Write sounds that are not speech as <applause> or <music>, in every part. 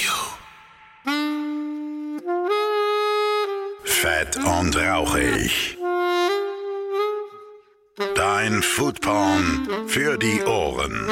you. Fett und rauchig. Dein Foodporn für die Ohren.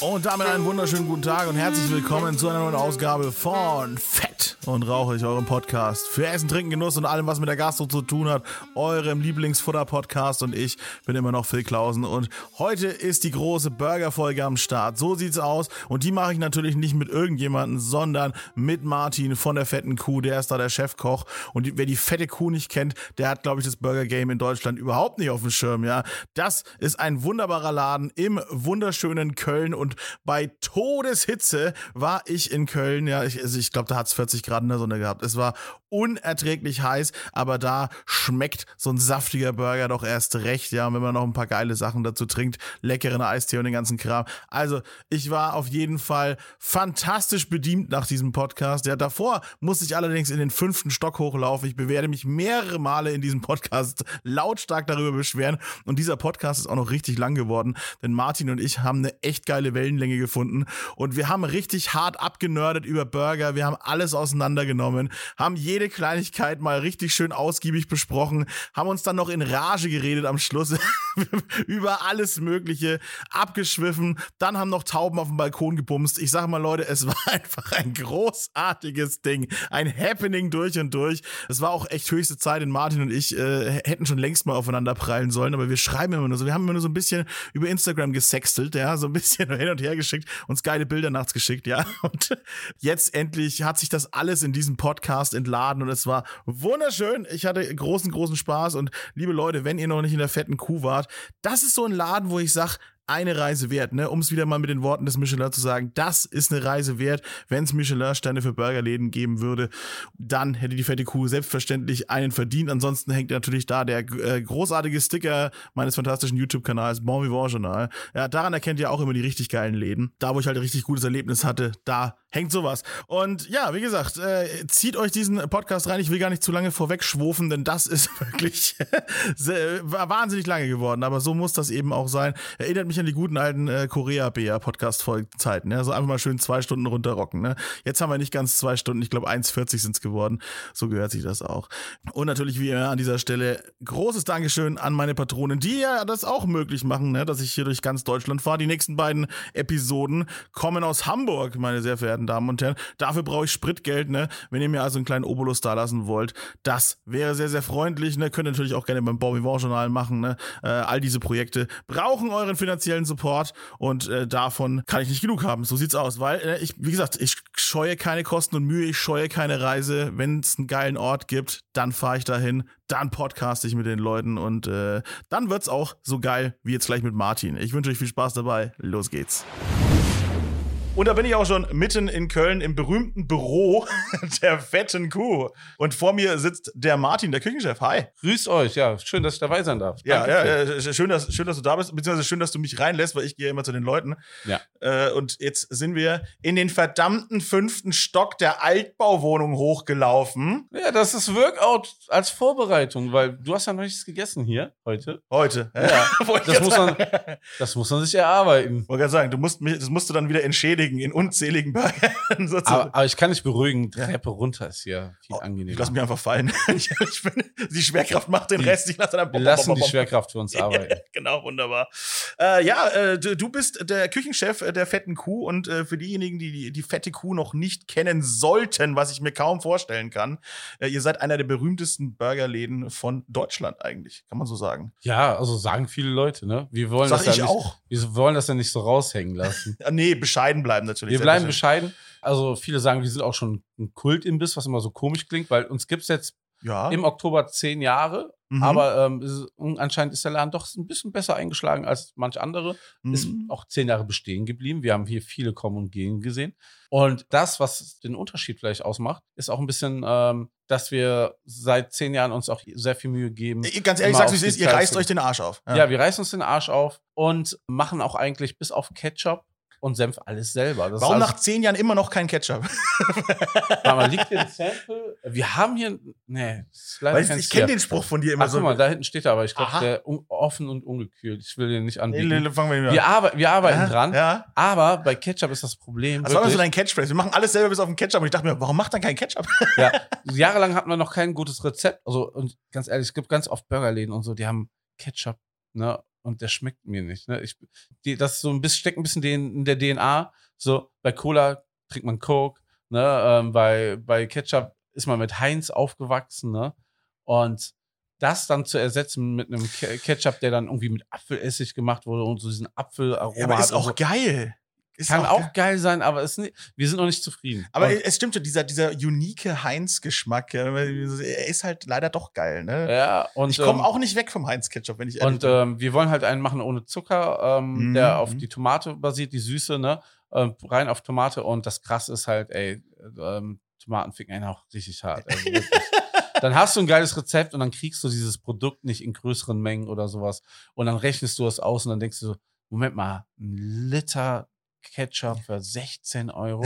Und damit einen wunderschönen guten Tag und herzlich willkommen zu einer neuen Ausgabe von Fett und Rauchig, eurem Podcast für Essen, Trinken, Genuss und allem, was mit der Gastro zu tun hat. Eurem Lieblingsfutter-Podcast und ich bin immer noch Phil Klausen und heute ist die große Burger-Folge am Start. So sieht's aus und die mache ich natürlich nicht mit irgendjemandem, sondern mit Martin von der Fetten Kuh. Der ist da der Chefkoch und wer die fette Kuh nicht kennt, der hat, glaube ich, das Burger Game in Deutschland überhaupt nicht auf dem Schirm, ja. Das ist ein wunderbarer Laden im wunderschönen Köln und bei Todeshitze war ich in Köln. Ja, ich, also ich glaube, da hat es 40 Grad in der Sonne gehabt. Es war unerträglich heiß, aber da schmeckt so ein saftiger Burger doch erst recht. Ja, und wenn man noch ein paar geile Sachen dazu trinkt, leckeren Eistee und den ganzen Kram. Also, ich war auf jeden Fall fantastisch bedient nach diesem Podcast. Ja, davor musste ich allerdings in den fünften Stock hochlaufen. Ich bewerte mich mehrere Male in diesem Podcast lautstark darüber beschweren. Und dieser Podcast ist auch noch richtig lang geworden, denn Martin und ich haben eine echt geile Wellenlänge gefunden. Und wir haben richtig hart abgenördet über Burger. Wir haben alles auseinandergenommen, haben jede Kleinigkeit mal richtig schön ausgiebig besprochen, haben uns dann noch in Rage geredet am Schluss <laughs> <laughs> über alles Mögliche, abgeschwiffen. Dann haben noch Tauben auf dem Balkon gebumst. Ich sag mal, Leute, es <laughs> war einfach ein großartiges Ding. Ein Happening durch und durch. Es war auch echt höchste Zeit, denn Martin und ich äh, hätten schon längst mal aufeinander prallen sollen, aber wir schreiben immer nur so. Wir haben immer nur so ein bisschen über Instagram gesextelt, ja, so ein bisschen <laughs> hin und her geschickt, uns geile Bilder nachts geschickt, ja. Und jetzt endlich hat sich das alles in diesem Podcast entladen und es war wunderschön. Ich hatte großen, großen Spaß und liebe Leute, wenn ihr noch nicht in der fetten Kuh wart, das ist so ein Laden, wo ich sag, eine Reise wert, ne? Um es wieder mal mit den Worten des Michelin zu sagen, das ist eine Reise wert. Wenn es Michelin-Sterne für Burgerläden geben würde, dann hätte die fette Kuh selbstverständlich einen verdient. Ansonsten hängt natürlich da der äh, großartige Sticker meines fantastischen YouTube-Kanals Bon Vivant Journal. Ja, daran erkennt ihr auch immer die richtig geilen Läden. Da, wo ich halt ein richtig gutes Erlebnis hatte, da hängt sowas. Und ja, wie gesagt, äh, zieht euch diesen Podcast rein. Ich will gar nicht zu lange vorweg schwufen, denn das ist <laughs> wirklich wahnsinnig lange geworden. Aber so muss das eben auch sein. Erinnert mich an die guten alten äh, Korea-BR-Podcast-Zeiten. Ja? So einfach mal schön zwei Stunden runterrocken. Ne? Jetzt haben wir nicht ganz zwei Stunden, ich glaube 1,40 sind es geworden. So gehört sich das auch. Und natürlich wie immer an dieser Stelle großes Dankeschön an meine Patronen, die ja das auch möglich machen, ne? dass ich hier durch ganz Deutschland fahre. Die nächsten beiden Episoden kommen aus Hamburg, meine sehr verehrten Damen und Herren. Dafür brauche ich Spritgeld. Ne? Wenn ihr mir also einen kleinen Obolus da lassen wollt, das wäre sehr, sehr freundlich. Ne? Könnt ihr natürlich auch gerne beim Bobby Journal machen. Ne? Äh, all diese Projekte brauchen euren finanziellen Support und äh, davon kann ich nicht genug haben. So sieht's aus, weil äh, ich, wie gesagt, ich scheue keine Kosten und Mühe, ich scheue keine Reise. Wenn es einen geilen Ort gibt, dann fahre ich dahin, dann podcaste ich mit den Leuten und äh, dann wird's auch so geil wie jetzt gleich mit Martin. Ich wünsche euch viel Spaß dabei. Los geht's. Und da bin ich auch schon mitten in Köln im berühmten Büro <laughs> der fetten Kuh. Und vor mir sitzt der Martin, der Küchenchef. Hi. Grüß euch, ja. Schön, dass ich dabei sein darf. Ja, ja, ja, schön, dass, schön, dass du da bist, beziehungsweise schön, dass du mich reinlässt, weil ich gehe immer zu den Leuten. Ja. Äh, und jetzt sind wir in den verdammten fünften Stock der Altbauwohnung hochgelaufen. Ja, das ist Workout als Vorbereitung, weil du hast ja noch nichts gegessen hier heute. Heute. Ja. <laughs> das, muss man, das muss man sich erarbeiten. Wollte gerade sagen, du musst mich, das musst du dann wieder entschädigen in unzähligen Burgern. <laughs> Aber, aber, ich kann dich beruhigen, Treppe runter ist hier viel oh, angenehmer. Ich lass mich einfach fallen. <laughs> ich, ich bin, die Schwerkraft macht den Rest. Ich lasse dann Wir lassen die Schwerkraft für uns arbeiten. <laughs> genau, wunderbar. Äh, ja, äh, du bist der Küchenchef der fetten Kuh und äh, für diejenigen, die, die die fette Kuh noch nicht kennen sollten, was ich mir kaum vorstellen kann, äh, ihr seid einer der berühmtesten Burgerläden von Deutschland eigentlich, kann man so sagen. Ja, also sagen viele Leute, ne? Wir wollen Sag das ich ja auch. Nicht, wir wollen das ja nicht so raushängen lassen. nee, bescheiden bleiben natürlich. Wir bleiben bescheiden. Also viele sagen, wir sind auch schon ein Kultimbiss, was immer so komisch klingt, weil uns gibt es jetzt ja. im Oktober zehn Jahre. Mhm. Aber ähm, ist, anscheinend ist der Laden doch ein bisschen besser eingeschlagen als manch andere. Mhm. Ist auch zehn Jahre bestehen geblieben. Wir haben hier viele kommen und gehen gesehen. Und das, was den Unterschied vielleicht ausmacht, ist auch ein bisschen, ähm, dass wir seit zehn Jahren uns auch sehr viel Mühe geben. Ganz ehrlich, ist, ihr reißt euch den Arsch auf. Ja. ja, wir reißen uns den Arsch auf und machen auch eigentlich bis auf Ketchup und Senf alles selber. Das Warum ist nach zehn Jahren immer noch kein Ketchup? <laughs> mal, liegt hier ein Sample? Wir haben hier, nee, Weil ich kenne den Spruch von dir immer Ach, so. guck mal, da hinten steht er, aber ich glaube, der offen und ungekühlt. Ich will den nicht Nee, anbieten. nee, fangen wir Wir, arbe wir arbeiten Ja, dran, Ja. aber bei Ketchup ist das Problem. Das war immer so dein Catchphrase. Wir machen alles selber bis auf den Ketchup. Und ich dachte mir, warum macht dann kein Ketchup? Ja, <laughs> jahrelang hatten wir noch kein gutes Rezept. Also, und ganz ehrlich, es gibt ganz oft Burgerläden und so, die haben Ketchup, ne? Und der schmeckt mir nicht. Ne? Ich, die, das so ein bisschen, steckt ein bisschen den, in der DNA. So, bei Cola trinkt man Coke, ne? Ähm, bei, bei Ketchup ist man mit Heinz aufgewachsen, ne? Und das dann zu ersetzen mit einem Ke- Ketchup, der dann irgendwie mit Apfelessig gemacht wurde und so diesen Apfelaroma Ja, aber ist auch so. geil. Ist Kann auch geil. geil sein, aber ist nicht, wir sind noch nicht zufrieden. Aber Und- es stimmt schon, dieser, dieser unique Heinz-Geschmack, ja, er ist halt leider doch geil. Ne? ja, und, ich komme ähm, auch nicht weg vom Heinz-Ketchup, wenn ich ehrlich Und ähm, wir wollen halt einen machen ohne Zucker, ähm, Mhm, der auf mhm. die Tomate basiert, die Süße, ne? Ähm, rein auf Tomate. Und das krasse ist halt, ey, ähm, Tomaten ficken einen auch richtig hart. Also <laughs> dann hast du ein geiles Rezept und dann kriegst du dieses Produkt nicht in größeren Mengen oder sowas. Und dann rechnest du es aus und dann denkst du so, Moment mal, ein Liter Ketchup für 16 Euro.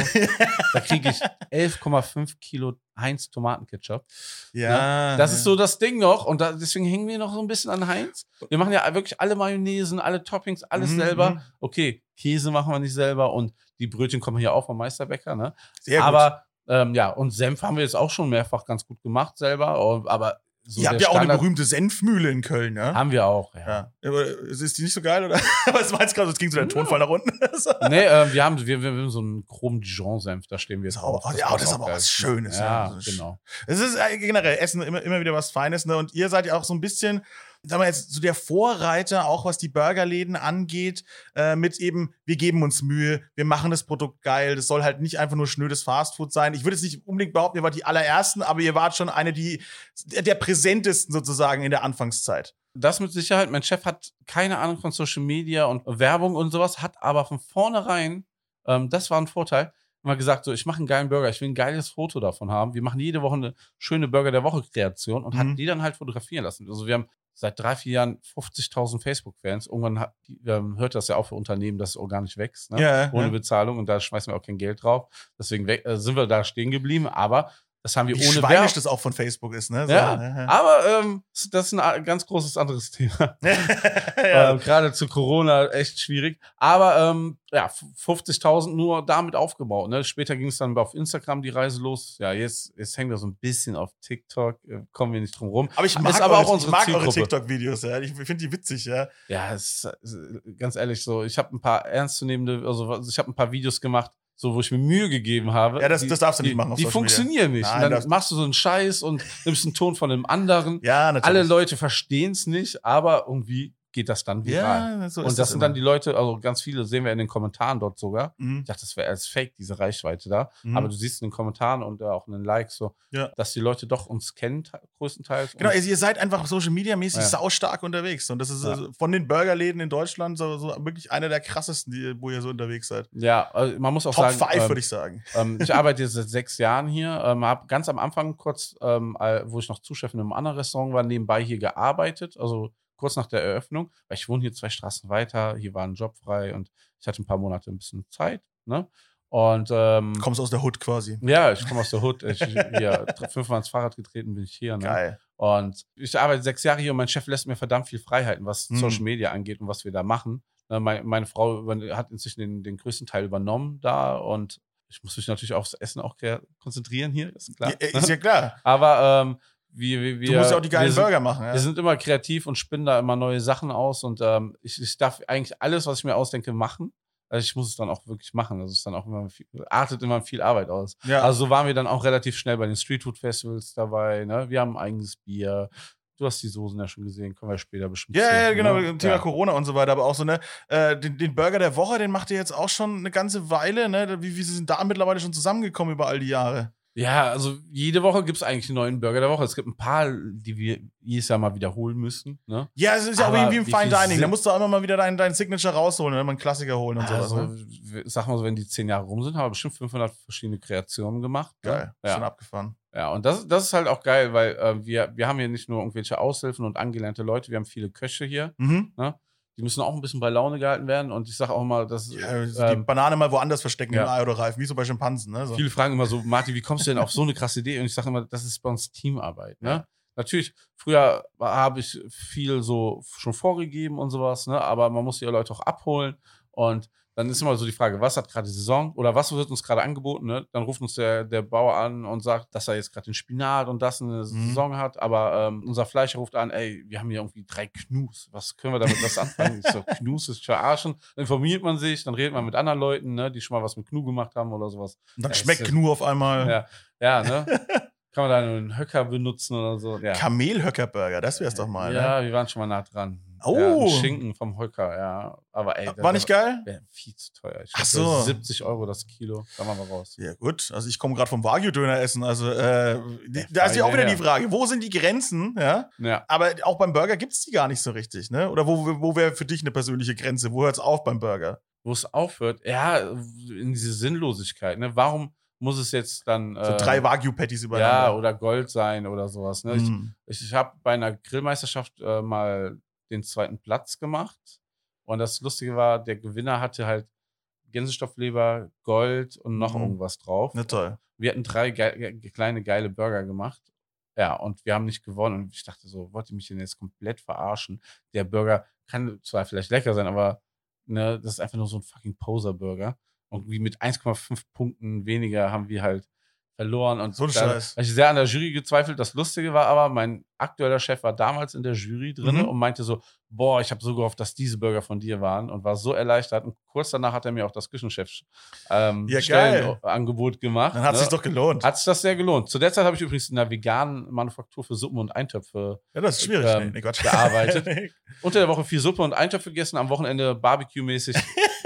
da <laughs> kriege ich 11,5 Kilo Heinz Tomatenketchup. ja, Das ist so das Ding noch und da, deswegen hängen wir noch so ein bisschen an Heinz. Wir machen ja wirklich alle Mayonnaisen, alle Toppings, alles Mhm, selber. mhm. Okay, Käse machen wir nicht selber und die Brötchen kommen hier auch vom Meisterbäcker, ne? Sehr gut. aber ähm, ja, und Senf haben wir jetzt auch schon mehrfach ganz gut gemacht selber, und- aber so Ihr habt der ja auch eine Standard berühmte Senfmühle in Köln, ne? haben wir auch, ja. Ja. Aber ist die nicht so geil, oder? Was meinst du gerade? Es ging so dein Tonfall nach unten. <laughs> Nee, ähm, wir haben wir, wir haben so einen chromen Dijon-Senf, da stehen wir jetzt Das auch- drauf. ja, das ist auch aber geil. was Schönes, ja. Ja, genau. Es ist äh, generell Essen immer, immer wieder was Feines, ne? Und ihr seid ja auch so ein bisschen, sagen wir jetzt, so der Vorreiter, auch was die Burgerläden angeht, äh, mit eben, wir geben uns Mühe, wir machen das Produkt geil. Das soll halt nicht einfach nur schnödes Fastfood sein. Ich würde jetzt nicht unbedingt behaupten, ihr wart die allerersten, aber ihr wart schon eine die, der, der präsentesten sozusagen in der Anfangszeit. Das mit Sicherheit. Mein Chef hat keine Ahnung von Social Media und Werbung und sowas, hat aber von vornherein, ähm, das war ein Vorteil, immer gesagt, so, ich mache einen geilen Burger, ich will ein geiles Foto davon haben. Wir machen jede Woche eine schöne Burger der Woche Kreation und Mhm. hat die dann halt fotografieren lassen. Also wir haben seit drei, vier Jahren 50.000 Facebook-Fans. Irgendwann hat, ähm, hört das ja auch für Unternehmen, dass es organisch wächst, ne? Ja, ohne ja. Bezahlung und da schmeißen wir auch kein Geld drauf. Deswegen weg, äh, sind wir da stehen geblieben, aber das haben wir Wie ohne schweinisch Werbung. das auch von Facebook ist, ne? So, Ja, aber ähm, das ist ein ganz großes anderes Thema. <laughs> ja. Ähm, Gerade zu Corona echt schwierig. Aber ähm, ja, f- 50.000 nur damit aufgebaut. Ne? Später ging es dann auf Instagram die Reise los. Ja, jetzt, jetzt hängen wir so ein bisschen auf TikTok. Äh, kommen wir nicht drum rum. Aber ich mag, aber eure, auch unsere ich mag eure. TikTok-Videos, ja. Ich finde die witzig, ja. Ja, ist äh, ganz ehrlich so. Ich habe ein paar ernstzunehmende, also ich habe ein paar Videos gemacht, so wo ich mir Mühe gegeben habe. Ja, das- die, das darfst du nicht die, machen Die funktionieren nicht. Nein, und dann machst du so einen Scheiß und nimmst einen Ton von einem anderen. Ja, natürlich. Alle Leute verstehen es nicht, aber irgendwie geht das dann viral. Ja, so und das sind dann die Leute, also ganz viele sehen wir in den Kommentaren dort sogar. Mhm. Ich dachte, das wäre als Fake, diese Reichweite da. Mhm. Aber du siehst in den Kommentaren und äh, auch in den Likes so, Ja. dass die Leute doch uns kennen, te- größtenteils. Genau, also ihr seid einfach Social Media mäßig Ja. saustark unterwegs. Und das ist also von den Burgerläden in Deutschland so, so wirklich einer der krassesten, die, wo ihr so unterwegs seid. ja, also man muss auch Top sagen, 5, ähm, würde ich sagen. ähm, ich <laughs> arbeite jetzt seit sechs Jahren hier, ähm, habe ganz am Anfang kurz, ähm, äh, wo ich noch Zuschef in einem anderen Restaurant war, nebenbei hier gearbeitet, also kurz nach der Eröffnung, weil ich wohne hier zwei Straßen weiter, hier war ein Job frei und ich hatte ein paar Monate ein bisschen Zeit, ne? Und ähm, Kommst aus der Hood quasi. ja, ich komme aus der Hood, ich hier fünfmal ins Fahrrad getreten bin ich hier, ne? Geil. Und ich arbeite sechs Jahre hier und mein Chef lässt mir verdammt viel Freiheiten, was Mhm. Social Media angeht und was wir da machen. Ne, Meine, meine Frau hat inzwischen den, den größten Teil übernommen da und ich muss mich natürlich aufs Essen auch konzentrieren hier, ist klar. Ja, ist ja klar. <laughs> Aber ähm, wir, wir, Du musst ja auch die geilen sind, Burger machen. Ja? Wir sind immer kreativ und spinnen da immer neue Sachen aus und ähm, ich, ich darf eigentlich alles, was ich mir ausdenke, machen. Also ich muss es dann auch wirklich machen. Das ist dann auch immer viel, artet immer viel Arbeit aus. ja. Also so waren wir dann auch relativ schnell bei den Streetfood Festivals dabei. Ne? Wir haben ein eigenes Bier. Du hast die Soßen ja schon gesehen, kommen wir später bestimmt Ja, zu, ja, genau, ne? Thema Ja. Corona und so weiter, aber auch so, ne, äh, den, den Burger der Woche, den macht ihr jetzt auch schon eine ganze Weile, ne? Wie, wie sind da mittlerweile schon zusammengekommen über all die Jahre? Ja, also jede Woche gibt es eigentlich einen neuen Burger der Woche. Es gibt ein paar, die wir jedes Jahr mal wiederholen müssen. Ne? Ja, es ist ja auch Aber wie, wie im wie Fine Dining. Da musst du auch immer mal wieder deinen dein Signature rausholen, wenn man einen Klassiker holen und sowas. Also, Ne? w- sag mal so, wenn die zehn Jahre rum sind, haben wir bestimmt 500 verschiedene Kreationen gemacht. ne? Geil, schon Ja, abgefahren. ja und das, das ist halt auch geil, weil äh, wir, wir haben hier nicht nur irgendwelche Aushilfen und angelernte Leute, wir haben viele Köche hier. Mhm. Die müssen auch ein bisschen bei Laune gehalten werden. Und ich sage auch mal, dass Ja, also die ähm, Banane mal woanders verstecken ja. im Ei oder Reif, wie so bei Schimpansen. Ne? So. viele fragen immer so, Martin, wie kommst du denn auf so eine krasse Idee? Und ich sage immer, das ist bei uns Teamarbeit. Ne? Ja. Natürlich, früher habe ich viel so schon vorgegeben und sowas, ne? aber man muss die Leute auch abholen. Und dann ist immer so die Frage, was hat gerade Saison oder was wird uns gerade angeboten? Ne? Dann ruft uns der, der Bauer an und sagt, dass er jetzt gerade den Spinat und das eine Mhm. Saison hat. Aber ähm, unser Fleischer ruft an, ey, wir haben hier irgendwie drei Knus. Was können wir damit was anfangen? Ich so, <laughs> Knus ist verarschen. Dann informiert man sich, dann redet man mit anderen Leuten, ne, die schon mal was mit Knu gemacht haben oder sowas. Und dann Ja, schmeckt Gnu auf einmal. Ja, ja, ne? <laughs> Kann man da einen Höcker benutzen oder so. Ja. Kamelhöckerburger, das wär's doch mal. Ja, Ne? wir waren schon mal nah dran. Oh. Ja, ein Schinken vom Höcker, ja. Aber ey, War nicht geil? Wäre viel zu teuer. Ich Ach so. 70 Euro das Kilo. Da machen wir raus. Ja, gut. Also ich komme gerade vom Wagyu-Döner essen. Also äh, die, da ist ja auch wieder die. Frage, wo sind die Grenzen? Ja. Ja. Aber auch beim Burger gibt's die gar nicht so richtig, ne? Oder wo, wo wäre für dich eine persönliche Grenze? Wo hört's auf beim Burger? Wo es aufhört, ja, in diese Sinnlosigkeit, ne? Warum muss es jetzt dann. So äh, drei Wagyu-Patties Ja, übereinander. oder Gold sein oder sowas. Ne? Ich, Mm. Ich, ich habe bei einer Grillmeisterschaft äh, mal den zweiten Platz gemacht. Und das Lustige war, der Gewinner hatte halt Gänsestoffleber, Gold und noch Mhm. irgendwas drauf. Na toll. Wir hatten drei ge kleine geile Burger gemacht. Ja, und wir haben nicht gewonnen. Und ich dachte so, wollt ihr mich denn jetzt komplett verarschen? Der Burger kann zwar vielleicht lecker sein, aber ne, das ist einfach nur so ein fucking Poser-Burger. Und wie mit 1,5 Punkten weniger haben wir halt verloren. Und So ein da habe ich sehr an der Jury gezweifelt. Das Lustige war aber, mein aktueller Chef war damals in der Jury drin Mhm. und meinte so, boah, ich habe so gehofft, dass diese Burger von dir waren und war so erleichtert. Und kurz danach hat er mir auch das Küchenchef ähm, Ja. Stellenangebot gemacht. Dann hat ne? sich doch gelohnt. Hat sich das sehr gelohnt. Zu der Zeit habe ich übrigens in einer veganen Manufaktur für Suppen und Eintöpfe ja, das ist schwierig. ähm, nee, nee, gearbeitet. <laughs> unter der Woche viel Suppe und Eintöpfe gegessen, am Wochenende Barbecue-mäßig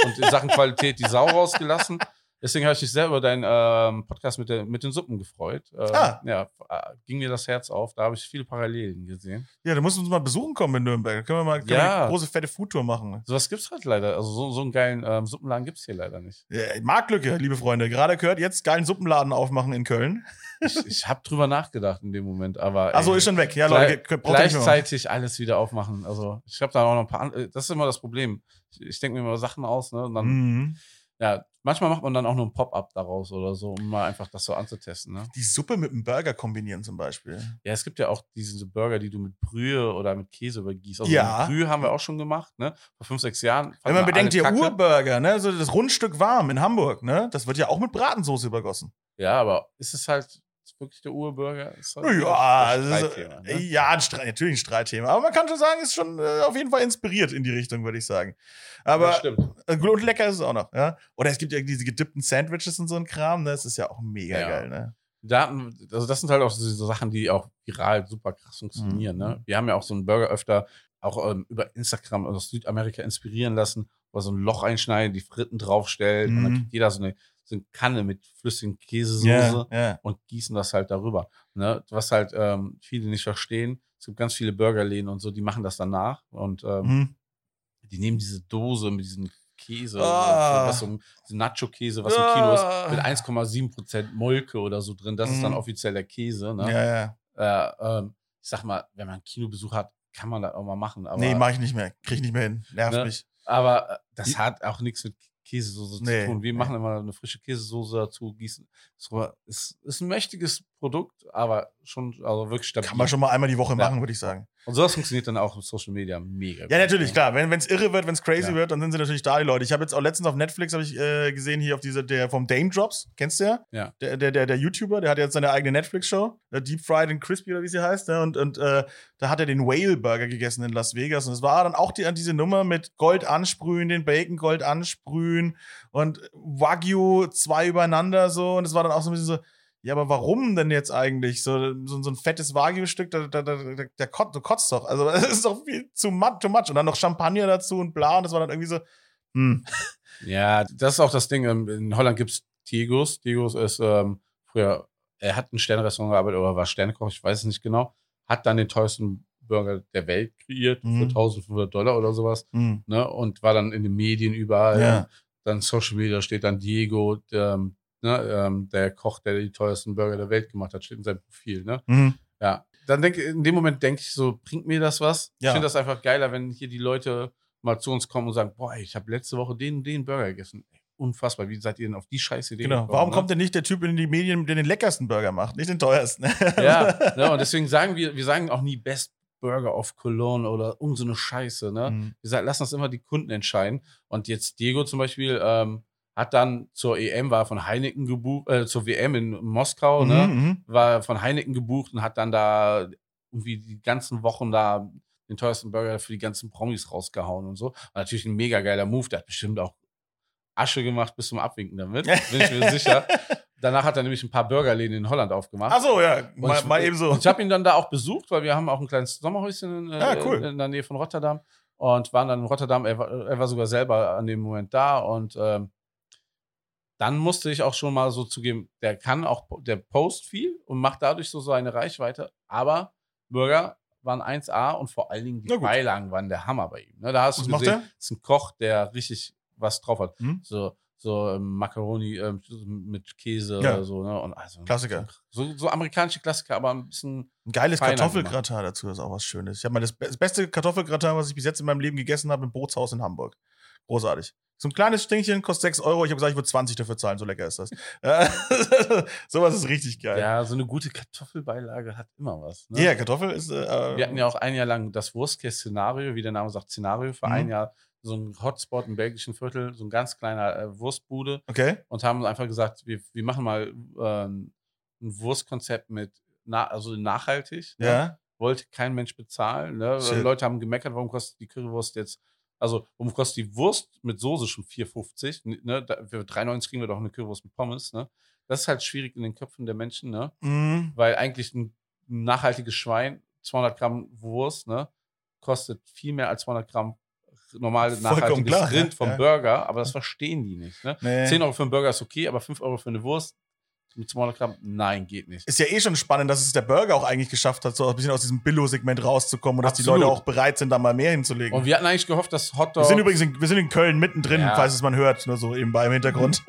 und in Sachen Qualität die Sau rausgelassen. Deswegen habe ich mich sehr über deinen ähm, Podcast mit, der, mit den Suppen gefreut. Ähm, Ah. Ja, äh, ging mir das Herz auf. Da habe ich viele Parallelen gesehen. ja, du musst uns mal besuchen kommen in Nürnberg. Da können wir mal können Ja. wir eine große, fette Foodtour machen. Sowas gibt es halt leider. Also so, so einen geilen ähm, Suppenladen gibt es hier leider nicht. Ja, Marktlücke, liebe Freunde. Gerade gehört, jetzt geilen Suppenladen aufmachen in Köln. Ich, ich habe drüber nachgedacht in dem Moment, aber. Achso, ey, ist schon weg. Ja, Gleich- Leute, machen. gleichzeitig alles wieder aufmachen. Also ich habe da auch noch ein paar. äh, Das ist immer das Problem. Ich, ich denke mir immer Sachen aus, ne? Und dann, Mhm. ja, manchmal macht man dann auch nur ein Pop-up daraus oder so, um mal einfach das so anzutesten, ne? Die Suppe mit einem Burger kombinieren zum Beispiel. Ja, es gibt ja auch diese Burger, die du mit Brühe oder mit Käse übergießt. Also Ja. Brühe haben wir auch schon gemacht, ne? Vor fünf, sechs Jahren. Wenn man bedenkt, der Kacke. Urburger, ne, so das Rundstück warm in Hamburg, ne, das wird ja auch mit Bratensoße übergossen. Ja, aber ist es halt wirklich der Urburger? Ist halt Ja, ein also, Streitthema, ne? ja, ein Streit, natürlich ein Streitthema. Aber man kann schon sagen, ist schon äh, auf jeden Fall inspiriert in die Richtung, würde ich sagen. Aber das stimmt. äh, und lecker ist es auch noch, ja. Oder es gibt ja diese gedippten Sandwiches und so ein Kram, ne? Das ist ja auch mega Ja. geil, ne? Daten, also das sind halt auch so so Sachen, die auch viral super krass funktionieren. Mhm. Ne? Wir haben ja auch so einen Burger öfter auch ähm, über Instagram aus Südamerika inspirieren lassen, wo so ein Loch einschneidet, die Fritten draufstellt und dann Mhm. kriegt jeder so eine, so eine Kanne mit flüssigen Käsesoße Ja, ja. und gießen das halt darüber. Ne? Was halt ähm, viele nicht verstehen. Es gibt ganz viele Burgerläden und so, die machen das danach und ähm, Mhm. die nehmen diese Dose mit diesem Käse, Ah. was so, so Nacho-Käse, was im Kino ist, mit Ah. 1,7% Molke oder so drin. Das ist dann Mhm. offizieller Käse. Ne? Ja, ja. Äh, ähm, ich sag mal, wenn man einen Kinobesuch hat, kann man das auch mal machen. Aber, nee, mach ich nicht mehr. Krieg ich nicht mehr hin. Nervt Ne? mich. aber äh, das hat auch nichts mit Käsesoße Nee, zu tun. Wir nee. machen immer eine frische Käsesoße dazu, gießen. So, ist, ist ein mächtiges Produkt, aber schon, also wirklich stabil. Kann man schon mal einmal die Woche Ja. machen, würde ich sagen. Und sowas funktioniert dann auch im Social Media mega. Ja, gut, natürlich, ne? klar. Wenn es irre wird, wenn es crazy Ja. wird, dann sind sie natürlich da, die Leute. Ich habe jetzt auch letztens auf Netflix habe ich äh, gesehen hier auf diese der vom Dame Drops, kennst du ja? Ja. Der, der, der, der YouTuber, der hat jetzt seine eigene Netflix-Show, äh, Deep Fried and Crispy oder wie sie heißt, ne? Und, und äh, da hat er den Whale Burger gegessen in Las Vegas. Und es war dann auch die, diese Nummer mit Gold ansprühen, den Bacon Gold ansprühen und Wagyu zwei übereinander so. Und es war dann auch so ein bisschen so, ja, aber warum denn jetzt eigentlich? So, so, so ein fettes Wagyu-Stück, da, da, da, da, der kot, du kotzt doch. Also, <laughs> das ist doch viel zu much, too much. Und dann noch Champagner dazu und bla. Und das war dann irgendwie so, hm. <laughs> Ja, das ist auch das Ding. ähm, In Holland gibt's Tigos. Tigos ist ähm, früher, er hat ein Sternrestaurant gearbeitet oder war Sternekoch, ich weiß es nicht genau. Hat dann den teuersten Burger der Welt kreiert Mhm. für 1500 Dollar oder sowas. hm. Ne? Und war dann in den Medien überall. Ja. Dann Social Media steht dann Diego, der, ne, ähm, der Koch, der die teuersten Burger der Welt gemacht hat, steht in seinem Profil. Ne? Hm. Ja. Dann denke in dem Moment denke ich so, bringt mir das was? Ja. Ich finde das einfach geiler, wenn hier die Leute mal zu uns kommen und sagen, boah, ich habe letzte Woche den, den Burger gegessen. Ey, unfassbar, wie seid ihr denn auf die scheiß Idee Genau. gekommen, Warum ne? kommt denn nicht der Typ in die Medien, der den leckersten Burger macht, nicht den teuersten? <laughs> Ja, ne, und deswegen sagen wir, wir sagen auch nie Best Burger of Cologne oder irgend so eine Scheiße, ne? Mhm. Wir sagen, lassen das immer die Kunden entscheiden. Und jetzt Diego zum Beispiel ähm, hat dann zur EM, war von Heineken gebucht, äh, zur WM in Moskau, ne? Mhm, War von Heineken gebucht und hat dann da irgendwie die ganzen Wochen da den teuersten Burger für die ganzen Promis rausgehauen und so. War natürlich ein mega geiler Move. Der hat bestimmt auch Asche gemacht bis zum Abwinken damit, <laughs> bin ich mir sicher. Danach hat er nämlich ein paar Burgerläden in Holland aufgemacht. Ach so, ja, mal, ich, mal eben so. Ich habe ihn dann da auch besucht, weil wir haben auch ein kleines Sommerhäuschen in, äh, Ah, cool. in der Nähe von Rotterdam und waren dann in Rotterdam. Er war, er war sogar selber an dem Moment da und ähm, dann musste ich auch schon mal so zugeben, der kann auch, der post viel und macht dadurch so seine Reichweite, aber Burger waren 1A und vor allen Dingen die. Beilagen waren der Hammer bei ihm. Ne, da hast Was du macht gesehen, er? ist ein Koch, der richtig was drauf hat. Hm? So, so ähm, Macaroni ähm, mit Käse Ja. oder so, ne? Und also, Klassiker. So, so amerikanische Klassiker, aber ein bisschen Ein geiles Kartoffelgratin dazu ist auch was Schönes. Ich habe mal das, das beste Kartoffelgratin, was ich bis jetzt in meinem Leben gegessen habe, im Bootshaus in Hamburg. Großartig. So ein kleines Stinkchen kostet 6 Euro. Ich habe gesagt, ich würde 20 dafür zahlen, so lecker ist das. Äh, <laughs> Sowas ist richtig geil. Ja, so eine gute Kartoffelbeilage hat immer was. Ne? Ja, Kartoffel ist. Äh, Wir hatten ja auch ein Jahr lang das Wurstcase-Szenario, wie der Name sagt, Szenario für Mhm. ein Jahr so ein Hotspot im belgischen Viertel, so ein ganz kleiner äh, Wurstbude Okay. und haben einfach gesagt, wir, wir machen mal ähm, ein Wurstkonzept mit, na, also nachhaltig. Ne? Ja. Wollte kein Mensch bezahlen. Ne? Leute haben gemeckert, warum kostet die Currywurst jetzt, also warum kostet die Wurst mit Soße schon 4,50? Ne? Da, für 3,90 kriegen wir doch eine Currywurst mit Pommes. Ne? Das ist halt schwierig in den Köpfen der Menschen, ne? Mhm. weil eigentlich ein nachhaltiges Schwein, 200 Gramm Wurst, ne, kostet viel mehr als 200 Gramm normales nachhaltiges klar, Rind ja, vom ja. Burger, aber das verstehen die nicht. Ne? Nee. 10 Euro für einen Burger ist okay, aber 5 Euro für eine Wurst mit 200 Gramm, nein, geht nicht. Ist ja eh schon spannend, dass es der Burger auch eigentlich geschafft hat, so ein bisschen aus diesem Billo-Segment rauszukommen und dass die. Leute auch bereit sind, da mal mehr hinzulegen. Und wir hatten eigentlich gehofft, dass wir Hotdog sind übrigens in, wir sind in Köln mittendrin, Ja. falls es man hört, nur so eben bei im Hintergrund.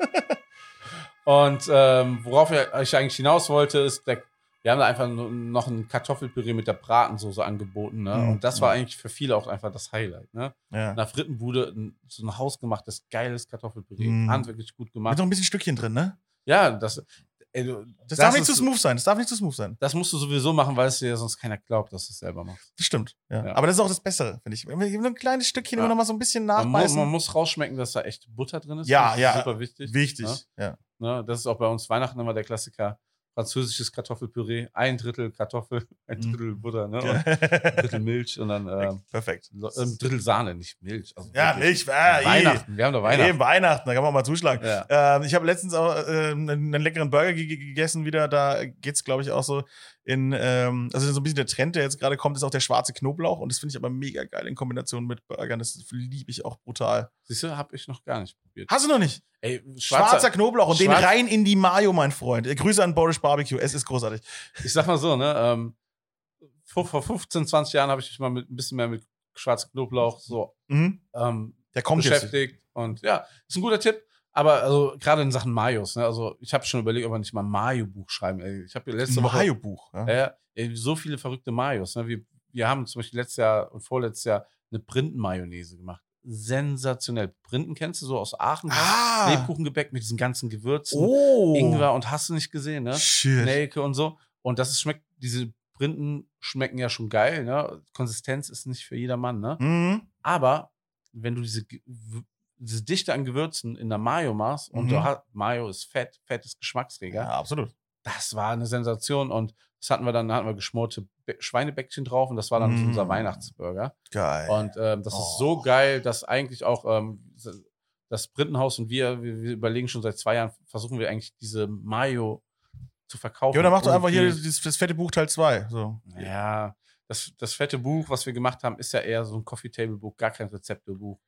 und ähm, worauf ich eigentlich hinaus wollte, ist, der, wir haben da einfach noch ein Kartoffelpüree mit der Bratensoße angeboten. Ne? Mhm. Und das war eigentlich für viele auch einfach das Highlight. Ne? ja. Einer Frittenbude ein, so ein hausgemachtes, geiles Kartoffelpüree. Mhm. Handwerklich gut Mit gemacht. noch ein bisschen Stückchen drin, ne? Ja, das, ey, du, Das, darf nicht zu smooth sein. Das darf nicht zu smooth sein. Das musst du sowieso machen, weil es dir sonst keiner glaubt, dass du es selber machst. Das stimmt. Ja. Ja. Aber das ist auch das Bessere, finde ich. Wenn wir ein kleines Stückchen Ja. immer noch mal so ein bisschen Man, nachbeißen. man muss rausschmecken, dass da echt Butter drin ist. Ja, Das ist ja. Super wichtig. Wichtig. Ja. Ne? Das ist auch bei uns Weihnachten immer der Klassiker. Französisches Kartoffelpüree, ein Drittel Kartoffel, <laughs> ein Mhm. Drittel Butter, ne? Und ein <laughs> Drittel Milch und dann ähm, Perfekt. lo- ein Drittel Sahne, nicht Milch. Also Ja. Milch. Äh, Weihnachten, wir haben doch Weihnachten. Eben Weihnachten, da kann man mal zuschlagen. Ja. Ähm, ich habe letztens auch äh, einen, leckeren Burger ge- ge- gegessen wieder. Da geht's, glaube ich, auch so in, ähm, also so ein bisschen der Trend, der jetzt gerade kommt, ist auch der schwarze Knoblauch. Und das finde ich aber mega geil in Kombination mit Burgern. Das liebe ich auch brutal. Siehst du, habe ich noch gar nicht probiert. Hast du noch nicht? Ey, Schwarzer, Knoblauch und den Schwarz- rein in die Mayo, mein Freund. Äh, Grüße an Boris Barbecue. Es ist großartig. ich sag mal so, ne, ähm, vor, vor 15, 20 Jahren habe ich mich mal mit ein bisschen mehr mit schwarzem Knoblauch so Mhm. ähm, Der kommt jetzt. beschäftigt. Und ja, ist ein guter Tipp. Aber also gerade in Sachen Mayos, ne, also ich habe schon überlegt, ob wir nicht mal ein Mayo-Buch schreiben. Ey. Ich habe letzte Ein Woche Mayo-Buch. Ja. ja, ey, so viele verrückte Mayos. Ne? Wir, wir haben zum Beispiel letztes Jahr und vorletztes Jahr eine Printen-Mayonnaise gemacht. Sensationell. Printen kennst du so aus Aachen? Ah. Lebkuchengebäck mit diesen ganzen Gewürzen. Oh. Ingwer und hast du nicht gesehen, ne? Shit. Nelke und so. Und das schmeckt, diese Printen schmecken ja schon geil, ne? Konsistenz ist nicht für jedermann, ne? Mhm. Aber wenn du diese, diese Dichte an Gewürzen in der Mayo machst und Mhm. du hast, Mayo ist Fett, Fett ist Geschmacksträger, Ja, absolut. das war eine Sensation. Und das hatten wir dann, da hatten wir geschmorte Be Schweinebäckchen drauf und das war dann Mm. unser Weihnachtsburger. Geil. Und ähm, das Oh. ist so geil, dass eigentlich auch ähm, das Printenhaus und wir, wir, wir überlegen schon seit zwei Jahren, versuchen wir eigentlich diese Mayo zu verkaufen. ja, dann mach doch einfach hier das, das fette Buch Teil 2. So. Ja, das, das fette Buch, was wir gemacht haben, ist ja eher so ein Coffee-Table-Buch, gar kein Rezeptebuch.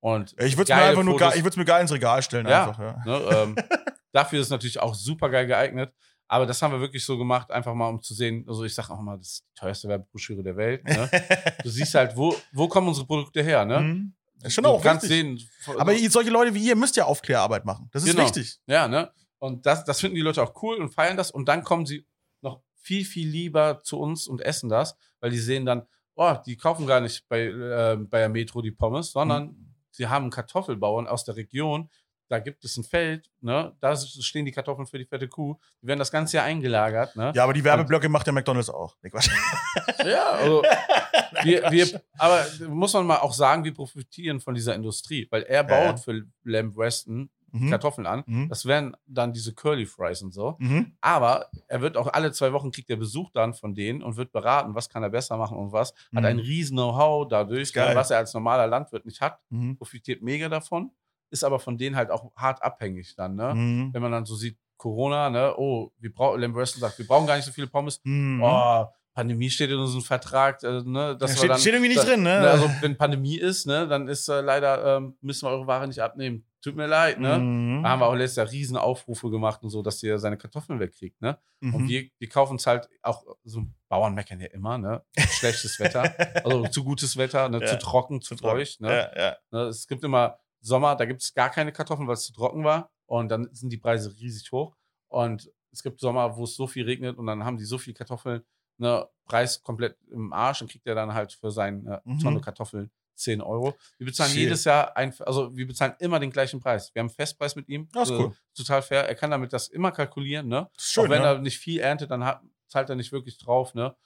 Und Ich würde es mir einfach nur Fotos- ich mir geil ins Regal stellen. Ja. Einfach, ja. Ne, ähm, <laughs> dafür ist es natürlich auch super geil geeignet. Aber das haben wir wirklich so gemacht, einfach mal um zu sehen. Also ich sage auch mal, das ist die teuerste Werbebroschüre der Welt. Ne? <laughs> Du siehst halt, wo, wo kommen unsere Produkte her. Ne? Mhm. Ist schon du auch kannst wichtig. sehen. Aber ihr- solche Leute wie ihr müsst ja Aufklärarbeit machen. Das ist Genau. wichtig. Ja, ne? Und das, das finden die Leute auch cool und feiern das. Und dann kommen sie noch viel, viel lieber zu uns und essen das, weil die sehen dann, oh, die kaufen gar nicht bei, äh, bei der Metro die Pommes, sondern Mhm. sie haben einen Kartoffelbauern aus der Region. Da gibt es ein Feld, ne? da stehen die Kartoffeln für die fette Kuh. Die werden das ganze Jahr eingelagert. Ne? Ja, aber die Werbeblöcke macht der McDonalds auch. Nee, Quatsch. <laughs> Ja, also <laughs> wir, wir, aber muss man mal auch sagen, wir profitieren von dieser Industrie, weil er baut ja. für Lamb Weston Mhm. Kartoffeln an. Mhm. Das wären dann diese Curly Fries und so. Mhm. Aber er wird auch alle zwei Wochen kriegt er Besuch dann von denen und wird beraten, was kann er besser machen und was. Hat Mhm. ein riesen Know-how dadurch, was er als normaler Landwirt nicht hat, Mhm. profitiert mega davon, ist aber von denen halt auch hart abhängig dann, ne? Mhm. Wenn man dann so sieht, Corona, ne, oh, wir brauchen, Lamb Weston sagt, wir brauchen gar nicht so viele Pommes. Mhm. Oh, Pandemie steht in unserem Vertrag, äh, ne, dass Ja, steht, dann, steht irgendwie nicht da- drin, ne? Also wenn Pandemie ist, ne, dann ist äh, leider, ähm, müssen wir eure Ware nicht abnehmen. Tut mir leid, ne? Mhm. Da haben wir auch letztes Jahr riesen Aufrufe gemacht und so, dass ihr seine Kartoffeln wegkriegt, ne? Und Mhm. wir, wir kaufen es halt auch, so Bauern meckern ja immer, ne? Schlechtes Wetter, <laughs> also zu gutes Wetter, ne? Ja, zu trocken, zu feucht, ne? Ja, ja. ne? Es gibt immer Sommer, da gibt es gar keine Kartoffeln, weil es zu trocken war und dann sind die Preise riesig hoch und es gibt Sommer, wo es so viel regnet und dann haben die so viel Kartoffeln, ne? Preis komplett im Arsch und kriegt er dann halt für seine Mhm. Tonne Kartoffeln 10 Euro. Wir bezahlen Shit. jedes Jahr, ein, also wir bezahlen immer den gleichen Preis. Wir haben einen Festpreis mit ihm. Das ist äh, cool. Total fair. Er kann damit das immer kalkulieren, ne? Schön, Auch wenn ne? er nicht viel erntet, dann hat, zahlt er nicht wirklich drauf, ne?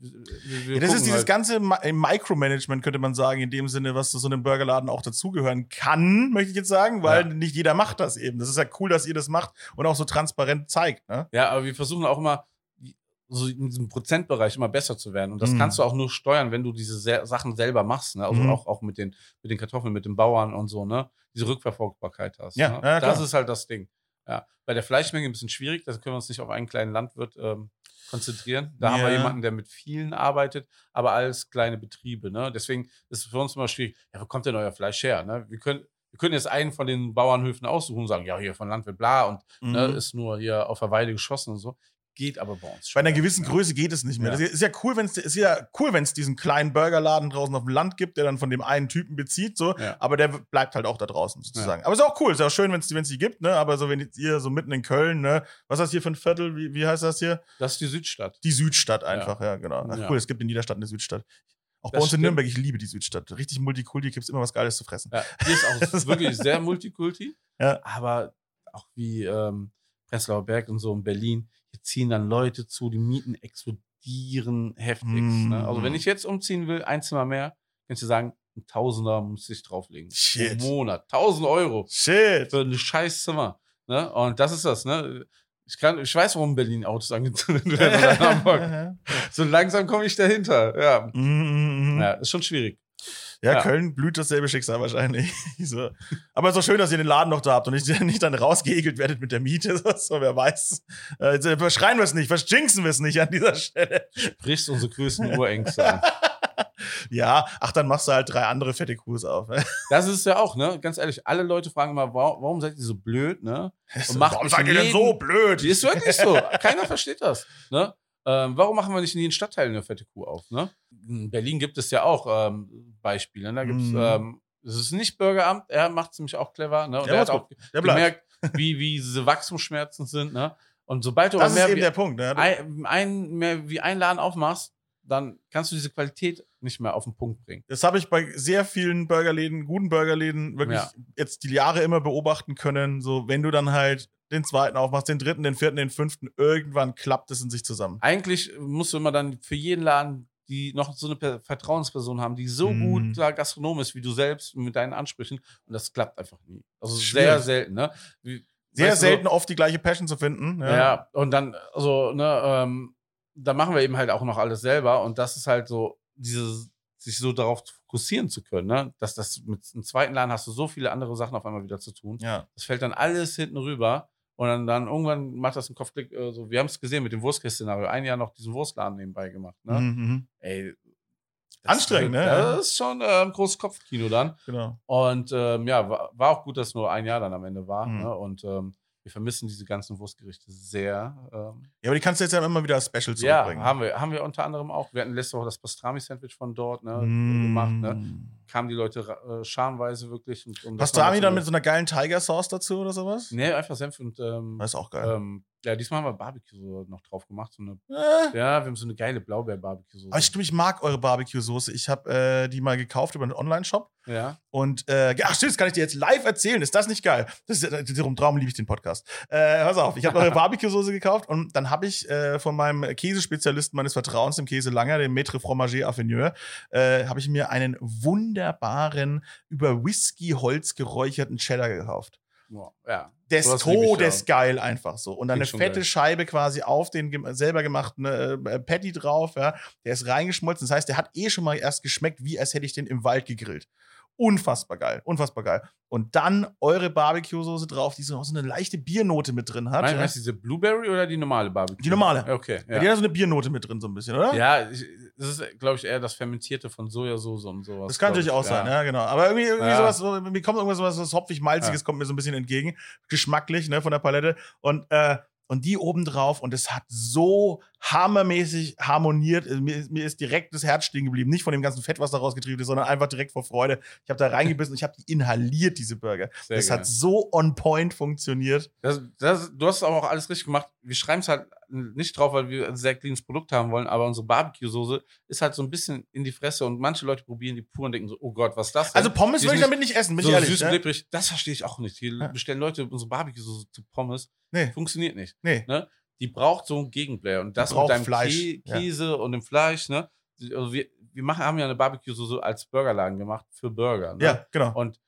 Ja, das ist dieses halt. ganze äh, Micromanagement, könnte man sagen, in dem Sinne, was zu so einem Burgerladen auch dazugehören kann, möchte ich jetzt sagen, weil Ja. nicht jeder macht das eben. Das ist ja cool, dass ihr das macht und auch so transparent zeigt. Ne? Ja, aber wir versuchen auch immer, so in diesem Prozentbereich immer besser zu werden. Und das Mhm. kannst du auch nur steuern, wenn du diese Se Sachen selber machst, ne? Also Mhm. auch, auch mit den, mit den Kartoffeln, mit den Bauern und so, ne? Diese Rückverfolgbarkeit hast. Ja, ne? ja, das ist halt das Ding. Ja. Bei der Fleischmenge ein bisschen schwierig, da können wir uns nicht auf einen kleinen Landwirt ähm, konzentrieren. Da haben wir Ja. jemanden, der mit vielen arbeitet, aber alles kleine Betriebe. Ne? Deswegen ist es für uns immer schwierig, ja, wo kommt denn euer Fleisch her? Ne? Wir, können, wir können jetzt einen von den Bauernhöfen aussuchen und sagen, ja, hier von Landwirt bla und ne, Mhm. ist nur hier auf der Weide geschossen und so. Geht aber bei uns Bei einer gewissen ne? Größe geht es nicht mehr. Ja. Das ist ja cool, wenn es ist ja cool, wenn es diesen kleinen Burgerladen draußen auf dem Land gibt, der dann von dem einen Typen bezieht, so. Ja. Aber der bleibt halt auch da draußen sozusagen. Aber ist auch cool, ist auch schön, wenn es die gibt, ne? Aber so wenn ihr so mitten in Köln, ne? Was ist das hier für ein Viertel? Wie, wie heißt das hier? Das ist die Südstadt. Die Südstadt einfach, ja, genau. Ach, Ja. cool, es gibt in jeder Stadt eine Südstadt. Auch bei Das uns in stimmt. Nürnberg, ich liebe die Südstadt. Richtig Multikulti, gibt es immer was Geiles zu fressen. Ja, hier ist auch <laughs> wirklich sehr Multikulti. Ja. Aber auch wie ähm, Prenzlauer Berg und so in Berlin, hier ziehen dann Leute zu, die Mieten explodieren heftig. Mm. Ne? Also wenn ich jetzt umziehen will, ein Zimmer mehr, kannst du sagen, ein Tausender muss ich drauflegen. Shit. Pro Monat. 1000 Euro Shit. für ein scheiß Zimmer. Ne? Und das ist das, ne? Ich, kann, ich weiß, warum in Berlin Autos angezündet werden oder Hamburg. <laughs> So langsam komme ich dahinter. Ja. Mm, mm, mm. ja, ist schon schwierig. Ja, Ja. Köln blüht dasselbe Schicksal wahrscheinlich. <laughs> so. Aber es ist doch schön, dass ihr den Laden noch da habt und nicht, <laughs> nicht dann rausgeegelt werdet mit der Miete. <laughs> So, wer weiß. Äh, äh, verschreien wir es nicht, verschinken wir es nicht an dieser Stelle. Brichst unsere größten Urängste an. Ja, ach, dann machst du halt drei andere fette Crews auf. ne? Das ist ja auch, ne? Ganz ehrlich, alle Leute fragen immer, warum, warum seid ihr so blöd, ne? Und macht Warum seid ihr denn so blöd? Die ist wirklich so. Keiner versteht das, ne? Ähm, warum machen wir nicht in jedem Stadtteil eine fette Kuh auf, ne? In Berlin gibt es ja auch ähm, Beispiele, ne? Da gibt's, Mhm. ähm, es ist nicht Bürgeramt, er macht es nämlich auch clever, ne? Und Der er hat auch Der gemerkt, wie, wie diese Wachstumsschmerzen sind, ne? Und sobald du Das ist mehr eben wie der Punkt. Ne? ein, ein, mehr wie ein Laden aufmachst, dann kannst du diese Qualität nicht mehr auf den Punkt bringen. Das habe ich bei sehr vielen Burgerläden, guten Burgerläden, wirklich Ja. jetzt die Jahre immer beobachten können. So, wenn du dann halt den zweiten aufmachst, den dritten, den vierten, den fünften, irgendwann klappt es in sich zusammen. Eigentlich musst du immer dann für jeden Laden, die noch so eine Per- Vertrauensperson haben, die so Mhm. gut da Gastronom ist wie du selbst mit deinen Ansprüchen. Und das klappt einfach nie. Also sehr selten, ne? Wie, Sehr selten oft die gleiche Passion zu finden. Ja. und dann, also, ne, ähm, da machen wir eben halt auch noch alles selber. Und das ist halt so, dieses, sich so darauf fokussieren zu können, ne? Dass das mit einem zweiten Laden hast du so viele andere Sachen auf einmal wieder zu tun. ja. Das fällt dann alles hinten rüber. Und dann, dann irgendwann macht das einen Kopfklick. Äh, so, wir haben es gesehen mit dem Wurstkäse-Szenario. Ein Jahr noch diesen Wurstladen nebenbei gemacht. Ne? Mhm, mhm. Ey, Anstrengend, ne? Das ist schon äh, ein großes Kopfkino dann. Genau. Und ähm, ja, war, war auch gut, dass nur ein Jahr dann am Ende war. Mhm. Ne? Und ähm, wir vermissen diese ganzen Wurstgerichte sehr. Ähm, Ja, aber die kannst du jetzt ja immer wieder als Special ja, zurückbringen. haben wir, haben wir unter anderem auch. Wir hatten letzte Woche das Pastrami-Sandwich von dort ne, Mm. gemacht. Ne? kamen die Leute äh, scharenweise wirklich. Und, und Pastrami dann mit so einer geilen Tiger Sauce dazu oder sowas? Nee, einfach Senf und. Ähm, Das ist auch geil. ähm, ja, diesmal haben wir Barbecue so noch drauf gemacht. So eine, Äh. ja, wir haben so eine geile Blaubeer-Barbecue. Aber ich, ich mag eure Barbecue-Soße. Ich habe äh, die mal gekauft über einen Online-Shop. Ja. Und, äh, ach stimmt, das kann ich dir jetzt live erzählen. Ist das nicht geil? Das ist, äh, darum, darum liebe ich den Podcast. Äh, pass auf, ich habe eure <laughs> Barbecue-Soße gekauft und dann habe ich äh, von meinem Käsespezialisten meines Vertrauens, dem Käse Langer, dem Maître Fromager Affineur, äh, habe ich mir einen wunderbaren, über Whisky-Holz geräucherten Cheddar gekauft. Ja. ja. Ist Sowas lieb ich, todesgeil einfach so. Und dann eine Klingt fette geil. Scheibe quasi auf den selber gemachten äh, Patty drauf. Ja. Der ist reingeschmolzen. Das heißt, der hat eh schon mal erst geschmeckt, wie als hätte ich den im Wald gegrillt. Unfassbar geil, unfassbar geil. Und dann eure Barbecue-Soße drauf, die so so eine leichte Biernote mit drin hat. Meinst, ja. du diese Blueberry oder die normale Barbecue? Die normale. Okay. Ja. Die Ja, hat so eine Biernote mit drin, so ein bisschen, oder? ja ich, das ist, glaube ich, eher das Fermentierte von Sojasauce und sowas. Das kann natürlich auch sein, ja, genau. Aber irgendwie, irgendwie Ja. sowas, so, mir kommt irgendwas was hopfig-malziges, kommt mir so ein bisschen entgegen. Geschmacklich, ne, von der Palette. Und, äh, und die oben drauf und es hat so hammermäßig harmoniert. Also Mir, ist- mir ist direkt das Herz stehen geblieben. Nicht von dem ganzen Fett, was da rausgetrieben ist, sondern einfach direkt vor Freude. Ich habe da reingebissen und ich habe die inhaliert, diese Burger. Sehr das geil. hat so on point funktioniert. Das, das, du hast aber auch alles richtig gemacht. Wir schreiben es halt nicht drauf, weil wir ein sehr cleanes Produkt haben wollen, aber unsere Barbecue-Soße ist halt so ein bisschen in die Fresse und manche Leute probieren die pur und denken so, oh Gott, was ist das denn? Also Pommes würde ich damit nicht essen, bin so ich ehrlich. süß und ne? glibberig, das verstehe ich auch nicht. Hier Ja. bestellen Leute unsere Barbecue-Soße zu Pommes. Nee, Funktioniert nicht. nee. Ne? Die braucht so einen Gegenplayer. Und das mit deinem Kä ja. Käse und dem Fleisch, ne? Also wir, wir machen, haben ja eine Barbecue-Soße als Burgerladen gemacht für Burger. Ne? Ja, genau. Und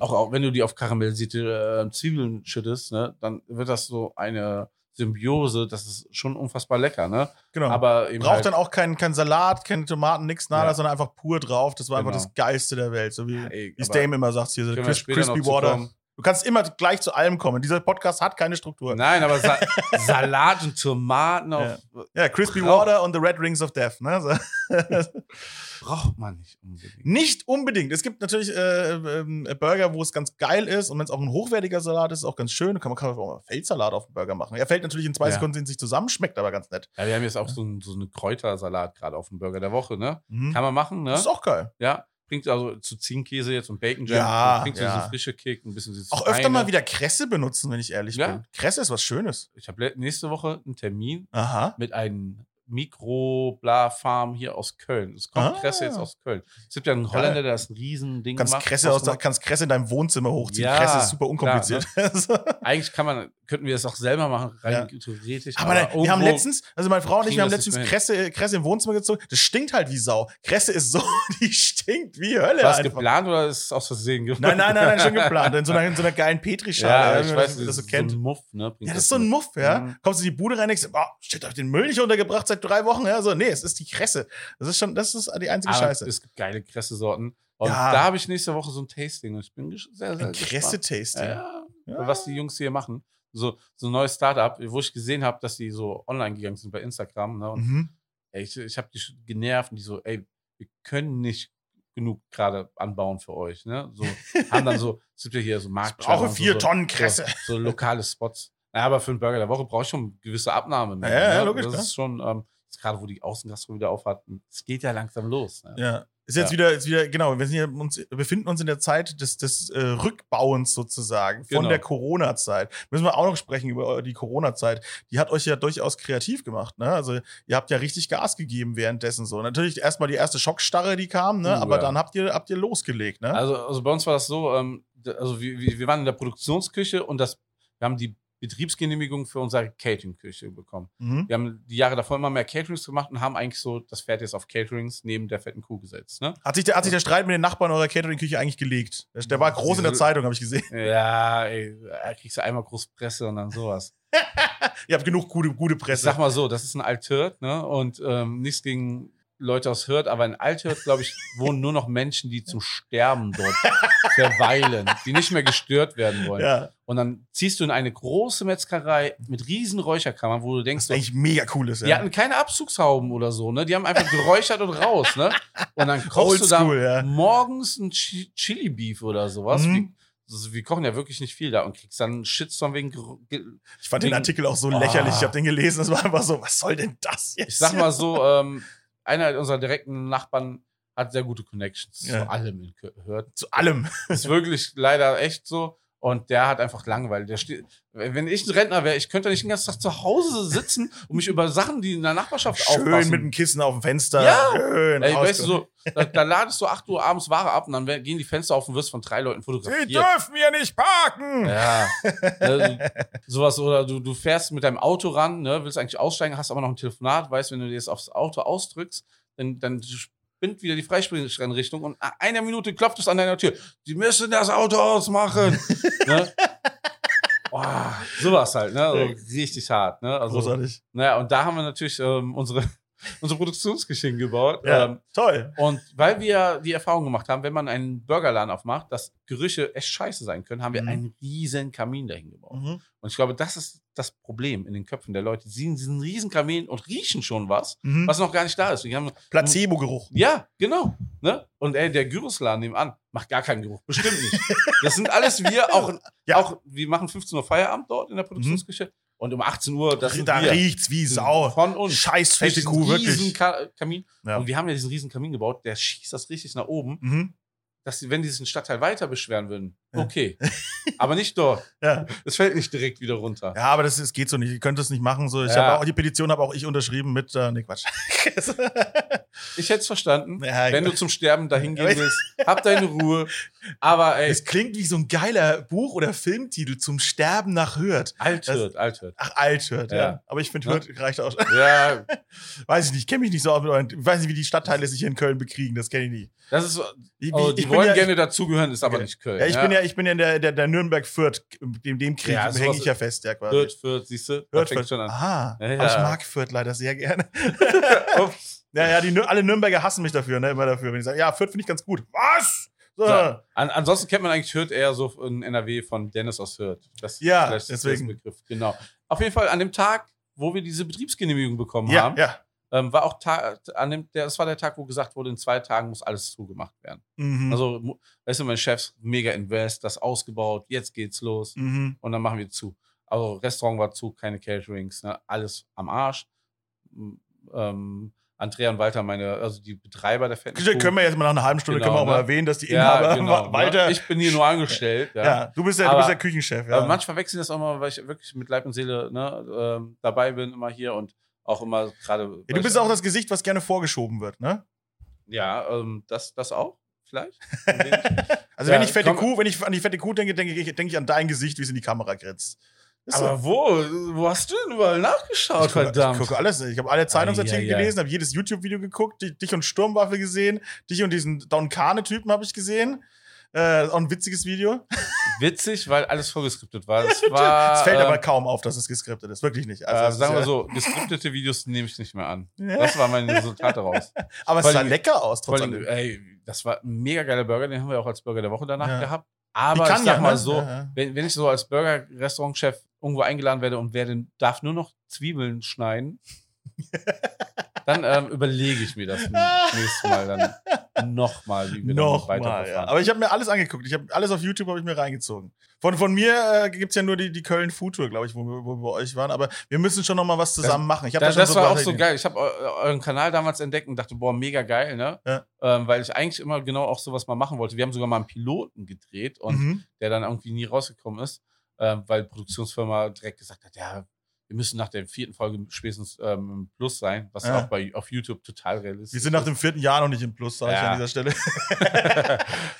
auch, auch wenn du die auf karamellisierte äh, Zwiebeln schüttest, ne, dann wird das so eine Symbiose, das ist schon unfassbar lecker, ne? genau. Aber eben Braucht halt, dann auch keinen kein Salat, keine Tomaten, nix, nada, Ja. sondern einfach pur drauf. Das war einfach Genau. das Geilste der Welt. So wie, ey, wie Dame immer sagt hier, so Cris Crispy Water. kommen. Du kannst immer gleich zu allem kommen. Dieser Podcast hat keine Struktur. Nein, aber Sa <laughs> Salat und Tomaten auf, Ja, Crispy Brauch- Water und The Red Rings of Death. Ne? So. <laughs> braucht man nicht unbedingt. Nicht unbedingt. Es gibt natürlich äh, ähm, Burger, wo es ganz geil ist und wenn es auch ein hochwertiger Salat ist, ist auch ganz schön. Kann man kann man auch mal Feldsalat auf den Burger machen. Er fällt natürlich in zwei Ja. Sekunden in sich zusammen, schmeckt aber ganz nett. Ja, wir haben jetzt auch so, ein, so eine Kräutersalat gerade auf dem Burger der Woche, ne? Mhm. Kann man machen, ne? Das ist auch geil. Ja, bringt also zu Ziegenkäse jetzt und Bacon Jam, Ja, bringt so ja. diesen frische Kick, ein bisschen dieses Auch öfter Feine. mal wieder Kresse benutzen, wenn ich ehrlich Ja. bin. Kresse ist was Schönes. Ich habe nächste Woche einen Termin Aha. mit einem Mikro-Bla-Farm hier aus Köln. Es kommt Ah. Kresse jetzt aus Köln. Es gibt ja einen Holländer, der das ein Riesending Kannst macht. Kresse, aus, ausgemacht. kannst Kresse in deinem Wohnzimmer hochziehen. Ja, Kresse ist super klar, unkompliziert. <laughs> Eigentlich kann man, könnten wir das auch selber machen, rein theoretisch. Aber, nein, wir haben letztens, also meine Frau und ich, wir haben letztens Kresse, Kresse im Wohnzimmer gezogen. Das stinkt halt wie Sau. Kresse ist so, <laughs> die stinkt wie Hölle. War es geplant oder ist es aus Versehen gemacht? Nein, nein, nein, nein, schon <laughs> geplant. In so einer, in so einer geilen Petrischale, Ja, ich weiß, das, das das so kennt. so ein Muff, ne? ja, das ist so ein. Muff, ja. Mhm. Kommst du in die Bude rein, denkst, oh, shit, hab ich den Müll nicht untergebracht seit drei Wochen? Ja, so, nee, es ist die Kresse. Das ist schon, das ist die einzige Aber Scheiße. Es gibt geile Kresse-Sorten. Und Ja. da habe ich nächste Woche so ein Tasting ich bin sehr, sehr Ein. Kresse-Tasting. Ja, Ja. was die Jungs hier machen. So, so ein neues Startup, wo ich gesehen habe, dass die so online gegangen sind bei Instagram. Ne? Und Mhm. ey, ich, ich habe die genervt und die so, ey, wir können nicht genug gerade anbauen für euch. Ne? So, haben dann so, es gibt ja hier so Markt. brauche vier Tonnen Kresse. So, so lokale Spots. Naja, aber für einen Burger der Woche brauche ich schon eine gewisse Abnahme. Ja, ja, ne? logisch, Das ist schon, ähm, gerade wo die Außengastro wieder aufhat, es geht ja langsam los. Ne? Ja. Ist jetzt Ja. wieder, ist wieder, genau, wir sind hier uns, befinden uns in der Zeit des, des äh, Rückbauens sozusagen von Genau. der Corona-Zeit. Müssen wir auch noch sprechen über die Corona-Zeit. Die hat euch ja durchaus kreativ gemacht, ne? Also ihr habt ja richtig Gas gegeben währenddessen so. Natürlich erstmal die erste Schockstarre, die kam, ne? Uh, Aber ja. dann habt ihr, habt ihr losgelegt, ne? Also, also bei uns war das so, ähm, also wir, wir wir waren in der Produktionsküche und das, wir haben die Betriebsgenehmigung für unsere Catering-Küche bekommen. Mhm. Wir haben die Jahre davor immer mehr Caterings gemacht und haben eigentlich so das Pferd jetzt auf Caterings neben der fetten Kuh gesetzt. Ne? Hat sich, der, hat sich der Streit mit den Nachbarn eurer Catering-Küche eigentlich gelegt? Der, der war groß in der Zeitung, habe ich gesehen. Ja, ey, da kriegst du einmal groß Presse und dann sowas. <laughs> Ihr habt genug gute, gute Ich Presse. sag mal so, das ist ein Althirt, ne? Und ähm, nichts gegen Leute aus Hürth, aber in Althirt, glaube ich, wohnen nur noch Menschen, die zum Sterben dort verweilen, die nicht mehr gestört werden wollen. ja, Und dann ziehst du in eine große Metzgerei mit riesen Räucherkammern, wo du denkst, was eigentlich mega cool ist. die Ja. hatten keine Abzugshauben oder so, ne? Die haben einfach geräuchert und raus, ne? Und dann kochst du da Oldschool, ja. morgens ein Chi- Chili Beef oder sowas. Mhm. Also wir kochen ja wirklich nicht viel da und kriegst dann einen Shitstorm wegen. Ich fand den wegen- Artikel auch so Oh. lächerlich. Ich habe den gelesen, das war einfach so, was soll denn das jetzt? Ich sag mal so, ähm, einer unserer direkten Nachbarn hat sehr gute Connections Ja. zu allem in Köln. Hört. Zu allem. <laughs> Ist wirklich leider echt so. Und der hat einfach Langweile. Der steht, wenn ich ein Rentner wäre, ich könnte nicht den ganzen Tag zu Hause sitzen <laughs> und mich über Sachen, die in der Nachbarschaft Schön aufpassen. mit dem Kissen auf dem Fenster. Ja. Schön Ey, weißt du, so, da, da ladest du 8 Uhr abends Ware ab und dann gehen die Fenster auf und wirst von drei Leuten Sie fotografiert. dürfen hier nicht parken. Ja. <laughs> Also, sowas, oder du, du fährst mit deinem Auto ran, ne, willst eigentlich aussteigen, hast aber noch ein Telefonat, weißt, wenn du dir jetzt aufs Auto ausdrückst, dann, dann spinnt wieder die Freisprecheinrichtung und nach einer Minute klopft es an deiner Tür. Die müssen das Auto ausmachen. <laughs> ne? Boah, sowas halt, ne? Also, richtig hart, ne? Also, Großartig. naja, und da haben wir natürlich ähm, unsere, unsere Produktionsküche hingebaut. Ja, Ähm, toll. und weil wir die Erfahrung gemacht haben, wenn man einen Burgerladen aufmacht, dass Gerüche echt scheiße sein können, haben wir Mhm. einen riesen Kamin dahin gebaut. Mhm. Und ich glaube, das ist das Problem in den Köpfen der Leute. Sie sehen diesen riesen Kamin und riechen schon was, Mhm. was noch gar nicht da ist. Placebo-Geruch. ja, genau. Ne? Und ey, der Gyrosladen nebenan macht gar keinen Geruch. Bestimmt nicht. <laughs> Das sind alles wir, auch, Ja. auch wir machen 15 Uhr Feierabend dort in der Produktionsküche. Und um 18 Uhr, das sind da wir. riecht's wie Sau. Von uns. Scheiß fette Kuh, wirklich. Ka Kamin. Ja. Und wir haben ja diesen riesen Kamin gebaut, der schießt das richtig nach oben, Mhm. dass sie, wenn die diesen Stadtteil weiter beschweren würden. Okay. Aber nicht dort. <laughs> Ja. Es fällt nicht direkt wieder runter. ja, aber das, ist, geht so nicht. Ihr könnt es nicht machen. So. Ich Ja. habe auch die Petition habe auch ich unterschrieben mit. Äh, nee, Quatsch. <laughs> Ich hätte es verstanden. Ja, wenn du zum Sterben dahin gehen willst, hab deine Ruhe. Aber ey, Es klingt wie so ein geiler Buch- oder Filmtitel zum Sterben nach Hürth. alt das- hört, alt hört. Ach, Alt-Hürth, ja. Ja. Aber ich finde. Hürth reicht auch. <laughs> Ja, Weiß ich nicht, kenne mich nicht so aus mit euren. Ich weiß nicht, wie die Stadtteile sich hier in Köln bekriegen, das kenne ich nicht. das ist. Ich, Oh, ich- die ich wollen gerne dazugehören, ist aber Okay. nicht Köln. Ja, ich bin ja, ich bin ja in der, der, der Nürnberg-Fürth, dem, dem Krieg Ja, hänge ich ja fest, ja quasi. Fürth, Fürth, siehst du? Fängt Fürth. schon an. Aha, Ja, aber ich ja. mag Fürth leider sehr gerne. <laughs> Ups. Ja, ja, die, alle Nürnberger hassen mich dafür, ne, immer dafür, wenn ich sage, ja, Fürth finde ich ganz gut. Was? So. An, ansonsten kennt man eigentlich Hürth eher so in NRW von Dennis aus Hürth. Das Ja, vielleicht ist deswegen. das Begriff. Genau. Auf jeden Fall an dem Tag, wo wir diese Betriebsgenehmigung bekommen Ja, haben, ja. Ähm, war auch Ta an dem, der, das war der Tag, wo gesagt wurde, in zwei Tagen muss alles zugemacht werden. Mhm. Also, weißt du, mein Chef, mega invest, das ausgebaut, jetzt geht's los mhm. und dann machen wir zu. Also, Restaurant war zu, keine Caterings, ne, alles am Arsch. Ähm, Andrea und Walter, meine, also die Betreiber der Fetten Können wir jetzt mal nach einer halben Stunde Genau, können wir auch mal ne? erwähnen, dass die ja, Inhaber genau, <laughs> Walter. ne? Ich bin hier nur angestellt. Ja. ja. du bist ja, du Aber- bist ja Küchenchef, ja. Manchmal wechseln das auch mal, weil ich wirklich mit Leib und Seele ne, ähm, dabei bin, immer hier und auch immer gerade. ja, du bist auch das Gesicht, was gerne vorgeschoben wird, ne? Ja, ähm, das, das auch, vielleicht. <laughs> Also Ja, wenn ich fette komm- Kuh, wenn ich an die fette Kuh denke, denke ich, denke ich an dein Gesicht, wie es in die Kamera grinst. Ist so. Aber wo? Wo hast du denn überall nachgeschaut, Ich gucke, verdammt? ich gucke alles. Ich habe alle Zeitungsartikel Ei, ei, ei. gelesen, habe jedes YouTube-Video geguckt, di- dich und Sturmwaffe gesehen, dich und diesen Don Kane-Typen habe ich gesehen. Äh, auch ein witziges Video. Witzig, weil alles vorgeskriptet war. <laughs> Es war. es fällt ähm, aber kaum auf, dass es geskriptet ist. Wirklich nicht. Also, äh, sagen wir ja- so, <laughs> geskriptete Videos nehme ich nicht mehr an. Das war mein Resultat daraus. Aber es sah allem- lecker aus, Vor trotz allem, allem. ey, das war ein mega geiler Burger, den haben wir auch als Burger der Woche danach Ja. gehabt. Aber kann ich sag ja, mal ne? so, ja. wenn, wenn ich so als Burger-Restaurantchef irgendwo eingeladen werde und werde, darf nur noch Zwiebeln schneiden, <laughs> dann ähm, überlege ich mir das nächste Mal dann nochmal, wie wir dann Nochmal, ja. weiterverfahren. Aber ich habe mir alles angeguckt. Ich habe alles auf YouTube habe ich mir reingezogen. Von, von mir äh, gibt es ja nur die, die Köln Food Tour, glaube ich, wo wir, wo wir bei euch waren. Aber wir müssen schon noch mal was zusammen machen. Ich hab das da das schon war auch so geil. Ich habe euren Kanal damals entdeckt und dachte, boah, mega geil, ne? Ja. Ähm, weil ich eigentlich immer genau auch sowas mal machen wollte. Wir haben sogar mal einen Piloten gedreht und Mhm. der dann irgendwie nie rausgekommen ist, ähm, weil die Produktionsfirma direkt gesagt hat, ja, wir müssen nach der vierten Folge spätestens ähm, im Plus sein, was Ja. auch bei, auf YouTube total realistisch Wir sind nach ist. dem vierten Jahr noch nicht im Plus, sage ich Ja. an dieser Stelle. <laughs>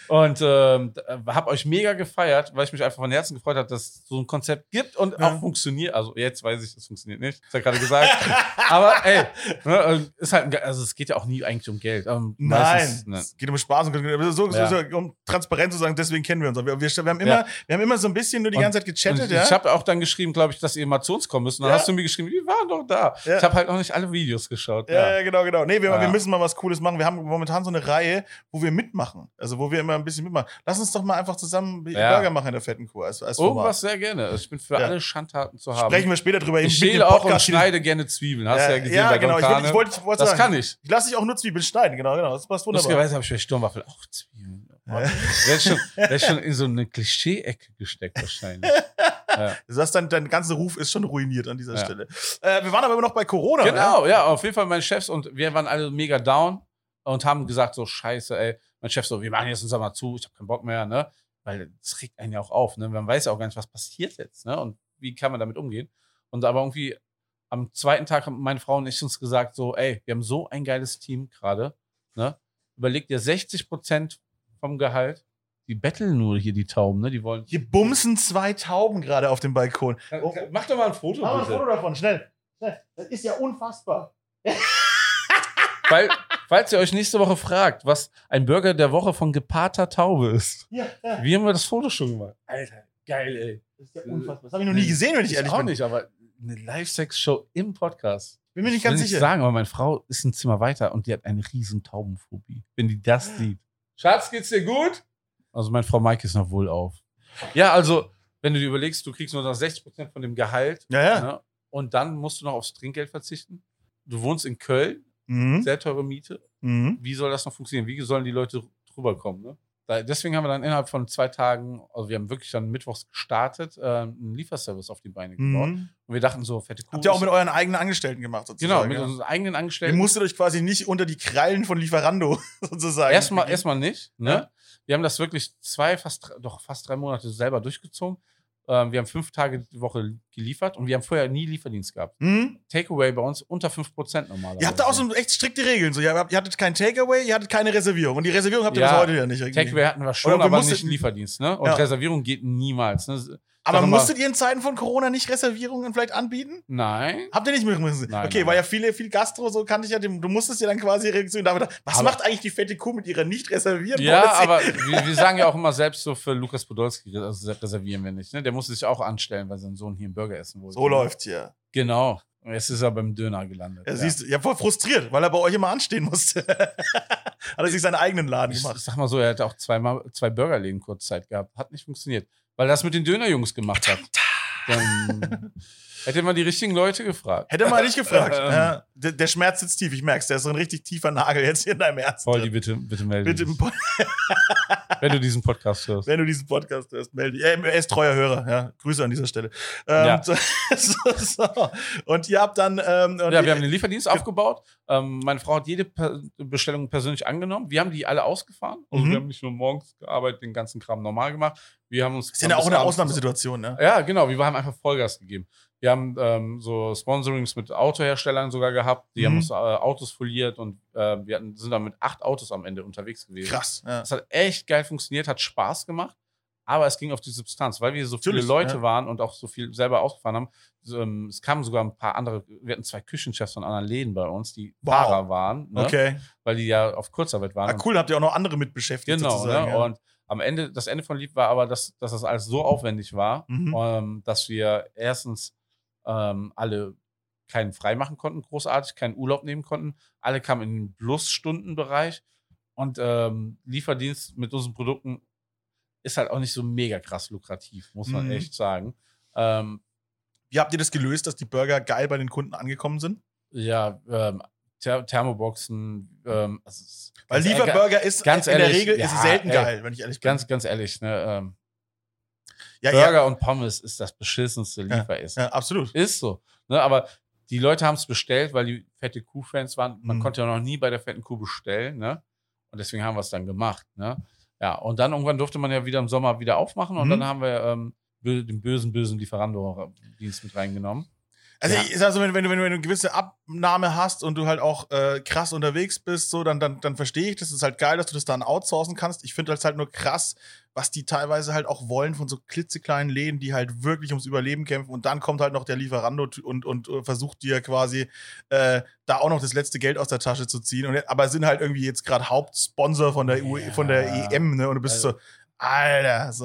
und ähm, habe euch mega gefeiert, weil ich mich einfach von Herzen gefreut habe, dass es so ein Konzept gibt und Ja. auch funktioniert. Also jetzt weiß ich, es funktioniert nicht, ist ja gerade gesagt. <laughs> Aber ey, ne, äh, ist halt, also es geht ja auch nie eigentlich um Geld. Ähm, Nein, meistens, ne. es geht um Spaß und so, so, so, um transparent zu sagen, deswegen kennen wir uns. Wir, wir, wir, haben, immer, wir haben immer so ein bisschen nur die ganze Zeit gechattet, Und. Ich habe auch dann geschrieben, glaube ich, dass ihr mal zu uns kommen müsst. Und dann Ja. hast du mir geschrieben, wir waren doch da. Ja. Ich habe halt noch nicht alle Videos geschaut. Ja, ja, genau, genau. Nee, wir, wir müssen mal was Cooles machen. Wir haben momentan so eine Reihe, wo wir mitmachen. Also, wo wir immer ein bisschen mitmachen. Lass uns doch mal einfach zusammen. Burger machen in der fetten Kuh. Als, als. Irgendwas sehr gerne. Also Ich bin für alle Schandtaten zu haben. Sprechen wir später drüber. ich schäle auch und schneide gerne Zwiebeln. Hast du ja gesehen ja, bei genau. Ich wollte, Carne. ich wollte, Das sagen, kann ich. Ich lasse dich auch nur Zwiebeln schneiden, genau, genau. Das passt wunderbar. Lustigerweise habe ich bei Sturmwaffel auch Zwiebeln. Werde ich, schon, werd ich schon in so eine Klischee-Ecke gesteckt wahrscheinlich. <laughs> <laughs> Das heißt, dein, dein ganzer Ruf ist schon ruiniert an dieser Ja. Stelle. Äh, wir waren aber immer noch bei Corona. Genau, ja, auf jeden Fall meine Chefs und wir waren alle mega down. und haben gesagt so, scheiße, ey, mein Chef so, wir machen jetzt unser mal zu, ich habe keinen Bock mehr, ne? Weil das regt einen ja auch auf, ne? Man weiß ja auch gar nicht, was passiert jetzt, ne? Und wie kann man damit umgehen? Und aber irgendwie am zweiten Tag haben meine Frau und ich uns gesagt so, ey, wir haben so ein geiles Team gerade, ne? Überleg dir 60 Prozent vom Gehalt, die betteln nur hier die Tauben, ne? Die wollen. Hier bumsen zwei Tauben gerade auf dem Balkon. Oh, Mach doch mal ein Foto, Mach mal ein. Foto davon, schnell. schnell. Das ist ja unfassbar. <laughs> Weil, falls ihr euch nächste Woche fragt, was ein Burger der Woche von gepaarter Taube ist, Ja, ja. wie haben wir das Foto schon gemacht? Alter, geil, ey. Das ist ja unfassbar. Das habe ich noch nie gesehen, wenn ich ehrlich auch bin. nicht, aber eine Live-Sex-Show im Podcast. Bin mir nicht Ich will ganz sicher. sagen, aber meine Frau ist ein Zimmer weiter und die hat eine riesen Taubenphobie. Wenn die das sieht. Schatz, geht's dir gut? Also meine Frau Maike ist noch wohl auf. Ja, also, wenn du dir überlegst, du kriegst nur noch 60% von dem Gehalt Ja, ja. ne? und dann musst du noch aufs Trinkgeld verzichten. Du wohnst in Köln, Mhm. sehr teure Miete. Mhm. Wie soll das noch funktionieren? Wie sollen die Leute drüber kommen? Ne? Da, deswegen haben wir dann innerhalb von zwei Tagen, also wir haben wirklich dann mittwochs gestartet, äh, einen Lieferservice auf die Beine gebaut. Mhm. Und wir dachten so, fette Kuh. Habt ihr auch mit euren eigenen Angestellten gemacht, sozusagen? Genau, mit ja. unseren eigenen Ihr Angestellten. musstet euch quasi nicht unter die Krallen von Lieferando <laughs> sozusagen. Erstmal, erstmal nicht. Ne? Ja. Wir haben das wirklich zwei, fast, doch fast drei Monate selber durchgezogen. Ähm, wir haben fünf Tage die Woche geliefert und wir haben vorher nie Lieferdienst gehabt. Mhm. Takeaway bei uns unter 5% normalerweise. Ihr habt da auch so echt strikte Regeln. So, ihr, habt, ihr hattet kein Takeaway, ihr hattet keine Reservierung. Und die Reservierung habt ihr Ja, bis heute ja nicht. irgendwie. Takeaway hatten wir schon, Oder aber nicht Lieferdienst. Ne? Und Ja. Reservierung geht niemals. Ne? Aber mal- musstet ihr in Zeiten von Corona nicht Reservierungen vielleicht anbieten? Nein. Habt ihr nicht mehr müssen? Nein, okay, nein, weil ja viele, viel Gastro, so kannte ich ja, dem, du musstest ja dann quasi Reaktion damit. Was Aber- macht eigentlich die fette Kuh mit ihrer nicht reservierten Ja, Policy? aber wir, wir sagen ja auch immer selbst so für Lukas Podolski also reservieren wir nicht. Ne? Der musste sich auch anstellen, weil sein Sohn hier einen Burger essen wollte. So läuft's hier. Genau. Jetzt ist er beim Döner gelandet. Ja, siehst du, ja, voll frustriert, weil er bei euch immer anstehen musste. <laughs> Hat er sich seinen eigenen Laden Ich, ich gemacht. sag mal so, er hat auch zweimal zwei Burgerläden kurzzeit gehabt. Hat nicht funktioniert. Weil das mit den Dönerjungs gemacht hat. Dann hätte man die richtigen Leute gefragt. Hätte mal nicht gefragt. <laughs> Ähm. der, der Schmerz sitzt tief, ich merk's. Der ist so ein richtig tiefer Nagel jetzt hier in deinem Herzen. Pauli, bitte, bitte melde Bitte, dich, <laughs> wenn du diesen Podcast hörst. wenn du diesen Podcast hörst, melde dich. Er, ist treuer Hörer, ja. Grüße an dieser Stelle. Ähm, Ja. <laughs> so, so. Und ihr habt dann. Ähm, Ja, wir haben den Lieferdienst aufgebaut. Ähm, meine Frau hat jede Bestellung persönlich angenommen. Wir haben die alle ausgefahren. Also Mhm. wir haben nicht nur morgens gearbeitet, den ganzen Kram normal gemacht. Wir haben uns. ist ja auch eine Ausnahmesituation, ne? Ja, genau. Wir haben einfach Vollgas gegeben. Wir haben ähm, so Sponsorings mit Autoherstellern sogar gehabt. Die Mhm. haben uns äh, Autos foliert und äh, wir hatten, sind dann mit acht Autos am Ende unterwegs gewesen. Krass. Ja. Das hat echt geil funktioniert, hat Spaß gemacht. Aber es ging auf die Substanz, weil wir so viele Natürlich, Leute ja. waren und auch so viel selber ausgefahren haben. So, ähm, es kamen sogar ein paar andere, wir hatten zwei Küchenchefs von anderen Läden bei uns, die Wow. Fahrer waren, ne? Okay. weil die ja auf Kurzarbeit waren. Ah, cool, habt ihr auch noch andere mit beschäftigt. Genau, ne? ja. und am Ende, das Ende von Lieb war aber, dass, dass das alles so aufwendig war, Mhm. ähm, dass wir erstens ähm, alle keinen frei machen konnten, großartig, keinen Urlaub nehmen konnten. Alle kamen in den Plus-Stunden-Bereich und ähm, Lieferdienst mit unseren Produkten ist halt auch nicht so mega krass lukrativ, muss man Mhm. echt sagen. Ähm, Wie habt ihr das gelöst, dass die Burger geil bei den Kunden angekommen sind? ja, ähm, Ther Thermoboxen, ähm, ist Weil Lieferburger ist ganz in der ehrlich, Regel ist ja, selten ey, geil, wenn ich ehrlich bin. Ganz, ganz ehrlich, ne, ähm, ja, Burger ja, und Pommes ist das beschissenste Lieferessen. ja, absolut. Ist so. Ne, aber die Leute haben es bestellt, weil die fette Kuh-Fans waren. Man Mhm. konnte ja noch nie bei der fetten Kuh bestellen, ne? Und deswegen haben wir es dann gemacht, ne? Ja, und dann irgendwann durfte man ja wieder im Sommer wieder aufmachen und Mhm. dann haben wir ähm, den bösen, bösen Lieferando-Dienst mit reingenommen. Also Ja. ich sag so, wenn, wenn, du, wenn du eine gewisse Abnahme hast und du halt auch äh, krass unterwegs bist, so, dann, dann, dann verstehe ich das. Es ist halt geil, dass du das dann outsourcen kannst. Ich finde das halt nur krass, was die teilweise halt auch wollen von so klitzekleinen Läden, die halt wirklich ums Überleben kämpfen. Und dann kommt halt noch der Lieferando und, und, äh, versucht dir quasi äh, da auch noch das letzte Geld aus der Tasche zu ziehen. Und, aber sind halt irgendwie jetzt gerade Hauptsponsor von der, Ja. von der EM, ne? Und du bist Also- so, Alter, so.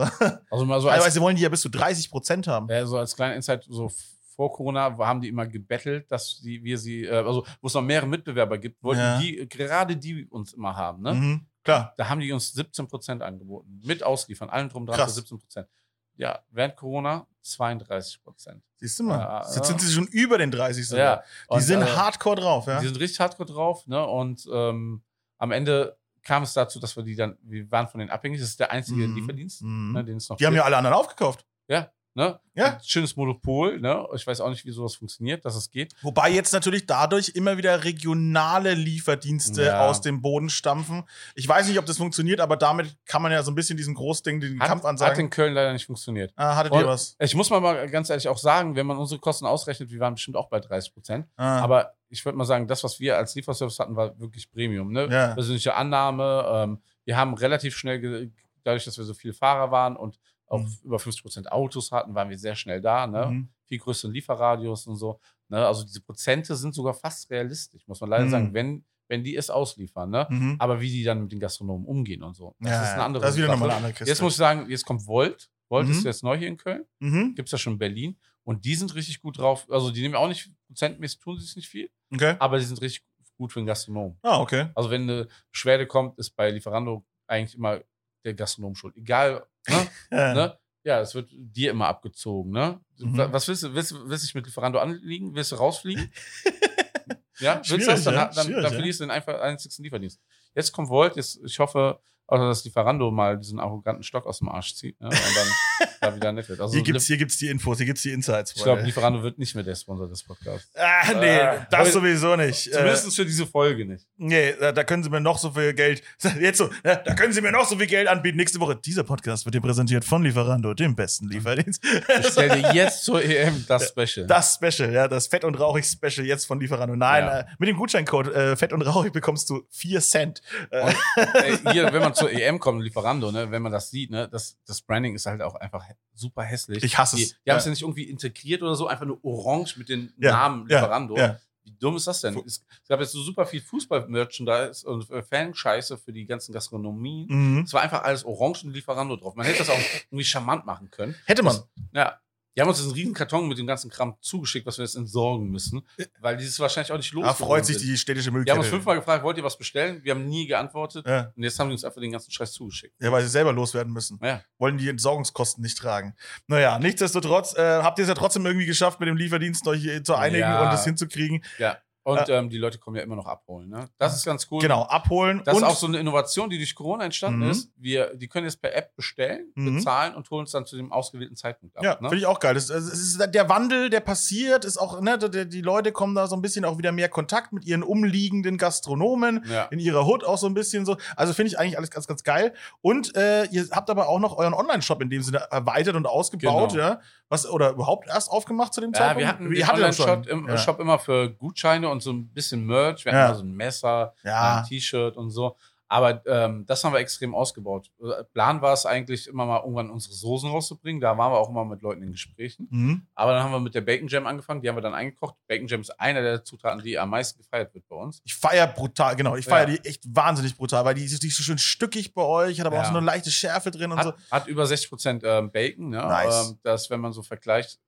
Also mal so als, Teilweise wollen die ja bis zu 30 Prozent haben. äh, so als kleiner Insight, so vor Corona haben die immer gebettelt, dass die, wir sie, äh, also wo es noch mehrere Mitbewerber gibt, wollten Ja. die, gerade die uns immer haben, ne? Mhm, klar. Da haben die uns 17% angeboten. Mit Ausliefern, allem drum dran Krass. für 17%. Ja, während Corona 32%. Siehst du mal. Ja, Jetzt ja. sind sie schon über den 30 sogar. Ja, Die und, sind äh, hardcore drauf, ja. Die sind richtig hardcore drauf, ne? Und ähm, am Ende kam es dazu, dass wir die dann, wir waren von denen abhängig. Das ist der einzige Mhm. Lieferdienst, Mhm. ne, den es noch Die haben gibt. ja alle anderen aufgekauft. ne? Ne? Ja. Ein schönes Monopol. Ne? Ich weiß auch nicht, wie sowas funktioniert, dass es geht. Wobei jetzt natürlich dadurch immer wieder regionale Lieferdienste Ja. aus dem Boden stampfen. Ich weiß nicht, ob das funktioniert, aber damit kann man ja so ein bisschen diesen Großding, den Hat, Kampf hat ansagen. in Köln leider nicht funktioniert. Ah, hattet Und ihr was? Ich muss mal, mal ganz ehrlich auch sagen, wenn man unsere Kosten ausrechnet, wir waren bestimmt auch bei 30 Prozent. Ah. Aber ich würde mal sagen, das, was wir als Lieferservice hatten, war wirklich Premium. Ne? Ja. Persönliche Annahme. Ähm, wir haben relativ schnell, dadurch, dass wir so viele Fahrer waren und auch Mhm. über 50 Prozent Autos hatten, waren wir sehr schnell da. Ne? Mhm. Viel größeren Lieferradius und so. Ne? Also diese Prozente sind sogar fast realistisch, muss man leider Mhm. sagen, wenn, wenn die es ausliefern. Ne? Mhm. Aber wie die dann mit den Gastronomen umgehen und so. Das Ja, ist eine andere Das ist wieder Sache. nochmal eine andere Kiste. Jetzt muss ich sagen, jetzt kommt Volt. Volt Mhm. ist jetzt neu hier in Köln. Mhm. Gibt es ja schon in Berlin. Und die sind richtig gut drauf. Also die nehmen auch nicht, prozentmäßig tun sie es nicht viel, Okay. aber die sind richtig gut für den Gastronom. Ah, okay. Also wenn eine Beschwerde kommt, ist bei Lieferando eigentlich immer der Gastronom schuld. Egal, ne? <laughs> Ja. ne? Ja, es wird dir immer abgezogen, ne? Mhm. Wa- Was willst du? Willst, willst du dich mit Lieferando anliegen? Willst du rausfliegen? <laughs> ja, willst du das? Dann, dann, dann verlierst du den einfach einzigsten Lieferdienst. Jetzt kommt Volt, jetzt, ich hoffe, also dass Lieferando mal diesen arroganten Stock aus dem Arsch zieht ne? und dann <laughs> da wieder nett wird. Also Hier gibt's, hier gibt's die Infos, hier gibt's die Insights. ich glaube. Lieferando wird nicht mehr der Sponsor des Podcasts. Ah, nee, Äh, das sowieso nicht. Äh, Zumindest für diese Folge nicht. nee, da, da können Sie mir noch so viel Geld. <laughs> Jetzt so, da können Sie mir noch so viel Geld anbieten. Nächste Woche. Dieser Podcast wird dir präsentiert von Lieferando, dem besten Lieferdienst. Ich dir <laughs> jetzt zur EM das Special. Das Special, ja, das Fett und Rauchig Special jetzt von Lieferando. Nein, Ja. äh, mit dem Gutscheincode äh, Fett und Rauchig bekommst du 4 Cent. Äh, Und, ey, hier, wenn man zur EM kommt, Lieferando, ne, wenn man das sieht, ne, das, das Branding ist halt auch einfach super hässlich. Ich hasse die, es. Die haben Ja. es ja nicht irgendwie integriert oder so, einfach nur orange mit den Ja, Namen Lieferando. ja. Wie dumm ist das denn? Es gab jetzt so super viel Fußball-Merchandise und äh, Fanscheiße für die ganzen Gastronomien. mhm. Es war einfach alles orange und Lieferando drauf. Man hätte das auch irgendwie charmant machen können. Hätte man. Das, ja. Die haben uns diesen riesen Karton mit dem ganzen Kram zugeschickt, was wir jetzt entsorgen müssen, weil die es wahrscheinlich auch nicht los. Da freut sich die städtische Die haben uns Müllkette. fünfmal gefragt, wollt ihr was bestellen? Wir haben nie geantwortet. Ja. Und jetzt haben die uns einfach den ganzen Scheiß zugeschickt. ja, weil sie selber loswerden müssen. Ja. Wollen die Entsorgungskosten nicht tragen. Naja, nichtsdestotrotz äh, habt ihr es ja trotzdem irgendwie geschafft, mit dem Lieferdienst euch äh, zu einigen Ja. und es hinzukriegen. Ja. Und ähm, die Leute kommen ja immer noch abholen. Ne? Das ist ganz cool. Genau, abholen. Das ist auch so eine Innovation, die durch Corona entstanden Mhm. ist. Wir, die können jetzt per App bestellen, Mhm. bezahlen und holen es dann zu dem ausgewählten Zeitpunkt ab. Ja, ne? finde ich auch geil. Das, es ist der Wandel, der passiert, ist auch, ne, der, die Leute kommen da so ein bisschen auch wieder mehr Kontakt mit ihren umliegenden Gastronomen, ja. in ihrer Hood auch so ein bisschen so. Also finde ich eigentlich alles ganz, ganz geil. Und äh, ihr habt aber auch noch euren Online-Shop in dem Sinne erweitert und ausgebaut, Genau. ja. Was, oder überhaupt erst aufgemacht zu dem Ja, Zeitpunkt? wir hatten ihr das Online-Shop im, ja. Shop immer für Gutscheine und so ein bisschen Merch. Wir Ja. hatten mal so ein Messer, Ja. ein T-Shirt und so. Aber ähm, das haben wir extrem ausgebaut. Plan war es eigentlich immer mal irgendwann unsere Soßen rauszubringen. Da waren wir auch immer mit Leuten in Gesprächen. Mhm. Aber dann haben wir mit der Bacon Jam angefangen. Die haben wir dann eingekocht. Bacon Jam ist einer der Zutaten, die am meisten gefeiert wird bei uns. Ich feier brutal, genau, ich feier Ja. die echt wahnsinnig brutal, weil die ist, ist so schön stückig bei euch, hat aber auch Ja. so eine leichte Schärfe drin und so. Hat, hat über 60% ähm, Bacon. Ne? Nice. Ähm, das, wenn man so vergleicht,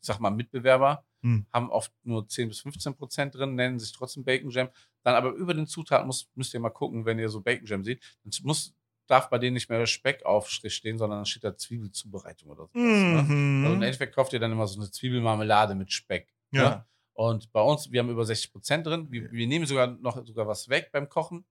ich sag mal, Mitbewerber Hm. haben oft nur 10 bis 15% drin, nennen sich trotzdem Bacon Jam. Dann aber über den Zutaten muss, müsst ihr mal gucken, wenn ihr so Bacon Jam seht. Dann muss, darf bei denen nicht mehr Speckaufstrich stehen, sondern dann steht da Zwiebelzubereitung oder sowas. Ne? Mhm. Also im Endeffekt kauft ihr dann immer so eine Zwiebelmarmelade mit Speck. Ja. Ne? Und bei uns, wir haben über 60% drin. Wir, wir nehmen sogar noch sogar was weg beim Kochen.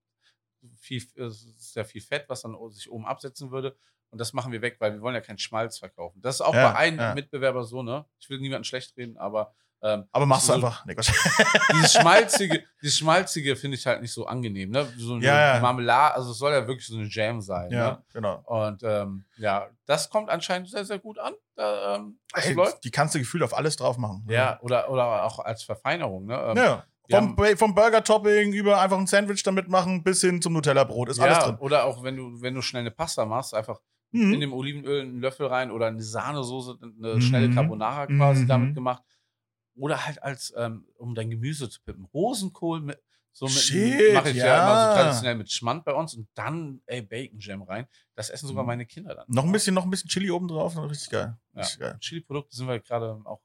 Viel, es ist sehr viel Fett, was dann sich oben absetzen würde. Und das machen wir weg, weil wir wollen ja keinen Schmalz verkaufen. Das ist auch Ja, bei einem ja. Mitbewerber so, ne? Ich will niemanden schlecht reden, aber ähm, aber machst du so- einfach. Nee, Quatsch. <laughs> dieses schmalzige, dieses schmalzige finde ich halt nicht so angenehm, ne? So eine Ja, ja. Marmelade, also es soll ja wirklich so eine Jam sein, ja, ne? genau. Und ähm, ja, das kommt anscheinend sehr, sehr gut an. Da, ähm, das Ey, läuft. die kannst du gefühlt auf alles drauf machen. Ja, oder, oder auch als Verfeinerung, ne? Ähm, Ja. Vom, vom Burger-Topping über einfach ein Sandwich damit machen bis hin zum Nutella-Brot. Ist alles drin. oder auch wenn du, wenn du schnell eine Pasta machst, einfach Mhm. in dem Olivenöl einen Löffel rein oder eine Sahnesoße, eine Mhm. schnelle Carbonara quasi Mhm. damit gemacht. Oder halt als, ähm, um dein Gemüse zu pippen. Rosenkohl mit, so mit, Shit, mache ich ja. ja. immer so traditionell mit Schmand bei uns und dann, ey, Bacon Jam rein. Das essen sogar Mhm. meine Kinder dann. Noch ein bisschen, noch ein bisschen Chili oben drauf. Richtig geil. Ja. Richtig geil. Chili-Produkte sind wir gerade auch.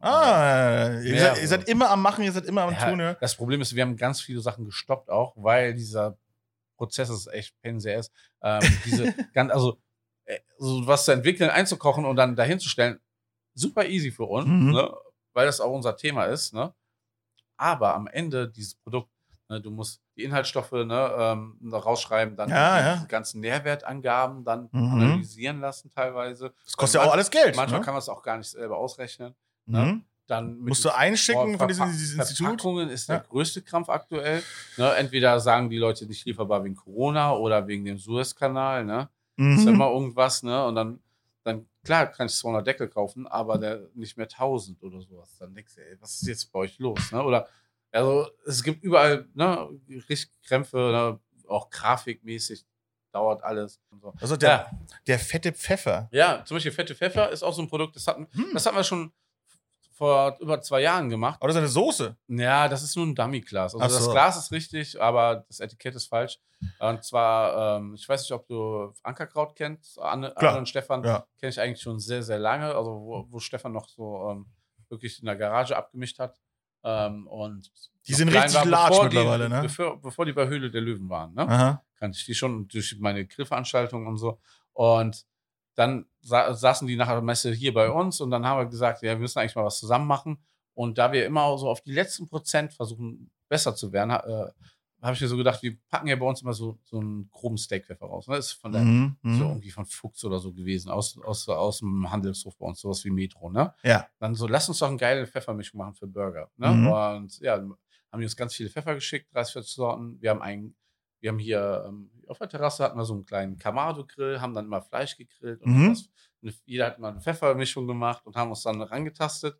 Ah, ihr, Ja, seid, ihr seid immer am Machen, ihr seid immer am Ja, Tun. Ja. Das Problem ist, wir haben ganz viele Sachen gestoppt auch, weil dieser Prozess ist echt the ass. Ähm, diese <laughs> ganz, also äh, so was zu entwickeln, einzukochen und dann dahin zu stellen, super easy für uns, Mhm. ne? Weil das auch unser Thema ist. Ne? Aber am Ende dieses Produkt Ne, du musst die Inhaltsstoffe ne, ähm, rausschreiben, dann Ja, die, ja. ganzen Nährwertangaben dann Mhm. analysieren lassen teilweise. Das kostet ja auch Man- alles Geld. Manchmal ne? kann man es auch gar nicht selber ausrechnen. mhm. Dann Musst du einschicken von diesem, diesem Institut? Verpackungen ist der Ja. größte Krampf aktuell. Ne, entweder sagen die Leute nicht lieferbar wegen Corona oder wegen dem Suezkanal. Ne? Ist Mhm. immer irgendwas. Ne? Und dann, dann, klar, kann ich 200 Deckel kaufen, aber der nicht mehr 1000 oder sowas. Dann denkst du, ey, was ist jetzt bei euch los? Ne? Oder, also, es gibt überall ne, richtig Krämpfe, ne? auch grafikmäßig dauert alles. So. Also der, Ja. der fette Pfeffer. Ja, zum Beispiel fette Pfeffer ist auch so ein Produkt, das hatten, Hm. das hatten wir schon vor über zwei Jahren gemacht. Aber das ist eine Soße. Ja, das ist nur ein Dummy-Glas. Also Ach das so. Glas ist richtig, aber das Etikett ist falsch. Und zwar, ähm, ich weiß nicht, ob du Ankerkraut kennst. Anne. Anne und Stefan Ja. kenne ich eigentlich schon sehr, sehr lange. Also wo, wo Stefan noch so ähm, wirklich in der Garage abgemischt hat. Ähm, und Die sind richtig waren, large mittlerweile, die, ne? Bevor, bevor die bei Höhle der Löwen waren. Ne? Aha. kannte ich die schon durch meine Grillveranstaltungen und so. Und dann sa saßen die nach der Messe hier bei uns und dann haben wir gesagt, ja, wir müssen eigentlich mal was zusammen machen. Und da wir immer so auf die letzten Prozent versuchen, besser zu werden, äh, habe ich mir so gedacht, wir packen ja bei uns immer so, so einen groben Steakpfeffer raus. Ne? Das ist von der, Mhm. so Mhm. irgendwie von Fuchs oder so gewesen, aus, aus, aus dem Handelshof bei uns, sowas wie Metro, ne? Ja. Dann so, lass uns doch eine geile Pfeffermischung machen für Burger. Ne? Mhm. Und ja, haben die uns ganz viele Pfeffer geschickt, 30, 40 Sorten. Wir haben einen, wir haben hier ähm, auf der Terrasse hatten wir so einen kleinen Kamado-Grill, haben dann immer Fleisch gegrillt und Mhm. das, eine, jeder hat mal eine Pfeffermischung gemacht und haben uns dann rangetastet.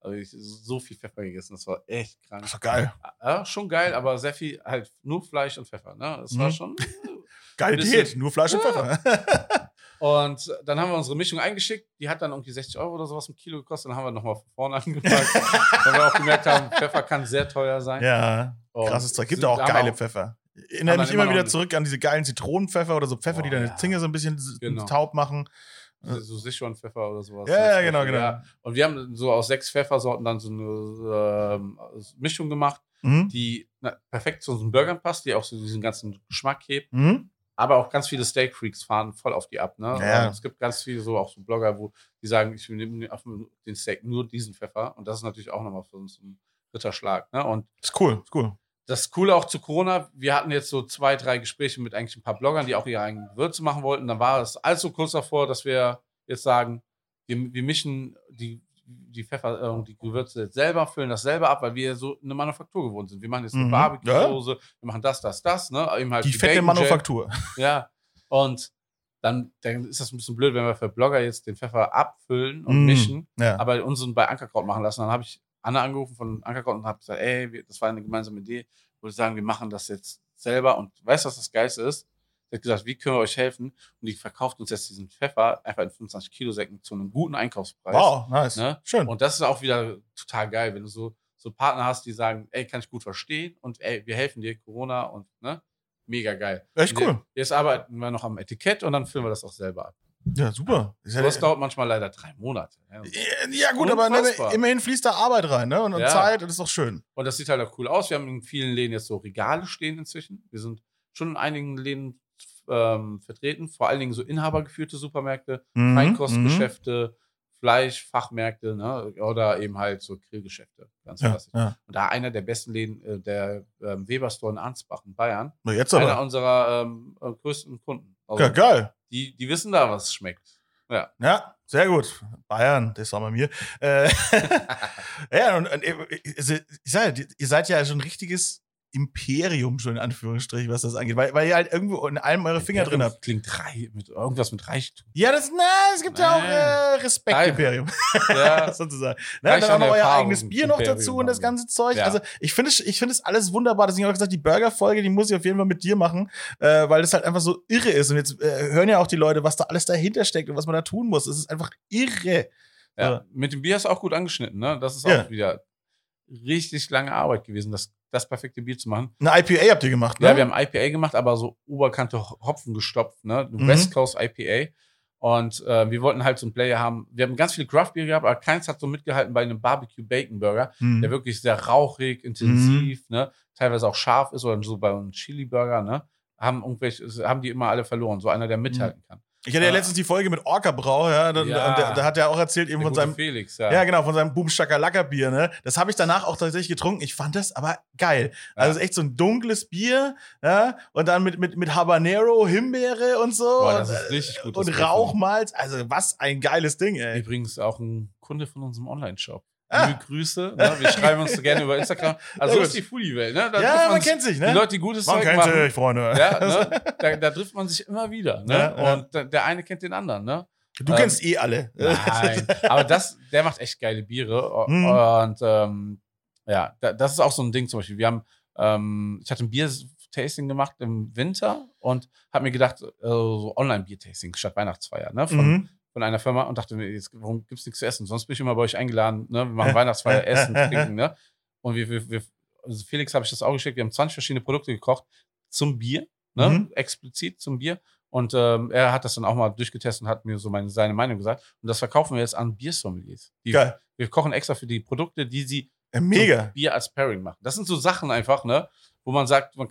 Also ich so viel Pfeffer gegessen, das war echt krank. Das doch geil. Ja, schon geil, aber sehr viel halt nur Fleisch und Pfeffer. Ne? Das war Mhm. schon. <laughs> Geile Bisschen- Diät. Nur Fleisch und Ja. Pfeffer. <laughs> Und dann haben wir unsere Mischung eingeschickt. Die hat dann irgendwie 60 Euro oder sowas im Kilo gekostet. Dann haben wir nochmal von vorne <laughs> angefangen, weil wir auch gemerkt haben, Pfeffer kann sehr teuer sein. ja. Und Krasses Zeug. Gibt auch geile auch- Pfeffer. Erinnere mich immer immer wieder zurück an diese geilen Zitronenpfeffer oder so Pfeffer, die Boah, deine ja. Zunge so ein bisschen Genau. taub machen. So Sichuan-Pfeffer oder sowas. Ja, ja, genau, genau. ja. Und wir haben so aus sechs Pfeffersorten dann so eine ähm, Mischung gemacht, Mhm. die na, perfekt zu unseren Burgern passt, die auch so diesen ganzen Geschmack hebt. Mhm. Aber auch ganz viele Steak-Freaks fahren voll auf die ab. Ne? Ja. Es gibt ganz viele so auch so Blogger, wo die sagen, ich nehme auf den Steak nur diesen Pfeffer. Und das ist natürlich auch nochmal für uns ein Ritterschlag. Ne? Und Ist cool, ist cool. Das Coole auch zu Corona, wir hatten jetzt so zwei, drei Gespräche mit eigentlich ein paar Bloggern, die auch ihre eigenen Gewürze machen wollten. Dann war es allzu kurz davor, dass wir jetzt sagen, wir, wir mischen die, die Pfeffer äh, und die Gewürze jetzt selber, füllen das selber ab, weil wir so eine Manufaktur gewohnt sind. Wir machen jetzt eine Mhm. Barbecue-Soße, wir machen das, das, das, ne? Eben halt Die fette Bacon. Manufaktur. Ja. Und dann, dann ist das ein bisschen blöd, wenn wir für Blogger jetzt den Pfeffer abfüllen und Mm. mischen, Ja. aber unseren bei Ankerkraut machen lassen. Dann habe ich Anne angerufen von Ankerkraut und habe gesagt, ey, das war eine gemeinsame Idee. Ich würde sagen, wir machen das jetzt selber. Und weißt du, was das Geilste ist? Sie hat gesagt, wie können wir euch helfen? Und die verkauft uns jetzt diesen Pfeffer einfach in 25 Kilo Säcken zu einem guten Einkaufspreis. Wow, nice. Ne? Schön. Und das ist auch wieder total geil, wenn du so, so Partner hast, die sagen, ey, kann ich gut verstehen und ey, wir helfen dir, Corona und ne? Mega geil. Echt cool. Jetzt arbeiten wir noch am Etikett und dann füllen wir das auch selber ab. Ja, super. Ja, Das dauert manchmal leider drei Monate. Ne? ja, gut, aber ne, Unfassbar. immerhin fließt da Arbeit rein, ne? Und, und Ja. Zeit, und das ist doch schön. Und das sieht halt auch cool aus. Wir haben in vielen Läden jetzt so Regale stehen inzwischen. Wir sind schon in einigen Läden ähm, vertreten, vor allen Dingen so inhabergeführte Supermärkte, Mhm, Feinkostgeschäfte, Fleischfachmärkte ne? oder eben halt so Grillgeschäfte. Ganz Ja, klassisch. ja. Und da einer der besten Läden, äh, der ähm, Weber Store in Ansbach in Bayern, Na, jetzt einer aber. unserer ähm, äh, größten Kunden. Also, Ja, geil. Die, die wissen da, was schmeckt. Ja. Ja, sehr gut. Bayern, das sagen wir mir. Äh, <laughs> ja, und, und äh, also, ich sag, ja, ihr seid ja schon ein richtiges Imperium, schon in Anführungsstrichen, was das angeht, weil, weil ihr halt irgendwo in allem eure Finger drin habt. Klingt reich, mit irgendwas mit Reichtum. Ja, das, na, es gibt ja auch äh, Respekt-Imperium, Ja, <laughs> sozusagen. Reicht dann auch noch euer eigenes Bier noch Imperium dazu und das ganze Zeug. Ja. Also ich finde es ich finde es alles wunderbar. Deswegen habe ich gesagt, die Burger-Folge, die muss ich auf jeden Fall mit dir machen, äh, weil das halt einfach so irre ist. Und jetzt äh, hören ja auch die Leute, was da alles dahinter steckt und was man da tun muss. Es ist einfach irre. Ja, Ja. mit dem Bier ist auch gut angeschnitten, ne? Das ist auch wieder richtig lange Arbeit gewesen, das, das perfekte Bier zu machen. Eine IPA habt ihr gemacht, ne? Ja, wir haben IPA gemacht, aber so Oberkante Ho- Hopfen gestopft, ne? Mhm. West Coast IPA. Und äh, wir wollten halt so einen Player haben. Wir haben ganz viele Craft Bier gehabt, aber keins hat so mitgehalten bei einem Barbecue Bacon Burger, Mhm. der wirklich sehr rauchig, intensiv, ne? Teilweise auch scharf ist oder so bei einem Chili Burger, ne? Haben irgendwelche, haben die immer alle verloren, so einer, der mithalten kann. Ich hatte ja Äh, letztens die Folge mit Orca Brau, ja, da, Ja. und da, da hat er auch erzählt eben Der von seinem Felix, ja. Ja, genau, von seinem Boom Shakalaka Bier, ne? Das habe ich danach auch tatsächlich getrunken. Ich fand das aber geil. Also es ist echt so ein dunkles Bier, ja, und dann mit, mit, mit Habanero, Himbeere und so. Boah, und, das ist richtig gut. und Rauchmalz. Also was ein geiles Ding, ey. Übrigens auch ein Kunde von unserem Online-Shop. Ah. Liebe Grüße. Ne? Wir <laughs> schreiben uns so gerne über Instagram. Also so ist die Foodie-Welt. Ne? Da Ja, man kennt sich, ne? Die Leute, die gutes Man Zeug kennt machen. sich, Freunde. Ja, ne? <laughs> da, da trifft man sich immer wieder. Ne? Ja, ja. Und der, der eine kennt den anderen. Ne? Du Ähm, kennst eh alle. Nein, <laughs> aber das, der macht echt geile Biere. Mhm. Und ähm, ja, da, das ist auch so ein Ding zum Beispiel. Wir haben, ähm, ich hatte ein Bier-Tasting gemacht im Winter und habe mir gedacht, äh, so Online-Bier-Tasting statt Weihnachtsfeier, ne? Von, Mhm. Von einer Firma und dachte mir, jetzt, warum gibt's nichts zu essen? Sonst bin ich immer bei euch eingeladen, ne? Wir machen Weihnachtsfeier, <laughs> Essen, Trinken, ne? Und wir, wir, wir also Felix habe ich das auch geschickt, wir haben 20 verschiedene Produkte gekocht zum Bier, ne? Mhm. Explizit zum Bier. Und ähm, er hat das dann auch mal durchgetestet und hat mir so meine, seine Meinung gesagt. Und das verkaufen wir jetzt an Biersommeliers. Die, Geil. Wir kochen extra für die Produkte, die sie Ja, Mega. Bier als Pairing machen. Das sind so Sachen einfach, ne, wo man sagt, man,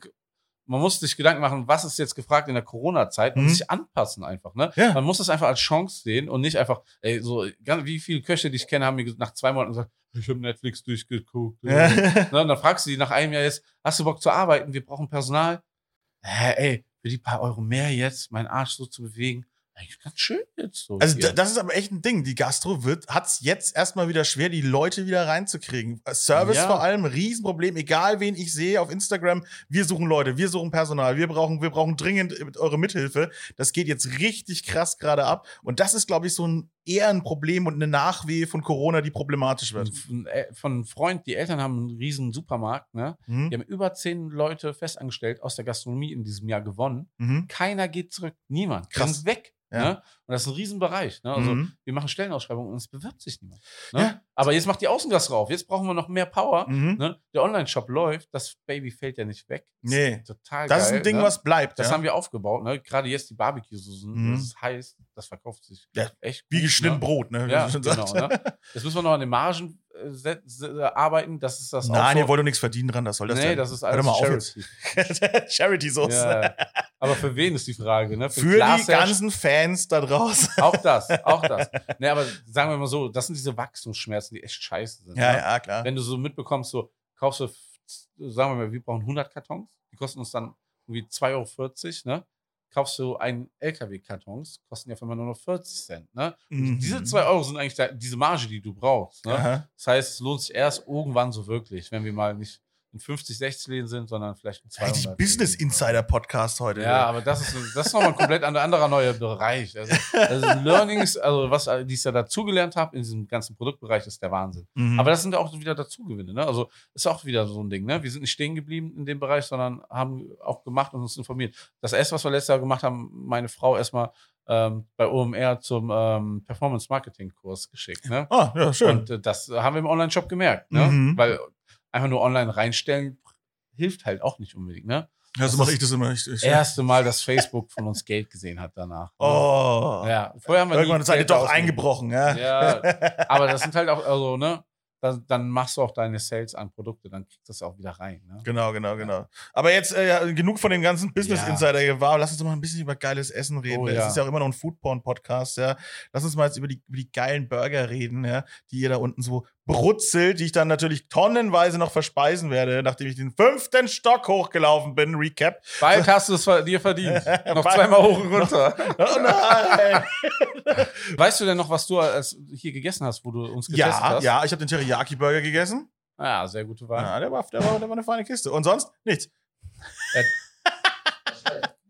man muss sich Gedanken machen, was ist jetzt gefragt in der Corona-Zeit und Mhm. sich anpassen einfach, ne? Ja. Man muss das einfach als Chance sehen und nicht einfach, ey, so, wie viele Köche, die ich kenne, haben mir nach zwei Monaten gesagt, ich habe Netflix durchgeguckt. Ja. Ne, und dann fragst du die nach einem Jahr jetzt, hast du Bock zu arbeiten? Wir brauchen Personal. Hä, ey, für die paar Euro mehr jetzt, meinen Arsch so zu bewegen, eigentlich ganz schön jetzt so. Also hier. da- das ist aber echt ein Ding. Die Gastro wird hat's jetzt erstmal wieder schwer, die Leute wieder reinzukriegen. Service Ja. vor allem Riesenproblem. Egal wen ich sehe auf Instagram, wir suchen Leute, wir suchen Personal, wir brauchen, wir brauchen dringend eure Mithilfe. Das geht jetzt richtig krass gerade ab. Und das ist, glaube ich, so ein eher ein Problem und eine Nachwehe von Corona, die problematisch wird. von, äh, von einem Freund, die Eltern haben einen riesen Supermarkt, ne? Mhm. Die haben über zehn Leute festangestellt aus der Gastronomie in diesem Jahr gewonnen. Mhm. Keiner geht zurück. Niemand. Krass. sind weg. Ja. Ne? Und das ist ein Riesenbereich. Ne? Also Mhm. wir machen Stellenausschreibungen und es bewirbt sich niemand. Ne? Ja. Aber jetzt macht die Außengast rauf. Jetzt brauchen wir noch mehr Power. Mhm. Ne? Der Online-Shop läuft. Das Baby fällt ja nicht weg. Das Nee. ist total Das geil, ist ein Ding, ne? was bleibt. Das ja. haben wir aufgebaut. Ne? Gerade jetzt die Barbecue-Soßen. Mhm. Das ist heiß. Das verkauft sich Ja, echt Wie gut, geschnitten ne? Brot, ne? wie Ja, genau. Ne? Jetzt müssen wir noch an den Margen arbeiten. Das ist das auch Nein, so. ihr wollt doch nichts verdienen dran, das soll das nee, denn? das ist alles Charity. jetzt. <laughs> Charity-Sauce. Ja, aber für wen ist die Frage? Ne? Für die Glasherst- ganzen Fans da draußen. <laughs> Auch das, auch das. <laughs> Ne, aber sagen wir mal so, das sind diese Wachstumsschmerzen, die echt scheiße sind. Ja, ne? ja, klar. Wenn du so mitbekommst, so kaufst du, sagen wir mal, wir brauchen 100 Kartons, die kosten uns dann irgendwie 2,40 Euro, ne? Kaufst du einen LKW-Kartons, kosten die auf einmal nur noch 40 Cent, ne? Mhm. Diese 2 Euro sind eigentlich da, diese Marge, die du brauchst, ne? Das heißt, es lohnt sich erst irgendwann so wirklich, wenn wir mal nicht in 50, 60 Läden sind, sondern vielleicht in 200. Richtig Business Insider Podcast heute. Ja, aber das ist, das ist nochmal ein komplett anderer, neuer Bereich. Also, also Learnings, also was die ich ja dazugelernt habe in diesem ganzen Produktbereich, ist der Wahnsinn. Mhm. Aber das sind ja auch wieder Dazugewinne. Ne? Also ist auch wieder so ein Ding. Ne? Wir sind nicht stehen geblieben in dem Bereich, sondern haben auch gemacht und uns informiert. Das erste, was wir letztes Jahr gemacht haben, meine Frau erstmal ähm, bei OMR zum ähm, Performance Marketing Kurs geschickt. Ne? Ah, ja, schön. Und äh, das haben wir im Online-Shop gemerkt. Ne? Mhm. Weil einfach nur online reinstellen hilft halt auch nicht unbedingt. Ne? ja, so mache ich das immer. Ich, ich, Erste Mal, dass Facebook von uns Geld gesehen hat danach. <laughs> Oh. Ja, vorher haben wir Irgendwann seid ihr Geld doch ausgegeben. eingebrochen, ja? Ja, aber das <laughs> sind halt auch, also, ne? Dann, dann machst du auch deine Sales an Produkte, dann kriegst du das auch wieder rein. Ne? Genau, genau, genau. Aber jetzt äh, ja, genug von dem ganzen Business Ja. Insider gewahr. Lass uns doch mal ein bisschen über geiles Essen reden. Oh, Es ja. ist ja auch immer noch ein Foodporn-Podcast, ja. Lass uns mal jetzt über die, über die geilen Burger reden, ja, die ihr da unten so brutzelt, die ich dann natürlich tonnenweise noch verspeisen werde, nachdem ich den fünften Stock hochgelaufen bin. Recap. Bald hast du es dir verdient. <laughs> noch zweimal hoch und runter. <laughs> Oh nein! <laughs> weißt du denn noch, was du als hier gegessen hast, wo du uns getestet ja, hast? ja, ich habe den Teriyaki-Burger gegessen. Ja, sehr gute Wahl. Ja, der war, der, war, der war eine feine Kiste. Und sonst nichts.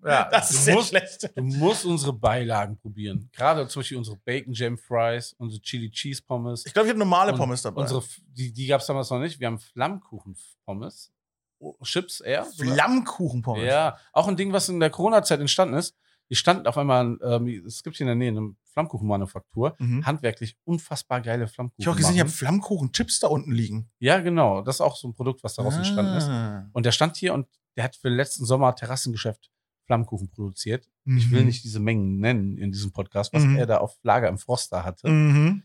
Ja, <laughs> Das ist du, sehr musst, schlecht. du musst unsere Beilagen probieren. Gerade zum Beispiel unsere Bacon Jam Fries, unsere Chili Cheese Pommes. Ich glaube, ich habe normale Pommes dabei. Unsere, die die gab es damals noch nicht. Wir haben Flammkuchen-Pommes. Oh, Chips eher. sogar. Flammkuchen-Pommes. Ja, auch ein Ding, was in der Corona-Zeit entstanden ist. Die standen auf einmal, ähm, es gibt hier in der Nähe eine Flammkuchenmanufaktur, Mhm. handwerklich unfassbar geile Flammkuchen. Ich habe auch gesehen, ich habe. Flammkuchen-Chips da unten liegen. Ja, genau. Das ist auch so ein Produkt, was daraus entstanden ist. Ah. Und der stand hier und der hat für den letzten Sommer Terrassengeschäft Flammkuchen produziert. Ich will Mhm. nicht diese Mengen nennen in diesem Podcast, was Mhm. er da auf Lager im Froster hatte. Mhm.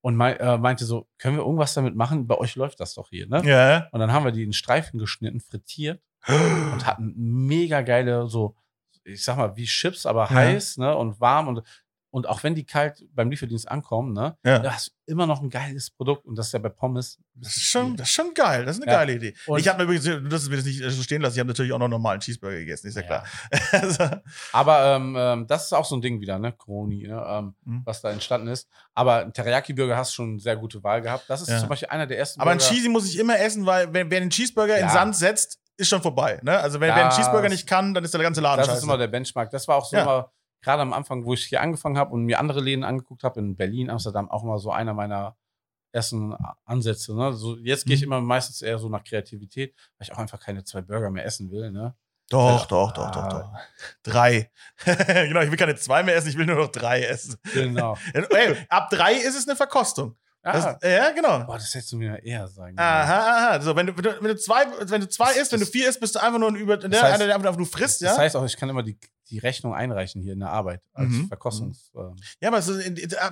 Und äh, meinte so, können wir irgendwas damit machen? Bei euch läuft das doch hier, ne? Ja. Und dann haben wir die in Streifen geschnitten, frittiert <gasps> und hatten mega geile, so, ich sag mal, wie Chips, aber Ja. heiß, ne, und warm und, und auch wenn die kalt beim Lieferdienst ankommen, ne, Ja. da hast du immer noch ein geiles Produkt und das ist ja bei Pommes. Das ist schon, das ist schon geil. Das ist eine Ja. geile Idee. Und- ich habe übrigens, du wirst mir das nicht so stehen lassen, ich habe natürlich auch noch einen normalen Cheeseburger gegessen, ist ja, Ja. klar. <laughs> Also, Aber ähm, ähm, das ist auch so ein Ding wieder, ne, Kroni, ne, ähm, Mhm. was da entstanden ist. Aber ein Teriyaki-Burger hast schon eine sehr gute Wahl gehabt. Das ist Ja. zum Beispiel einer der ersten aber ein Burger- Cheesy muss ich immer essen, weil wenn, wer den Cheeseburger in Ja. Sand setzt, ist schon vorbei. Ne? Also wenn wer einen Das- Cheeseburger nicht kann, dann ist der ganze Laden Das scheiße. ist immer der Benchmark. Das war auch so Ja. immer, gerade am Anfang, wo ich hier angefangen habe und mir andere Läden angeguckt habe, in Berlin, Amsterdam, auch mal so einer meiner ersten Ansätze. Ne? So, jetzt gehe ich Mhm. immer meistens eher so nach Kreativität, weil ich auch einfach keine zwei Burger mehr essen will. Ne? doch, Ja. doch, doch, doch, Ah. doch. Drei. <laughs> genau, ich will keine zwei mehr essen, ich will nur noch drei essen. Genau. <laughs> Ey, ab drei ist es eine Verkostung. Das, Ah, ja, genau. boah, das hättest du mir eher sagen können. Aha, aha. So, wenn du, wenn du, zwei, wenn du zwei isst, wenn du vier isst, bist du einfach nur ein über, der, heißt- einer, der einfach nur frisst, ja? Das heißt auch, ich kann immer die, die Rechnung einreichen hier in der Arbeit als Mhm. Verkostungs. ähm, Ja, aber ist,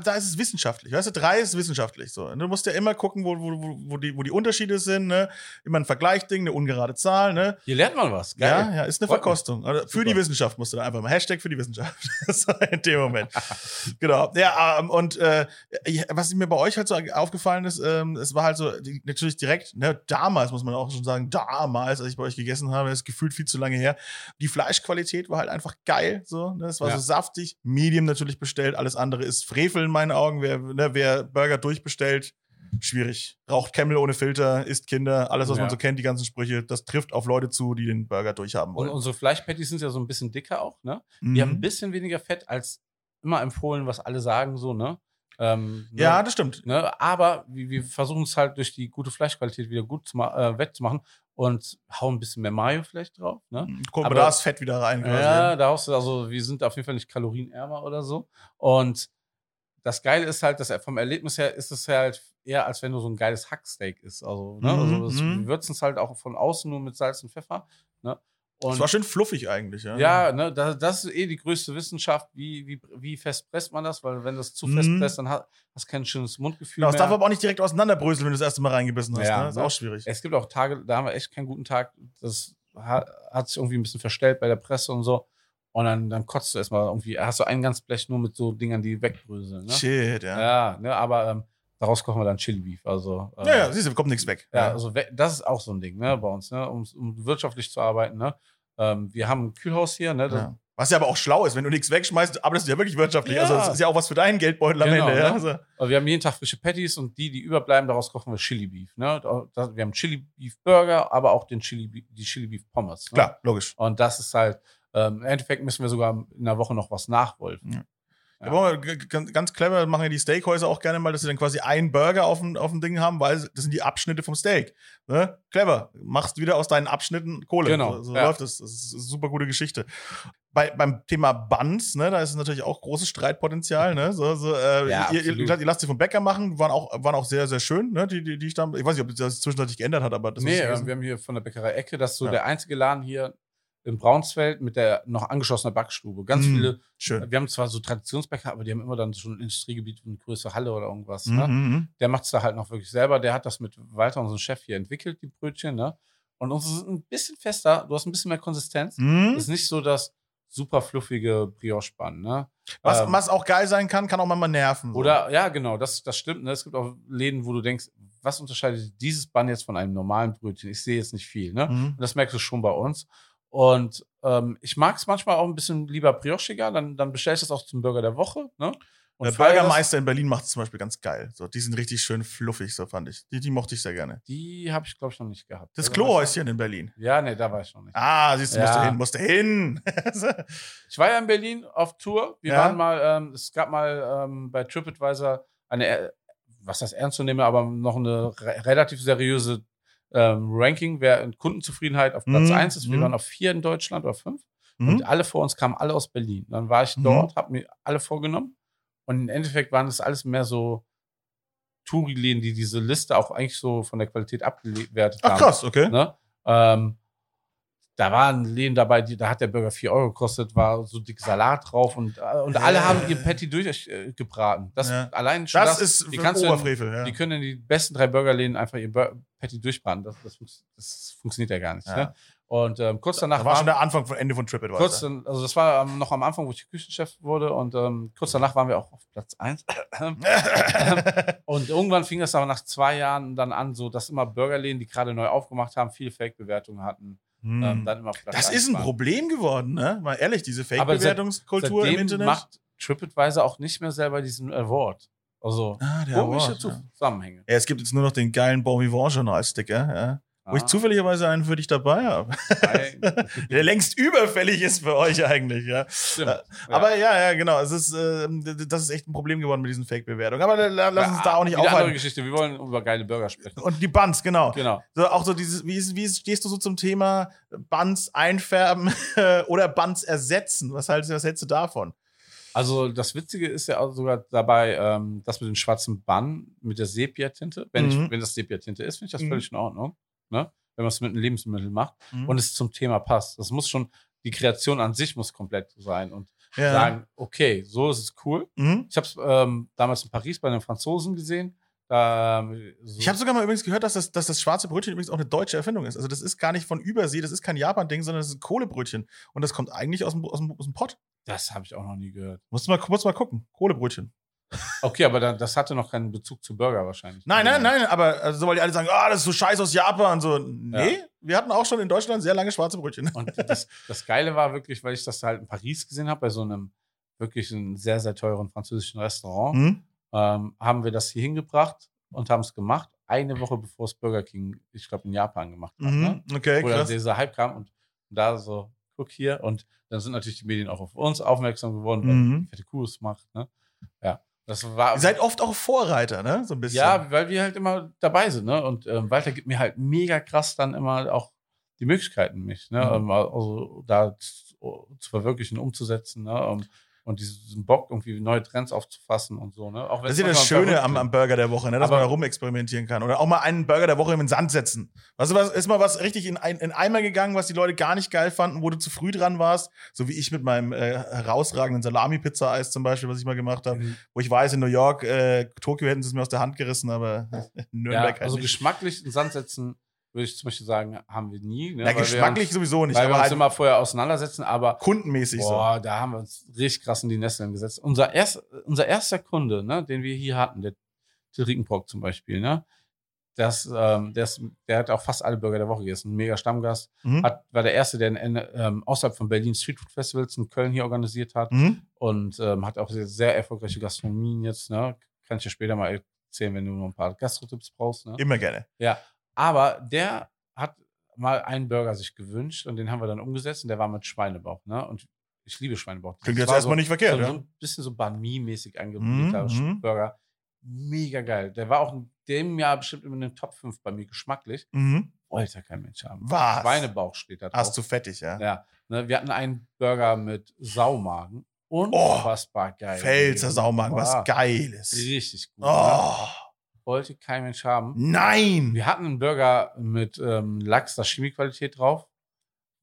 da ist es wissenschaftlich. Weißt du, drei ist wissenschaftlich so. Du musst ja immer gucken, wo, wo, wo, die, wo die Unterschiede sind, ne? Immer ein Vergleichding, eine ungerade Zahl, ne? Hier lernt man was. Ja, Geil. ja, ist eine Freut. Verkostung. Also für Super. die Wissenschaft musst du da einfach mal. Hashtag für die Wissenschaft. <laughs> in dem Moment. <laughs> genau. Ja, ähm, und äh, ja, was mir bei euch halt so aufgefallen ist, ähm, es war halt so, natürlich direkt, ne, damals muss man auch schon sagen, damals, als ich bei euch gegessen habe, ist gefühlt viel zu lange her. Die Fleischqualität war halt einfach geil. So, ne? Es war Ja. so saftig, Medium natürlich bestellt, alles andere ist Frevel in meinen Augen. Wer, ne, wer Burger durchbestellt, schwierig. Raucht Camel ohne Filter, isst Kinder, alles, was Ja. man so kennt, die ganzen Sprüche, das trifft auf Leute zu, die den Burger durchhaben Und wollen. unsere Fleischpatties sind ja so ein bisschen dicker auch, ne? Mhm. Die haben ein bisschen weniger Fett als immer empfohlen, was alle sagen, so, ne? Ähm, ne? ja, das stimmt. Ne? Aber wir, wir versuchen es halt durch die gute Fleischqualität wieder gut zu äh, wettzumachen und hauen ein bisschen mehr Mayo vielleicht drauf. Ne? Guck mal, Aber- da ist Fett wieder rein. Ja, da hast du, also wir sind auf jeden Fall nicht kalorienärmer oder so. Und das Geile ist halt, dass vom Erlebnis her ist es halt eher, als wenn du so ein geiles Hacksteak isst. Also, ne? Mhm, also das, mhm. wir würzen es halt auch von außen nur mit Salz und Pfeffer. Ne? Das Und war schön fluffig eigentlich, ja. ja, ne, das, das ist eh die größte Wissenschaft, wie, wie, wie fest presst man das, weil wenn das zu fest Mhm. presst, dann hast du kein schönes Mundgefühl Genau, es mehr. darf aber auch nicht direkt auseinanderbröseln, wenn du das erste Mal reingebissen hast. Ja, ne? Das ist ne? auch schwierig. Es gibt auch Tage, da haben wir echt keinen guten Tag. Das hat, hat sich irgendwie ein bisschen verstellt bei der Presse und so. Und dann, dann kotzt du erstmal irgendwie, hast du ein ganz Blech nur mit so Dingern, die wegbröseln. Ne? Shit, ja. Ja, Ja, ne, aber ähm, daraus kochen wir dann Chili Beef. Also, äh, ja, siehst du, kommt nichts weg. ja, also das ist auch so ein Ding, ne, bei uns, ne, um, um wirtschaftlich zu arbeiten, ne. Ähm, wir haben ein Kühlhaus hier, ne, Ja. Was ja aber auch schlau ist, wenn du nichts wegschmeißt, arbeitest du ja wirklich wirtschaftlich. Ja. Also das ist ja auch was für deinen Geldbeutel am Genau, Ende. Ja? ne? Also, Aber wir haben jeden Tag frische Patties und die, die überbleiben, daraus kochen wir Chili Beef. Ne? Wir haben Chili Beef Burger, aber auch den Chili, die Chili Beef Pommes. Ne? klar, logisch. Und das ist halt, ähm, im Endeffekt müssen wir sogar in der Woche noch was nachwolfen. Ja. G- ganz, clever, machen ja die Steakhäuser auch gerne mal, dass sie dann quasi einen Burger auf dem, auf dem Ding haben, weil das sind die Abschnitte vom Steak. Ne? Clever. Machst wieder aus deinen Abschnitten Kohle. Genau, So, so ja. läuft es. Das. das ist eine super gute Geschichte. Bei, beim Thema Buns, ne, da ist es natürlich auch großes Streitpotenzial. Ne? So, so, äh, Ja, ihr, ihr, ihr lasst sie vom Bäcker machen, waren auch, waren auch sehr, sehr schön, ne? die, die, die ich, da, ich weiß nicht, ob sich das zwischenzeitlich geändert hat, aber das nee, was ich äh, wir haben hier von der Bäckerei Ecke, das ist so der einzige Laden hier in Braunsfeld mit der noch angeschlossenen Backstube. Ganz Mm, viele, schön. wir haben zwar so Traditionsbäcker, aber die haben immer dann schon ein Industriegebiet und eine größere Halle oder irgendwas. Mhm, Ne? mhm. Der macht es da halt noch wirklich selber. Der hat das mit Walter, unserem Chef, hier entwickelt, die Brötchen. Ne? Und unsere sind ein bisschen fester, du hast ein bisschen mehr Konsistenz. Mhm. Ist nicht so das super fluffige Brioche-Bann. Ne? Was, Ähm, was auch geil sein kann, kann auch manchmal nerven. so. Oder, ja, genau, das, das stimmt. Ne? Es gibt auch Läden, wo du denkst, was unterscheidet dieses Bann jetzt von einem normalen Brötchen? Ich sehe jetzt nicht viel. Ne? Mhm. Und das merkst du schon bei uns. Und ähm, ich mag es manchmal auch ein bisschen lieber briochiger, dann, dann bestelle ich das auch zum Burger der Woche. Ne? Und Der. Bürgermeister in Berlin macht es zum Beispiel ganz geil. So, die sind richtig schön fluffig, so fand ich. Die, die mochte ich sehr gerne. Die habe ich, glaube ich, noch nicht gehabt. Das Klohäuschen in Berlin. Ja, nee, da war ich noch nicht. Ah, siehst du, musst du Ja. hin, musst du hin. <laughs> Ich war ja in Berlin auf Tour. Wir Ja. waren mal, ähm, es gab mal ähm, bei TripAdvisor eine, äh, was das ernst zu nehmen, aber noch eine re relativ seriöse ähm, Ranking, wer in Kundenzufriedenheit auf Platz Mhm, 1 ist. Wir mhm. waren auf 4 in Deutschland oder 5. Mhm. Und alle vor uns kamen alle aus Berlin. Dann war ich Mhm. dort, habe mir alle vorgenommen. Und im Endeffekt waren es alles mehr so Touri-Läden, die diese Liste auch eigentlich so von der Qualität abgewertet Ach haben. krass, okay. Ne? Ähm, da waren Läden dabei, die, da hat der Burger 4 Euro gekostet, war so dick Salat drauf und, äh, und alle haben ihr Patty durchgebraten. Das Ja. allein schon Das, das, ist die kannst du in, Oberfrevel, ja. die können in die besten drei Burgerläden einfach ihr Bur Patty durchbraten. Das, das, das funktioniert ja gar nicht. Ja. Ne? Und ähm, kurz danach Da war schon der Anfang von Ende von TripAdvisor. kurz, also das war ähm, noch am Anfang, wo ich Küchenchef wurde und ähm, kurz danach waren wir auch auf Platz 1. <laughs> und irgendwann fing das aber nach zwei Jahren dann an, so dass immer Burgerläden, die gerade neu aufgemacht haben, viele Fake-Bewertungen hatten, Hm. ähm, dann immer das 1 ist ein. Problem geworden, ne? Mal ehrlich, diese seit- Fake-Bewertungskultur im Internet. macht TripAdvisor auch nicht mehr selber diesen Award. Also ah, komische Award, ja. Zusammenhänge. Ja, es gibt jetzt nur noch den geilen Bon Vivant Journal-Sticker, ja, wo ich Ah, zufälligerweise einen für dich dabei habe. <laughs> Der längst überfällig ist für euch eigentlich, ja. Stimmt. Äh, Aber ja, ja, genau. Es ist, d- das ist echt ein Problem geworden mit diesen Fake-Bewertungen. Aber la- lass uns da auch nicht Wieder andere aufhalten. Geschichte. Wir wollen über geile Burger sprechen. Und die Buns, genau. Genau. So, auch so dieses, wie, wie stehst du so zum Thema Buns einfärben <laughs> oder Buns ersetzen? Was, hältst du- was hältst du davon? Also das Witzige ist ja auch sogar dabei, ähm, das mit dem schwarzen Bann, mit der Sepia-Tinte. Wenn, Mhm. ich, wenn das Sepia-Tinte ist, finde ich das Mhm. völlig in Ordnung. Ne? Wenn man es mit einem Lebensmittel macht Mhm. und es zum Thema passt. Das muss schon, die Kreation an sich muss komplett sein und Ja. sagen, okay, so ist es cool. Mhm. Ich habe es ähm, damals in Paris bei den Franzosen gesehen. Ähm, so, Ich habe sogar mal übrigens gehört, dass das, dass das schwarze Brötchen übrigens auch eine deutsche Erfindung ist. Also das ist gar nicht von Übersee, das ist kein Japan-Ding, sondern das ist ein Kohlebrötchen. Und das kommt eigentlich aus dem, aus dem, aus dem Pott. das habe ich auch noch nie gehört. Musst du mal, musst du mal gucken. Kohlebrötchen. Okay, aber dann, das hatte noch keinen Bezug zu Burger wahrscheinlich. Nein, nein, nein, aber also, so, weil die alle sagen, ah, das ist so scheiße aus Japan. So, nee, wir hatten auch schon in Deutschland sehr lange schwarze Brötchen. Und das, das Geile war wirklich, weil ich das halt in Paris gesehen habe, bei so einem wirklich einem sehr, sehr teuren französischen Restaurant, Hm? ähm, haben wir das hier hingebracht und haben es gemacht. Eine Woche bevor es Burger King, ich glaube, in Japan gemacht hat. Ne? Mhm. Okay, Wo dann krass. dieser Hype kam und da so, guck hier. Und dann sind natürlich die Medien auch auf uns aufmerksam geworden, weil Mhm. die fette Kuh es macht. Ne? Ja, das war. Ihr seid oft auch Vorreiter, ne? So ein bisschen. Ja, weil wir halt immer dabei sind, ne? Und ähm, Walter gibt mir halt mega krass dann immer auch die Möglichkeiten, mich, ne? Mhm. Ähm, also da zu, zu verwirklichen, umzusetzen, ne? Und, und diesen Bock, irgendwie neue Trends aufzufassen und so, ne? Auch Das ist ja das Schöne am, am. Burger der Woche, ne? dass Aber- man da rumexperimentieren kann. Oder auch mal einen Burger der Woche in den Sand setzen. Weißt du was, ist mal was richtig in, ein, in Eimer gegangen, was die Leute gar nicht geil fanden, wo du zu früh dran warst. So wie ich mit meinem äh, herausragenden Salami-Pizza-Eis zum Beispiel, was ich mal gemacht habe. Mhm. Wo ich weiß, in New York, äh, Tokio hätten sie es mir aus der Hand gerissen, aber <laughs> in Ja, Nürnberg also halt nicht. geschmacklich in den Sand setzen, würde ich zum Beispiel sagen, haben wir nie. Ne? Na, Weil geschmacklich uns, sowieso nicht, weil wir uns halt immer vorher auseinandersetzen, aber kundenmäßig Boah, da haben wir uns richtig krass in die Nesseln gesetzt. Unser, erst, unser erster Kunde, ne, den wir hier hatten, der Till zum Beispiel, ne, das, ähm, der, ist, der hat auch fast alle Burger der Woche gegessen. Ein mega Stammgast. so. Mhm. Hat, war der erste, der in, ähm, außerhalb von Berlin Street Food Festivals in Köln hier organisiert hat Mhm. und ähm, hat auch sehr, sehr erfolgreiche Gastronomien jetzt. Ne? Kann ich dir später mal erzählen, wenn du noch ein paar Gastrotipps brauchst. Ne? Immer gerne. Ja, aber der hat mal einen Burger sich gewünscht und den haben wir dann umgesetzt und der war mit Schweinebauch. Ne? Und ich liebe Schweinebauch. Klingt Das jetzt erstmal nicht verkehrt, so, ja? so ein bisschen so Banh Mi-mäßig angebrühter Mhm, mhm. Burger. Mega geil. Der war auch in dem Jahr bestimmt immer in den Top 5 bei mir geschmacklich. Mhm. Wollte kein Mensch haben. Was? Schweinebauch steht da drauf. Hast du fettig, ja? Ja. Ne, wir hatten einen Burger mit Saumagen. Unfassbar geil. Oh, Pfälzer Saumagen, was Geiles. Richtig gut. Ne? Wollte kein Mensch haben. nein! Wir hatten einen Burger mit ähm, Lachs, Sashimi-Qualität drauf.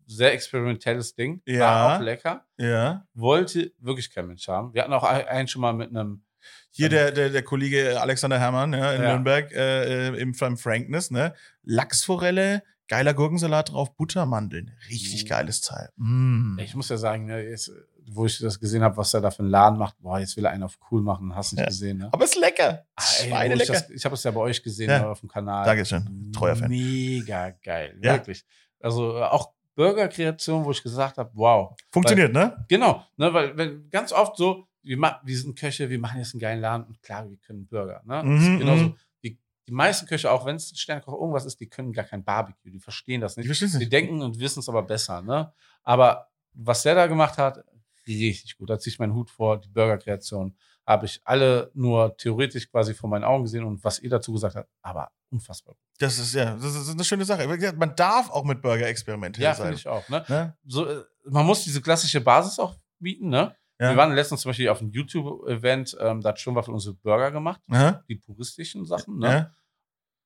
Sehr experimentelles Ding. Ja. War auch lecker. Ja. Wollte wirklich kein Mensch haben. Wir hatten auch ein- einen schon mal mit einem. Hier der, der, der Kollege Alexander Herrmann ja, in Ja. Nürnberg äh, äh, im, im Frankness, ne? Lachsforelle, geiler Gurkensalat drauf, Buttermandeln. Richtig Mm. geiles Teil. Mm. Ich muss ja sagen, ne, jetzt, wo ich das gesehen habe, was er da für einen Laden macht, boah, jetzt will er einen auf cool machen. Hast du nicht Ja. gesehen, ne? Aber ist lecker. Ah, Schweine ich ich habe es ja bei euch gesehen Ja. ne, auf dem Kanal. Dankeschön. Treuer Fan. Mega geil. Ja. Wirklich. Also äh, auch Burger-Kreation, wo ich gesagt habe, wow. Funktioniert, ne? Genau, ne, weil wenn ganz oft so, wir, wir sind Köche, wir machen jetzt einen geilen Laden und klar, wir können Burger. Ne? Mhm, genauso. mhm. Die, die meisten Köche, auch wenn es ein Sternekoch irgendwas ist, die können gar kein Barbecue, die verstehen das Ich nicht. Die nicht. denken und wissen es aber besser. Ne? Aber was der da gemacht hat, richtig gut. Da ziehe ich meinen Hut vor. Die Burger-Kreation habe ich alle nur theoretisch quasi vor meinen Augen gesehen und was ihr dazu gesagt habt, aber unfassbar. Das ist ja, das ist eine schöne Sache. Man darf auch mit Burger experimentieren. Ja, finde ich auch. Ne? Ne? So, äh, man muss diese klassische Basis auch bieten. Ne? Ja. Wir waren letztens zum Beispiel auf einem YouTube-Event, ähm, da hat Sturmwaffel unsere Burger gemacht, Aha. die puristischen Sachen. Ne? Ja.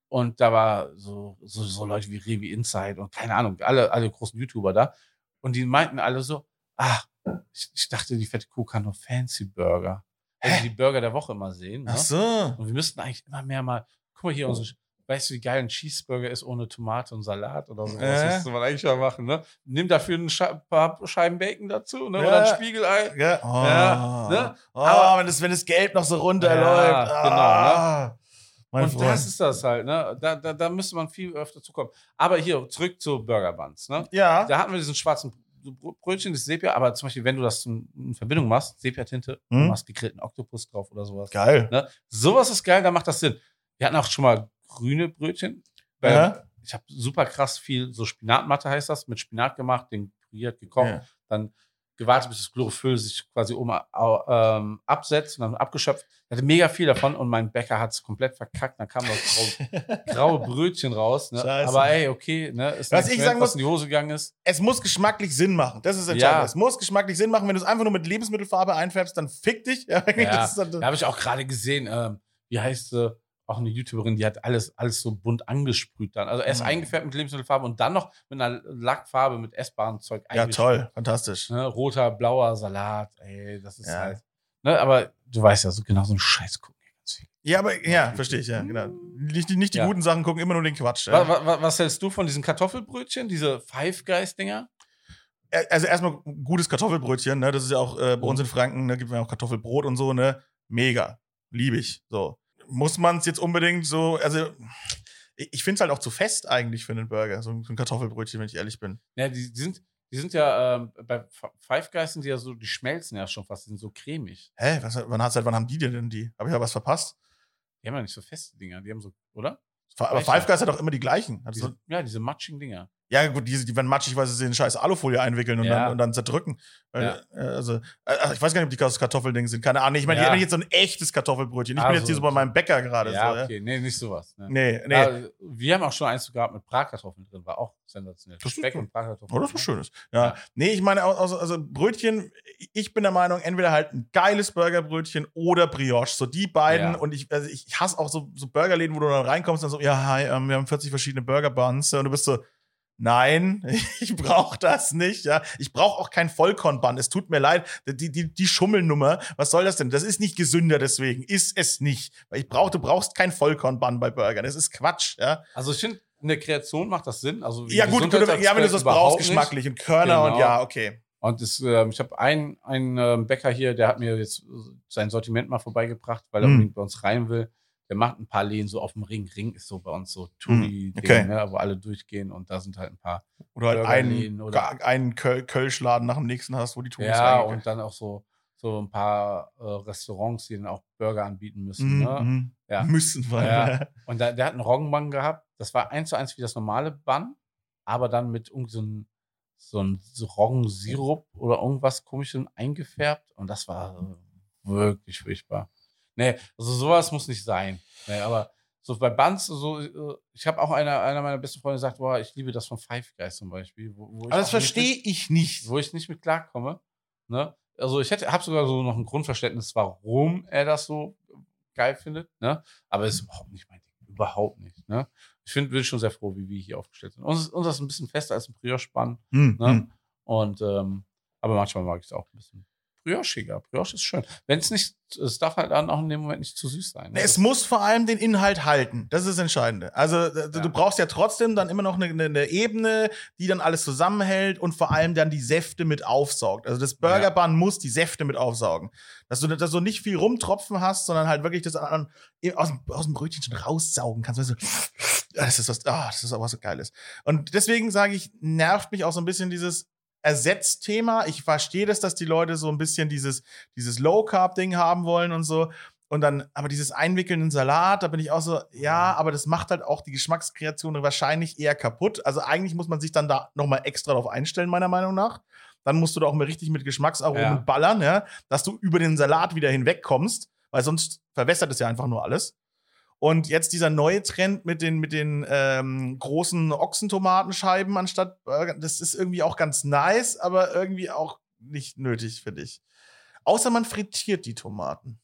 Und da war so, so, so Leute wie Revi Inside und keine Ahnung, alle, alle großen YouTuber da. Und die meinten alle so, ach, ich, ich dachte, die fette Kuh kann nur Fancy Burger. Wenn die Burger der Woche immer sehen. Ne? Ach so. Und wir müssten eigentlich immer mehr mal, guck mal hier, unsere weißt du, wie geil ein Cheeseburger ist ohne Tomate und Salat oder so? Äh. Das müsste man eigentlich mal machen, ne? Nimm dafür ein Sche paar Scheiben Bacon dazu, ne? Ja. Oder ein Spiegelei. Ja, oh, Ja, ne? oh Aber- wenn, das, wenn das Gelb noch so runterläuft. Ja, genau, ah, Mein und Freund. das ist das halt, ne? Da, da, da müsste man viel öfter zukommen. Aber hier, zurück zu Burger Buns, ne? ja, Da hatten wir diesen schwarzen Br- Brötchen, das Sepia, aber zum Beispiel, wenn du das in, in Verbindung machst, Sepia-Tinte, du Mhm. machst gegrillten Oktopus drauf oder sowas. geil. Ne? Sowas ist geil, da macht das Sinn. Wir hatten auch schon mal grüne Brötchen. Aha. Ich habe super krass viel, so Spinatmatte heißt das, mit Spinat gemacht, den püriert, gekocht, Ja. dann gewartet, bis das Chlorophyll sich quasi oben ähm, absetzt und dann abgeschöpft. Ich hatte mega viel davon und mein Bäcker hat es komplett verkackt. Dann kam das <laughs> graue, Brötchen raus. Ne? Aber ey, okay, ne? Ist Was ich sagen was muss- in die Hose gegangen ist. Es muss geschmacklich Sinn machen. Das ist entscheidend. Ja. Es muss geschmacklich Sinn machen. Wenn du es einfach nur mit Lebensmittelfarbe einfärbst, dann fick dich. <laughs> Ja, Ja, da habe ich auch gerade gesehen, ähm, wie heißt sie? Auch eine YouTuberin, die hat alles, alles so bunt angesprüht dann. Also erst Mhm. eingefärbt mit Lebensmittelfarbe und dann noch mit einer Lackfarbe mit essbarem Zeug ja, toll. Fantastisch. Ne? Roter, blauer Salat, ey, das ist Ja. halt. Ne? Aber du weißt ja, so genau so ein Scheiß gucken. Ja, aber ja, verstehe ich, ja, genau. Nicht, die- nicht die Ja. guten Sachen gucken, immer nur den Quatsch. Ja. wa- wa- Was hältst du von diesen Kartoffelbrötchen, diese Five Guys-Dinger? Also erstmal gutes Kartoffelbrötchen, ne? Das ist ja auch äh, bei Mhm. uns in Franken, ne, gibt es ja auch Kartoffelbrot und so, ne? Mega. Liebe ich. So. Muss man es jetzt unbedingt so, also ich, finde es halt auch zu fest eigentlich für einen Burger, so ein, so Kartoffelbrötchen, wenn ich ehrlich bin. Ja, die, die sind, die sind ja, ähm, bei Five Guys sind die ja so, die schmelzen ja schon fast, die sind so cremig. Hä? Was, wann, seit wann haben die denn die? Habe ich da was verpasst? Die haben ja nicht so feste Dinger, die haben so, oder? Aber Welche? Five Guys hat auch immer die gleichen. Diese, so, ja, diese matschigen Dinger. Ja, gut, die, die werden matschig, weil sie sie in scheiß Alufolie einwickeln und, Ja. dann, und dann zerdrücken. Ja. äh, Also, äh, ich weiß gar nicht, ob die aus Kartoffelding sind. Keine Ahnung. Ich meine, Ja. meine jetzt so ein echtes Kartoffelbrötchen. Ich bin Ah, jetzt hier so- bei meinem Bäcker gerade. ja, so, okay, nee, nicht sowas. Ne? Nee, nee. Ja, wir haben auch schon eins gehabt mit Bratkartoffeln drin, war auch sensationell. Das ist Speck und Bratkartoffeln. Oh, das ist was Schönes. Ja. Ja. Nee, ich meine, also, also Brötchen, ich bin der Meinung, entweder halt ein geiles Burgerbrötchen oder Brioche. So die beiden. Und ich, also ich hasse auch so, so Burgerläden, wo du dann reinkommst und so, ja, hi, ähm, wir haben 40 verschiedene Burger Buns. Und du bist so, nein, <laughs> ich brauche das nicht. Ja, Ich brauche auch kein Vollkornbun. Es tut mir leid. Die, die, die Schummelnummer, was soll das denn? Das ist nicht gesünder deswegen. Ist es nicht. Weil ich brauch, du brauchst kein Vollkornbun bei Burgern. Das ist Quatsch. Ja, Also ich finde, in der Kreation macht das Sinn. Also ja gut, gut ja, wenn du das brauchst, nicht. geschmacklich. Und Körner und Genau. ja, okay. Und das, ähm, ich habe einen, einen ähm, Bäcker hier, der hat mir jetzt äh, sein Sortiment mal vorbeigebracht, weil er Hm. unbedingt bei uns rein will. Der macht ein paar Läden so auf dem Ring. Ring ist so bei uns so Touri, Hm, okay. ne, wo alle durchgehen und da sind halt ein paar. Oder halt einen, oder- einen Köl Kölschladen nach dem nächsten hast, wo die Touris ja, und dann auch so, so ein paar äh, Restaurants, die dann auch Burger anbieten müssen. Mhm, Ne? mhm. Ja. Müssen, weil. Ja. Und da, der hat einen Roggenbun gehabt. Das war eins zu eins wie das normale Bun, aber dann mit irgendwie so ein Roggensirup oder irgendwas komischem eingefärbt. Und das war wirklich furchtbar. Nee, also sowas muss nicht sein. Nee, aber so bei Buns, so, äh, ich habe auch einer, einer meiner besten Freunde gesagt, boah, ich liebe das von Five Guys zum Beispiel. Wo, wo Aber das auch nicht verstehe ich nicht. Wo ich nicht mit klarkomme. Ne? Also ich hätte, habe sogar so noch ein Grundverständnis, warum er das so geil findet. Ne? Aber es ist überhaupt nicht mein Ding. Überhaupt nicht. Ne? Ich find, bin schon sehr froh, wie wir hier aufgestellt sind. Uns, uns ist ein bisschen fester als ein Brioche-Spann. Hm, Ne? hm. Und ähm, aber manchmal mag ich es auch ein bisschen briochiger. Brioche ist schön. Wenn es nicht, es darf halt dann auch in dem Moment nicht zu süß sein. Ne? Es muss vor allem den Inhalt halten. Das ist das Entscheidende. Also d- du Ja. brauchst ja trotzdem dann immer noch eine, eine, Ebene, die dann alles zusammenhält und vor allem dann die Säfte mit aufsaugt. Also das Burger Bun muss die Säfte mit aufsaugen. Dass du, dass du nicht viel rumtropfen hast, sondern halt wirklich das an, aus, dem, aus dem Brötchen schon raussaugen kannst. Weißt du, das ist was, ah, das ist aber was so Geiles. Und deswegen sage ich, nervt mich auch so ein bisschen dieses Ersetzthema. Ich verstehe das, dass die Leute so ein bisschen dieses, dieses Low-Carb-Ding haben wollen und so. Und dann, aber dieses Einwickeln in Salat, da bin ich auch so, ja, aber das macht halt auch die Geschmackskreation wahrscheinlich eher kaputt. Also eigentlich muss man sich dann da nochmal extra drauf einstellen, meiner Meinung nach. Dann musst du da auch mal richtig mit Geschmacksaromen Ja. ballern, ja, dass du über den Salat wieder hinwegkommst, weil sonst verwässert es ja einfach nur alles. Und jetzt dieser neue Trend mit den, mit den ähm, großen Ochsentomatenscheiben anstatt Burger, das ist irgendwie auch ganz nice, aber irgendwie auch nicht nötig, finde ich. Außer man frittiert die Tomaten.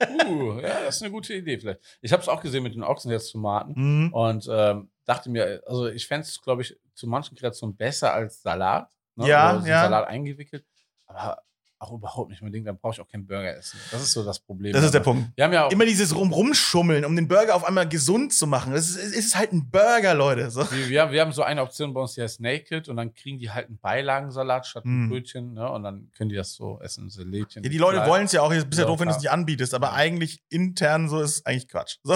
Uh, ja, das ist eine gute Idee vielleicht. Ich habe es auch gesehen mit den Ochsenherztomaten Mhm. und ähm, dachte mir, also ich fände es, glaube ich, zu manchen Kreationen besser als Salat. Ne? Ja, Oder so ja. Salat eingewickelt. Aber auch überhaupt nicht mein Ding. Dann brauche ich auch keinen Burger essen. Das ist so das Problem. Das ist der Punkt. Wir haben ja auch, Immer dieses Rum-Rumschummeln, um den Burger auf einmal gesund zu machen. Das ist, es ist halt ein Burger, Leute. So. wir, wir, haben, wir haben so eine Option bei uns, die heißt Naked und dann kriegen die halt einen Beilagensalat statt ein Mm. Brötchen, ne? Und dann können die das so essen, Salätchen. Ja, die Leute wollen es ja auch. Es ist ja Ja, doof, wenn du es nicht anbietest. Aber eigentlich intern so ist es eigentlich Quatsch. So.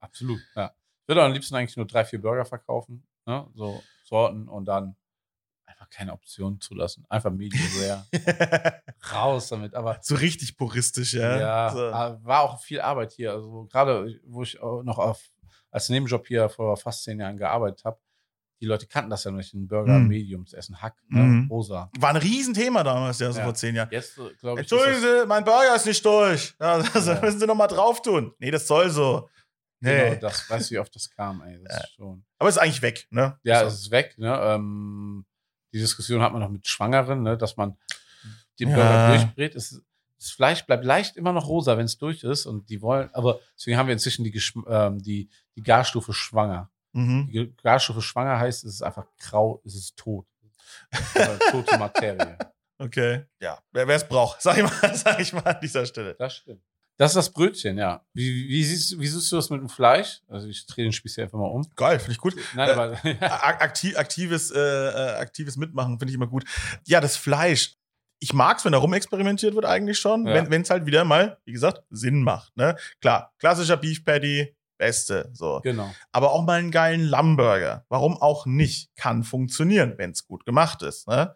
Absolut, ja. Ich würde am liebsten eigentlich nur drei, vier Burger verkaufen, ne? So Sorten und dann keine Option zulassen. Einfach Medium Rare. <laughs> Raus damit. Aber so richtig puristisch, ja. ja, So. aber war auch viel Arbeit hier. Also gerade, wo ich auch noch auf, als Nebenjob hier vor fast zehn Jahren gearbeitet habe, die Leute kannten das ja nicht, einen Burger Mhm. Mediums essen, Hack, ne? Mhm. rosa. War ein Riesenthema damals, ja, so Ja. vor zehn Jahren. Jetzt, glaube ich, Entschuldigen das, Sie, mein Burger ist nicht durch. Ja, also Ja. müssen Sie noch mal drauf tun. Nee, das soll so. Nee. genau, das weiß ich, wie oft das kam, ey. Das Ja. ist schon. Aber ist eigentlich weg, ne? Ja, So. es ist weg. Ne? Ähm, die Diskussion hat man noch mit Schwangeren, ne? dass man den Ja. Burger durchbrät. Es, das Fleisch bleibt leicht immer noch rosa, wenn es durch ist. Und die wollen, aber deswegen haben wir inzwischen die, Geschm- ähm, die, die Garstufe schwanger. Mhm. Die Garstufe schwanger heißt, es ist einfach grau, es ist tot. Tote Materie. <laughs> Okay. Ja, wer es braucht, <laughs> sag ich, mal, sag ich mal an dieser Stelle. Das stimmt. Das ist das Brötchen, ja. Wie, wie, siehst, wie siehst du das mit dem Fleisch? Also ich drehe den Spieß hier einfach mal um. Geil, finde ich gut. Nein, Äh, aber <laughs> A- Aktiv, aktives, äh, äh, aktives Mitmachen finde ich immer gut. Ja, das Fleisch. Ich mag's, wenn da rumexperimentiert wird, eigentlich schon. Ja. Wenn es halt wieder mal, wie gesagt, Sinn macht. Ne? Klar, klassischer Beef Patty, beste. So. genau. Aber auch mal einen geilen Lammburger. Warum auch nicht? Kann funktionieren, wenn es gut gemacht ist. Ne?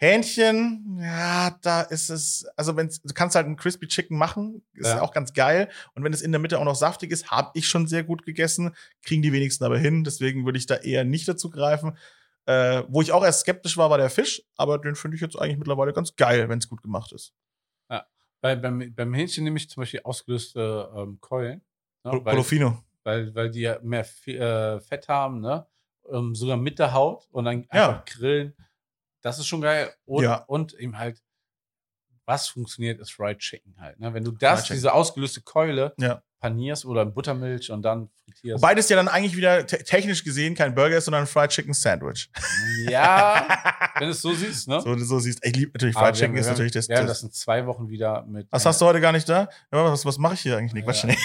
Hähnchen, ja, da ist es, also wenn du kannst halt einen Crispy Chicken machen, ist Ja. auch ganz geil. Und wenn es in der Mitte auch noch saftig ist, habe ich schon sehr gut gegessen, kriegen die wenigsten aber hin. Deswegen würde ich da eher nicht dazu greifen. Äh, wo ich auch erst skeptisch war, war der Fisch, aber den finde ich jetzt eigentlich mittlerweile ganz geil, wenn es gut gemacht ist. Bei, beim, beim Hähnchen nehme ich zum Beispiel ausgelöste ähm, Keulen. Ne? Pol- Weil- Polofino. weil, weil die ja mehr äh, Fett haben, ne? Ähm, sogar mit der Haut und dann Ja. einfach grillen. Das ist schon geil. Und, Ja. und eben halt, was funktioniert, ist Fried Chicken halt. Ne? Wenn du das, diese ausgelöste Keule Ja. panierst oder in Buttermilch und dann frittierst. Wobei das ja dann eigentlich wieder te technisch gesehen kein Burger ist, sondern ein Fried Chicken Sandwich. ja, <laughs> wenn du es so siehst, ne? so, so siehst. Ich liebe natürlich Fried Chicken haben- ist natürlich das. Haben das das in zwei Wochen wieder mit. was äh, hast du heute gar nicht da? Ja, was was mache ich hier eigentlich? Nee, Quatsch, ja, nee.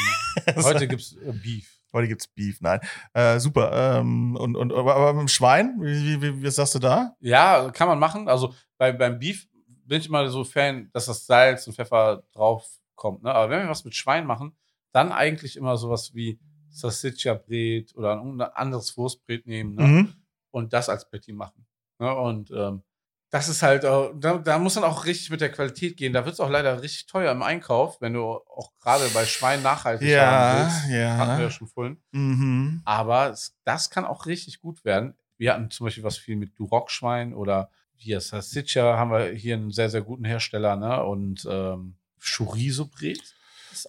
<laughs> Heute gibt es äh, Beef. Heute gibt's Beef, nein. Äh, super. Ähm, und, und aber, aber mit dem Schwein, wie, wie, wie, was sagst du da? Ja, kann man machen. Also bei, beim Beef bin ich immer so Fan, dass das Salz und Pfeffer drauf kommt. Ne? Aber wenn wir was mit Schwein machen, dann eigentlich immer sowas wie Salsiccia-Brät oder ein anderes Wurstbrät nehmen ne? Mhm. und das als Patty machen. Ne? Und ähm, das ist halt, äh, da, da muss man auch richtig mit der Qualität gehen. Da wird es auch leider richtig teuer im Einkauf, wenn du auch gerade bei Schwein nachhaltig Ja, haben willst. ja. Hatten wir ja schon vorhin. Mhm. Aber es, das kann auch richtig gut werden. Wir hatten zum Beispiel was viel mit Duroc-Schwein oder hier Salsiccia haben wir hier einen sehr, sehr guten Hersteller, ne? Und ähm,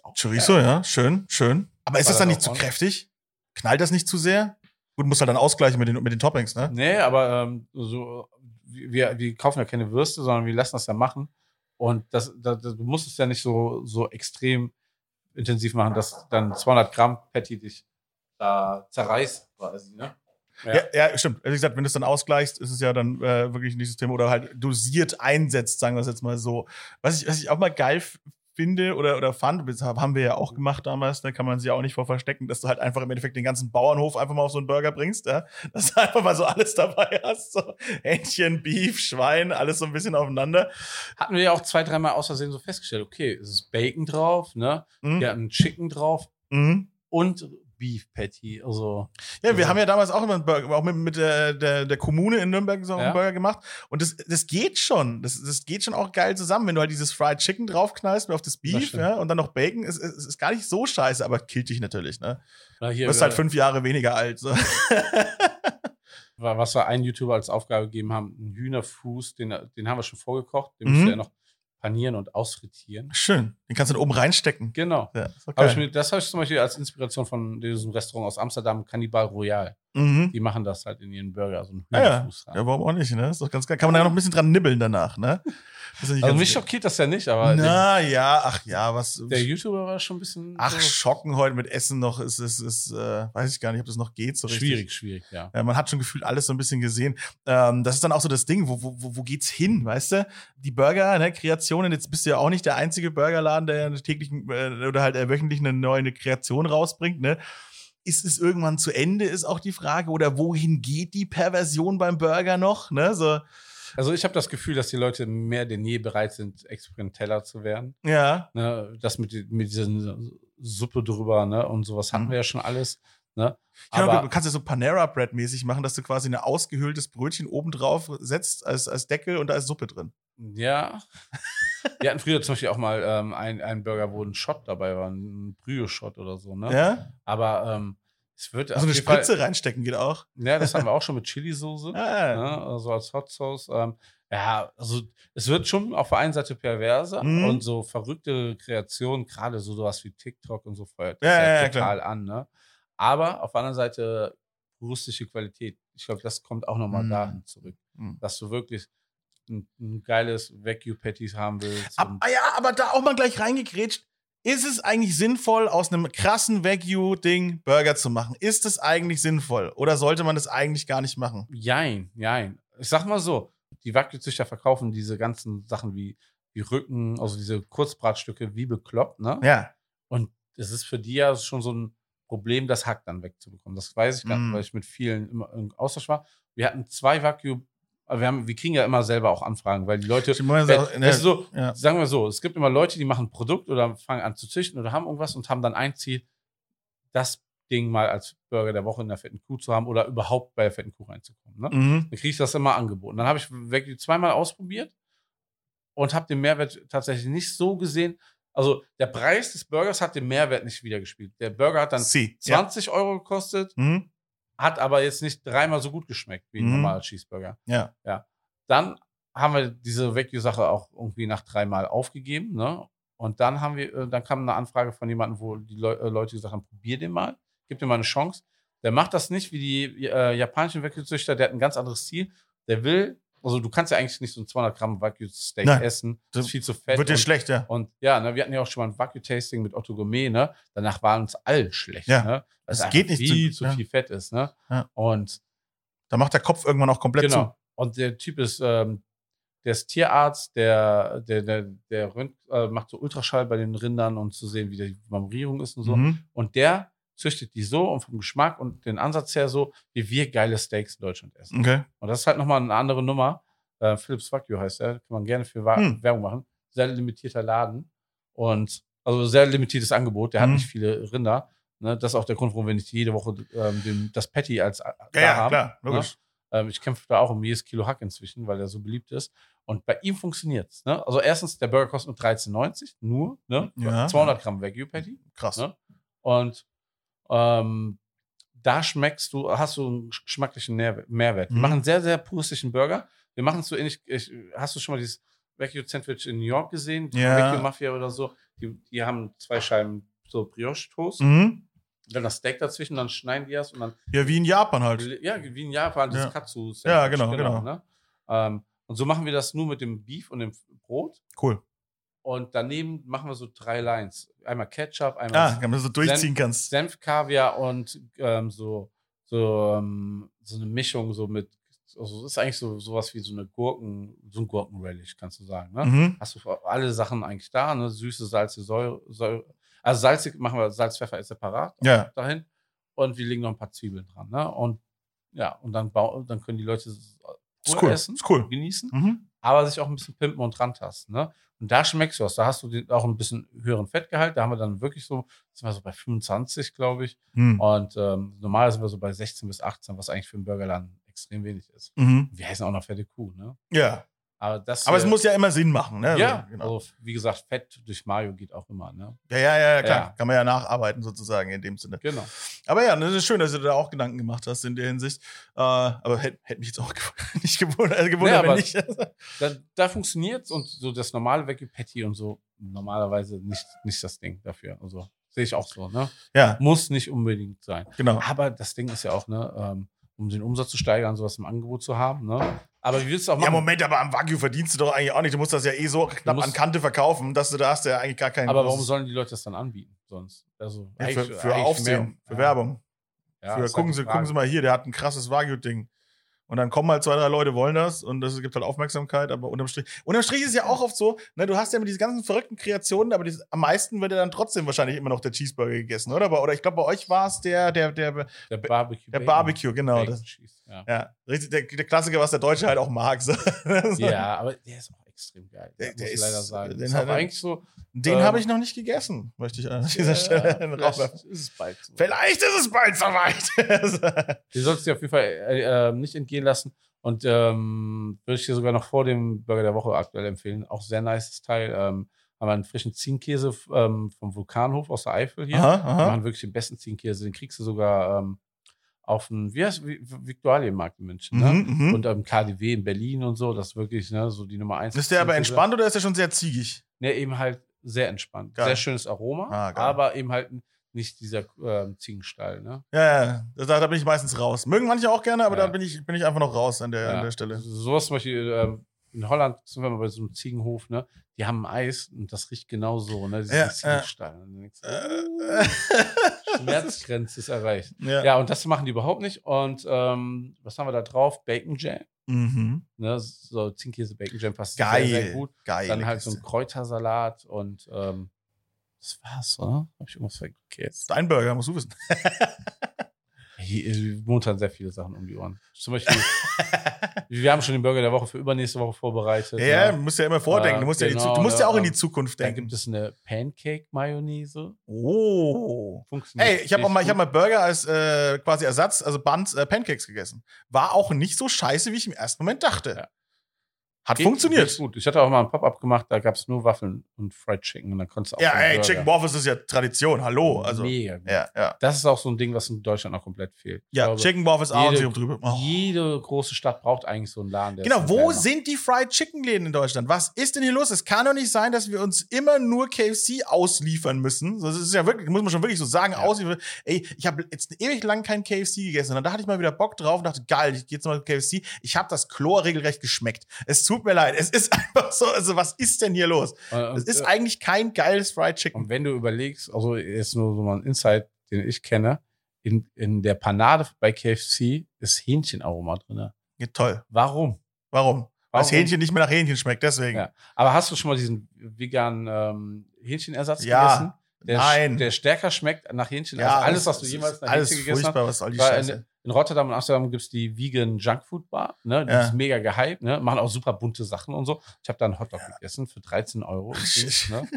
auch Chorizo, geil. ja, schön, schön. Aber ist das dann nicht auch zu kräftig? Knallt das nicht zu sehr? Gut, muss halt dann ausgleichen mit den, mit den Toppings, ne? Nee, aber ähm, so, wir, wir kaufen ja keine Würste, sondern wir lassen das ja machen. Und das, das, das, du musst es ja nicht so, so extrem intensiv machen, dass dann 200 Gramm Patty dich da zerreißt quasi, ne? Ja, ja, stimmt. Wie gesagt, wenn du es dann ausgleichst, ist es ja dann äh, wirklich nicht das Thema oder halt dosiert einsetzt, sagen wir es jetzt mal so. Was ich, was ich auch mal geil finde oder, oder fand, das haben wir ja auch gemacht damals, da kann man sich auch nicht vor verstecken, dass du halt einfach im Endeffekt den ganzen Bauernhof einfach mal auf so einen Burger bringst, ja? <laughs> dass du einfach mal so alles dabei hast, so Hähnchen, Beef, Schwein, alles so ein bisschen aufeinander. Hatten wir ja auch zwei, dreimal aus Versehen so festgestellt, okay, es ist Bacon drauf, ne? Mhm. Wir hatten Chicken drauf Mhm. und Beef Patty. Also, Ja, wir Also- haben ja damals auch immer einen Burger, auch mit, mit der, der, der Kommune in Nürnberg so einen Ja. Burger gemacht. Und das, das geht schon. Das, das geht schon auch geil zusammen, wenn du halt dieses Fried Chicken draufknallst auf das Beef stimmt. ja, und dann noch Bacon. Es, es ist gar nicht so scheiße, aber killt dich natürlich. Ne? na, Du hier, bist halt äh, fünf Jahre weniger alt. So. <laughs> was wir einen YouTuber als Aufgabe gegeben haben, einen Hühnerfuß, den, den haben wir schon vorgekocht, den Mhm. müssen wir ja noch panieren und ausfrittieren. Schön. Den kannst du dann oben reinstecken. Genau. Ja, geil. mir, das habe ich zum Beispiel als Inspiration von diesem Restaurant aus Amsterdam, Cannibal Royal. Mhm. Die machen das halt in ihren Burger, so einen Ja, ja. Hühnerfuß. rein. ja, warum auch nicht? Ne? Ist doch ganz geil. Kann man da noch ein bisschen dran nibbeln danach. Ne? <laughs> Das Also mich schockiert das ja nicht, aber Na ja, ach ja, was. der YouTuber war schon ein bisschen Ach, so schocken heute mit Essen noch ist, ist, ist äh, weiß ich gar nicht, ob das noch geht so richtig. schwierig, schwierig, ja. Ja, man hat schon gefühlt alles so ein bisschen gesehen. Ähm, das ist dann auch so das Ding, wo, wo, wo geht's hin, weißt du? Die Burger, ne, Kreationen. Jetzt bist du ja auch nicht der einzige Burgerladen, der ja täglich äh, oder halt äh, wöchentlich eine neue Kreation rausbringt, ne? Ist es irgendwann zu Ende, ist auch die Frage. Oder wohin geht die Perversion beim Burger noch? Ne? So, Also ich habe das Gefühl, dass die Leute mehr denn je bereit sind, experimenteller zu werden. ja. Ne? Das mit, mit diesen Suppe drüber, ne? Und sowas hatten Mhm. wir ja schon alles. Ne? Glaube, Aber du kannst ja so Panera Bread mäßig machen, dass du quasi ein ausgehöhltes Brötchen oben drauf setzt als, als Deckel und da ist Suppe drin. ja. <laughs> Wir hatten früher zum Beispiel auch mal ähm, einen, Burger, wo ein Shot dabei war, ein Brühe-Shot oder so, ne? Ja? Aber ähm, es wird Also auf eine jeden Fall- Spritze reinstecken geht auch. Ja, das haben wir auch schon mit Chili-Soße. <laughs> Ah, ne, also als Hot Sauce. Ähm, ja, also es wird schon auf der einen Seite perverser Mhm. und so verrückte Kreationen, gerade so sowas wie TikTok und so feuert Ja, das ja, ja, total an. Ne? Aber auf der anderen Seite rustische Qualität. Ich glaube, das kommt auch nochmal Mhm. dahin zurück, Mhm. dass du wirklich ein, ein geiles Wagyu-Patties haben willst. Ab, ah ja, aber da auch mal gleich reingekrätscht. Ist es eigentlich sinnvoll, aus einem krassen Wagyu-Ding Burger zu machen? Ist es eigentlich sinnvoll? Oder sollte man das eigentlich gar nicht machen? Jein, jein. Ich sag mal so, die Wagyu-Züchter verkaufen diese ganzen Sachen wie, wie Rücken, also diese Kurzbratstücke wie bekloppt, ne? Ja. Und es ist für die ja schon so ein Problem, das Hack dann wegzubekommen. Das weiß ich gar Mm. nicht, weil ich mit vielen immer im Austausch war. Wir hatten zwei aber wir, haben, wir kriegen ja immer selber auch Anfragen, weil die Leute, meine, wenn, ne, ist so, ja. sagen wir so, es gibt immer Leute, die machen ein Produkt oder fangen an zu züchten oder haben irgendwas und haben dann ein Ziel, das Ding mal als Burger der Woche in der fetten Kuh zu haben oder überhaupt bei der fetten Kuh reinzukommen. Ne? Mhm. Dann kriege ich das immer angeboten. Dann habe ich Wagyu zweimal ausprobiert und habe den Mehrwert tatsächlich nicht so gesehen. Also der Preis des Burgers hat den Mehrwert nicht wiedergespielt. Der Burger hat dann Sie. Ja. 20 Euro gekostet, Mhm. hat aber jetzt nicht dreimal so gut geschmeckt wie ein Mhm. normaler Cheeseburger. Ja. Ja. Dann haben wir diese Wagyu-Sache auch irgendwie nach dreimal aufgegeben. Ne? Und dann haben wir, äh, dann kam eine Anfrage von jemandem, wo die Leu äh, Leute gesagt haben, probier den mal, gib dir mal eine Chance. Der macht das nicht wie die äh, japanischen Wagyu-Züchter, der hat ein ganz anderes Ziel. Der will, also du kannst ja eigentlich nicht so ein 200 Gramm Wagyu-Steak Nein. essen. Das ist viel zu fett. Wird dir und, schlecht, ja. und ja, ne, wir hatten ja auch schon mal ein Wagyu-Tasting mit Otto Gourmet, ne? Danach waren uns alle schlecht, Ja. ne? Weil es geht nicht zu- viel zu, ja. viel Fett ist, ne? Ja. Und Da macht der Kopf irgendwann auch komplett genau. Und der Typ ist, ähm, der ist Tierarzt, der, der, der, der rönt, äh, macht so Ultraschall bei den Rindern, um zu sehen, wie die Marmorierung ist und zu. so. Mhm. Und der züchtet die so und vom Geschmack und den Ansatz her so, wie wir geile Steaks in Deutschland essen. Okay. Und das ist halt nochmal eine andere Nummer. Äh, Philips Wagyu heißt er, kann man gerne für Hm. Werbung machen. Sehr limitierter Laden und also sehr limitiertes Angebot. Der hat Hm. nicht viele Rinder. Ne? Das ist auch der Grund, warum wir nicht jede Woche ähm, den, das Patty als äh, Ja, da ja, haben. klar, Ne? logisch. Ähm, ich kämpfe da auch um jedes Kilo Hack inzwischen, weil er so beliebt ist. Und bei ihm funktioniert es. Ne? Also erstens, der Burger kostet nur 13,90, nur, ne? Ja. 200 Gramm Wagyu Patty. Krass. Ne? Und ähm, da schmeckst du, hast du einen geschmacklichen Mehrwert. Wir Mhm. machen einen sehr, sehr puristischen Burger. Wir machen es so ähnlich, ich, hast du schon mal dieses Wagyu Sandwich in New York gesehen? Die Ja. Wagyu Mafia oder so. Die, die haben zwei Scheiben so Brioche-Toast, Mhm. dann das Steak dazwischen, dann schneiden die das und dann Ja, wie in Japan halt. ja, wie in Japan, dieses Ja. katsu Ja, genau, genau. Ne? Ähm, und so machen wir das nur mit dem Beef und dem Brot. Cool. Und daneben machen wir so drei Lines. Einmal Ketchup, einmal Ah, wenn du so durchziehen kannst. Senf, Kaviar und ähm, so, so, ähm, so eine Mischung so mit, also es ist eigentlich so sowas wie so eine Gurken, so ein Gurkenrelish, kannst du sagen. Ne? Mhm. Hast du alle Sachen eigentlich da, ne? Süße, Salze, Säure, Säure. Also salzig machen wir, Salz, Pfeffer ist separat Ja. dahin. Und wir legen noch ein paar Zwiebeln dran. Ne? Und ja, und dann, dann können die Leute Ist cool. essen, Ist cool. genießen, Mhm. aber sich auch ein bisschen pimpen und rantasten. Ne? Und da schmeckst du was. Da hast du auch ein bisschen höheren Fettgehalt. Da haben wir dann wirklich so, sind wir so bei 25, glaube ich. Mhm. Und ähm, normal sind wir so bei 16 bis 18, was eigentlich für einen Burgerladen extrem wenig ist. Mhm. Wir heißen auch noch fette Kuh, ne? Ja. Aber das. Aber es hier- muss ja immer Sinn machen, ne? Ja, Also, genau. also, wie gesagt, Fett durch Mayo geht auch immer, ne? ja, ja, ja, klar. Ja. Kann man ja nacharbeiten sozusagen in dem Sinne. Genau. Aber ja, das ist schön, dass du da auch Gedanken gemacht hast in der Hinsicht. Äh, aber hätte hätt mich jetzt auch <laughs> nicht gewundert, also gewundert Nee, wenn nicht. <laughs> Da, da funktioniert und so das normale Veggie Patty und so normalerweise nicht, nicht das Ding dafür. Also sehe ich auch so, ne? ja, Muss nicht unbedingt sein. genau. Aber das Ding ist ja auch, ne, ähm, um den Umsatz zu steigern, sowas im Angebot zu haben, ne? Aber wie willst du auch Ja, machen? Moment, aber am Wagyu verdienst du doch eigentlich auch nicht. Du musst das ja eh so knapp an Kante verkaufen, dass du da hast ja eigentlich gar keinen. aber warum sollen die Leute das dann anbieten? Sonst. Also ja, für, für Aufsehen, mehr- für ja. Werbung. Ja, für, halt gucken, Sie, gucken Sie mal hier, der hat ein krasses Wagyu-Ding. Und dann kommen halt zwei, drei Leute, wollen das und es gibt halt Aufmerksamkeit, aber unterm Strich. Unterm Strich ist es ja auch oft so, ne, du hast ja immer diese ganzen verrückten Kreationen, aber dieses, am meisten wird ja dann trotzdem wahrscheinlich immer noch der Cheeseburger gegessen, oder? Oder ich glaube, bei euch war es der, der, der, Der Barbecue. der Bacon. Barbecue, genau. Bacon Das, Cheese, ja. ja, richtig, der, der Klassiker, was der Deutsche halt auch mag. So. <laughs> ja, aber der ist auch extrem geil. Der- muss der ich ist- leider sagen. den er- eigentlich so. Ähm, habe ich noch nicht gegessen, möchte ich an dieser ja, Stelle in vielleicht ist es bald so. Vielleicht ist es bald soweit. <laughs> Die solltest du dir auf jeden Fall äh, äh, nicht entgehen lassen. Und ähm, würde ich dir sogar noch vor dem Burger der Woche aktuell empfehlen. Auch sehr nices Teil. Ähm, haben wir einen frischen Ziegenkäse ähm, vom Vulkanhof aus der Eifel hier. aha, aha. machen wirklich den besten Ziegenkäse. Den kriegst du sogar ähm, auf dem, wie heißt Vi- Viktualienmarkt in München. Ne? Mhm. Und am KDW in Berlin und so. Das ist wirklich ne, so die Nummer eins. Ist der aber entspannt oder ist der schon sehr ziegig? Ne, eben halt sehr entspannt. Geil. Sehr schönes Aroma, Ah, aber eben halt nicht dieser ähm, Ziegenstall. Ne? Ja, ja, da, da bin ich meistens raus. Mögen manche auch gerne, aber Ja. da bin ich, bin ich einfach noch raus an der, an Ja. der Stelle. Sowas zum Beispiel, ähm, in Holland sind wir mal bei so einem Ziegenhof, ne? Die haben Eis und das riecht genau so, ne? Diesen Ja, du, Äh, <laughs> Schmerzgrenze ist erreicht. ja. Ja, und das machen die überhaupt nicht. Und ähm, was haben wir da drauf? Bacon Jam. Mhm. Ne? So Ziegenkäse Bacon Jam passt Geil. sehr, sehr gut. Geil. Dann halt so ein Kräutersalat und ähm, das war's, oder? Hab ich irgendwas vergessen? Dein Burger, musst du wissen. <laughs> Hier, äh, momentan sehr viele Sachen um die Ohren. Zum Beispiel, <laughs> wir haben schon den Burger der Woche für übernächste Woche vorbereitet. Ja, ne? du musst ja immer vordenken. Du musst, ja, die, genau, du musst ja auch in die Zukunft Dann denken. gibt es eine Pancake-Mayonnaise. Oh. Funktioniert Ey, ich habe mal, ich hab mal Burger als äh, quasi Ersatz, also Buns, äh, Pancakes gegessen. War auch nicht so scheiße, wie ich im ersten Moment dachte. Ja. Hat Geht funktioniert. Gut. Ich hatte auch mal ein Pop-up gemacht, da gab es nur Waffeln und Fried Chicken und dann konntest du auch Ja, ey, Burger- Chicken Waffles ist ja Tradition. Hallo. Also, Mega gut. ja, ja. Das ist auch so ein Ding, was in Deutschland noch komplett fehlt. Ich Ja, glaube, Chicken Waffles auch jede- drüber. Oh. Jede große Stadt braucht eigentlich so einen Laden, Genau, wo sind die Fried Chicken Läden in Deutschland? Was ist denn hier los? Es kann doch nicht sein, dass wir uns immer nur KFC ausliefern müssen. Das ist ja wirklich, muss man schon wirklich so sagen, ausliefern. Ey, ich habe jetzt ewig lang kein KFC gegessen und dann hatte ich mal wieder Bock drauf und dachte, geil, ich gehe jetzt mal KFC. Ich habe das Chlor regelrecht geschmeckt. Es tut mir leid, es ist <laughs> einfach so, also was ist denn hier los? Und- und- Es ist eigentlich kein geiles Fried Chicken. Und wenn du überlegst, also ist nur so mal ein Insight, den ich kenne, in, in der Panade bei KFC ist Hähnchenaroma drin. Ja, toll. Warum? Warum? Weil das Warum? Hähnchen nicht mehr nach Hähnchen schmeckt, deswegen. Ja. Aber hast du schon mal diesen veganen ähm, Hähnchenersatz Ja. gegessen? Der, Nein. Der stärker schmeckt nach Hähnchen Ja, als alles, was du jemals nach alles Hähnchen gegessen hast. furchtbar, was soll die Weil Scheiße. In, Rotterdam und Amsterdam gibt es die Vegan Junkfood Bar. Ne? Die Ja. ist mega gehypt. Ne? Machen auch super bunte Sachen und so. Ich habe da einen Hotdog gegessen für 13 Euro. ne?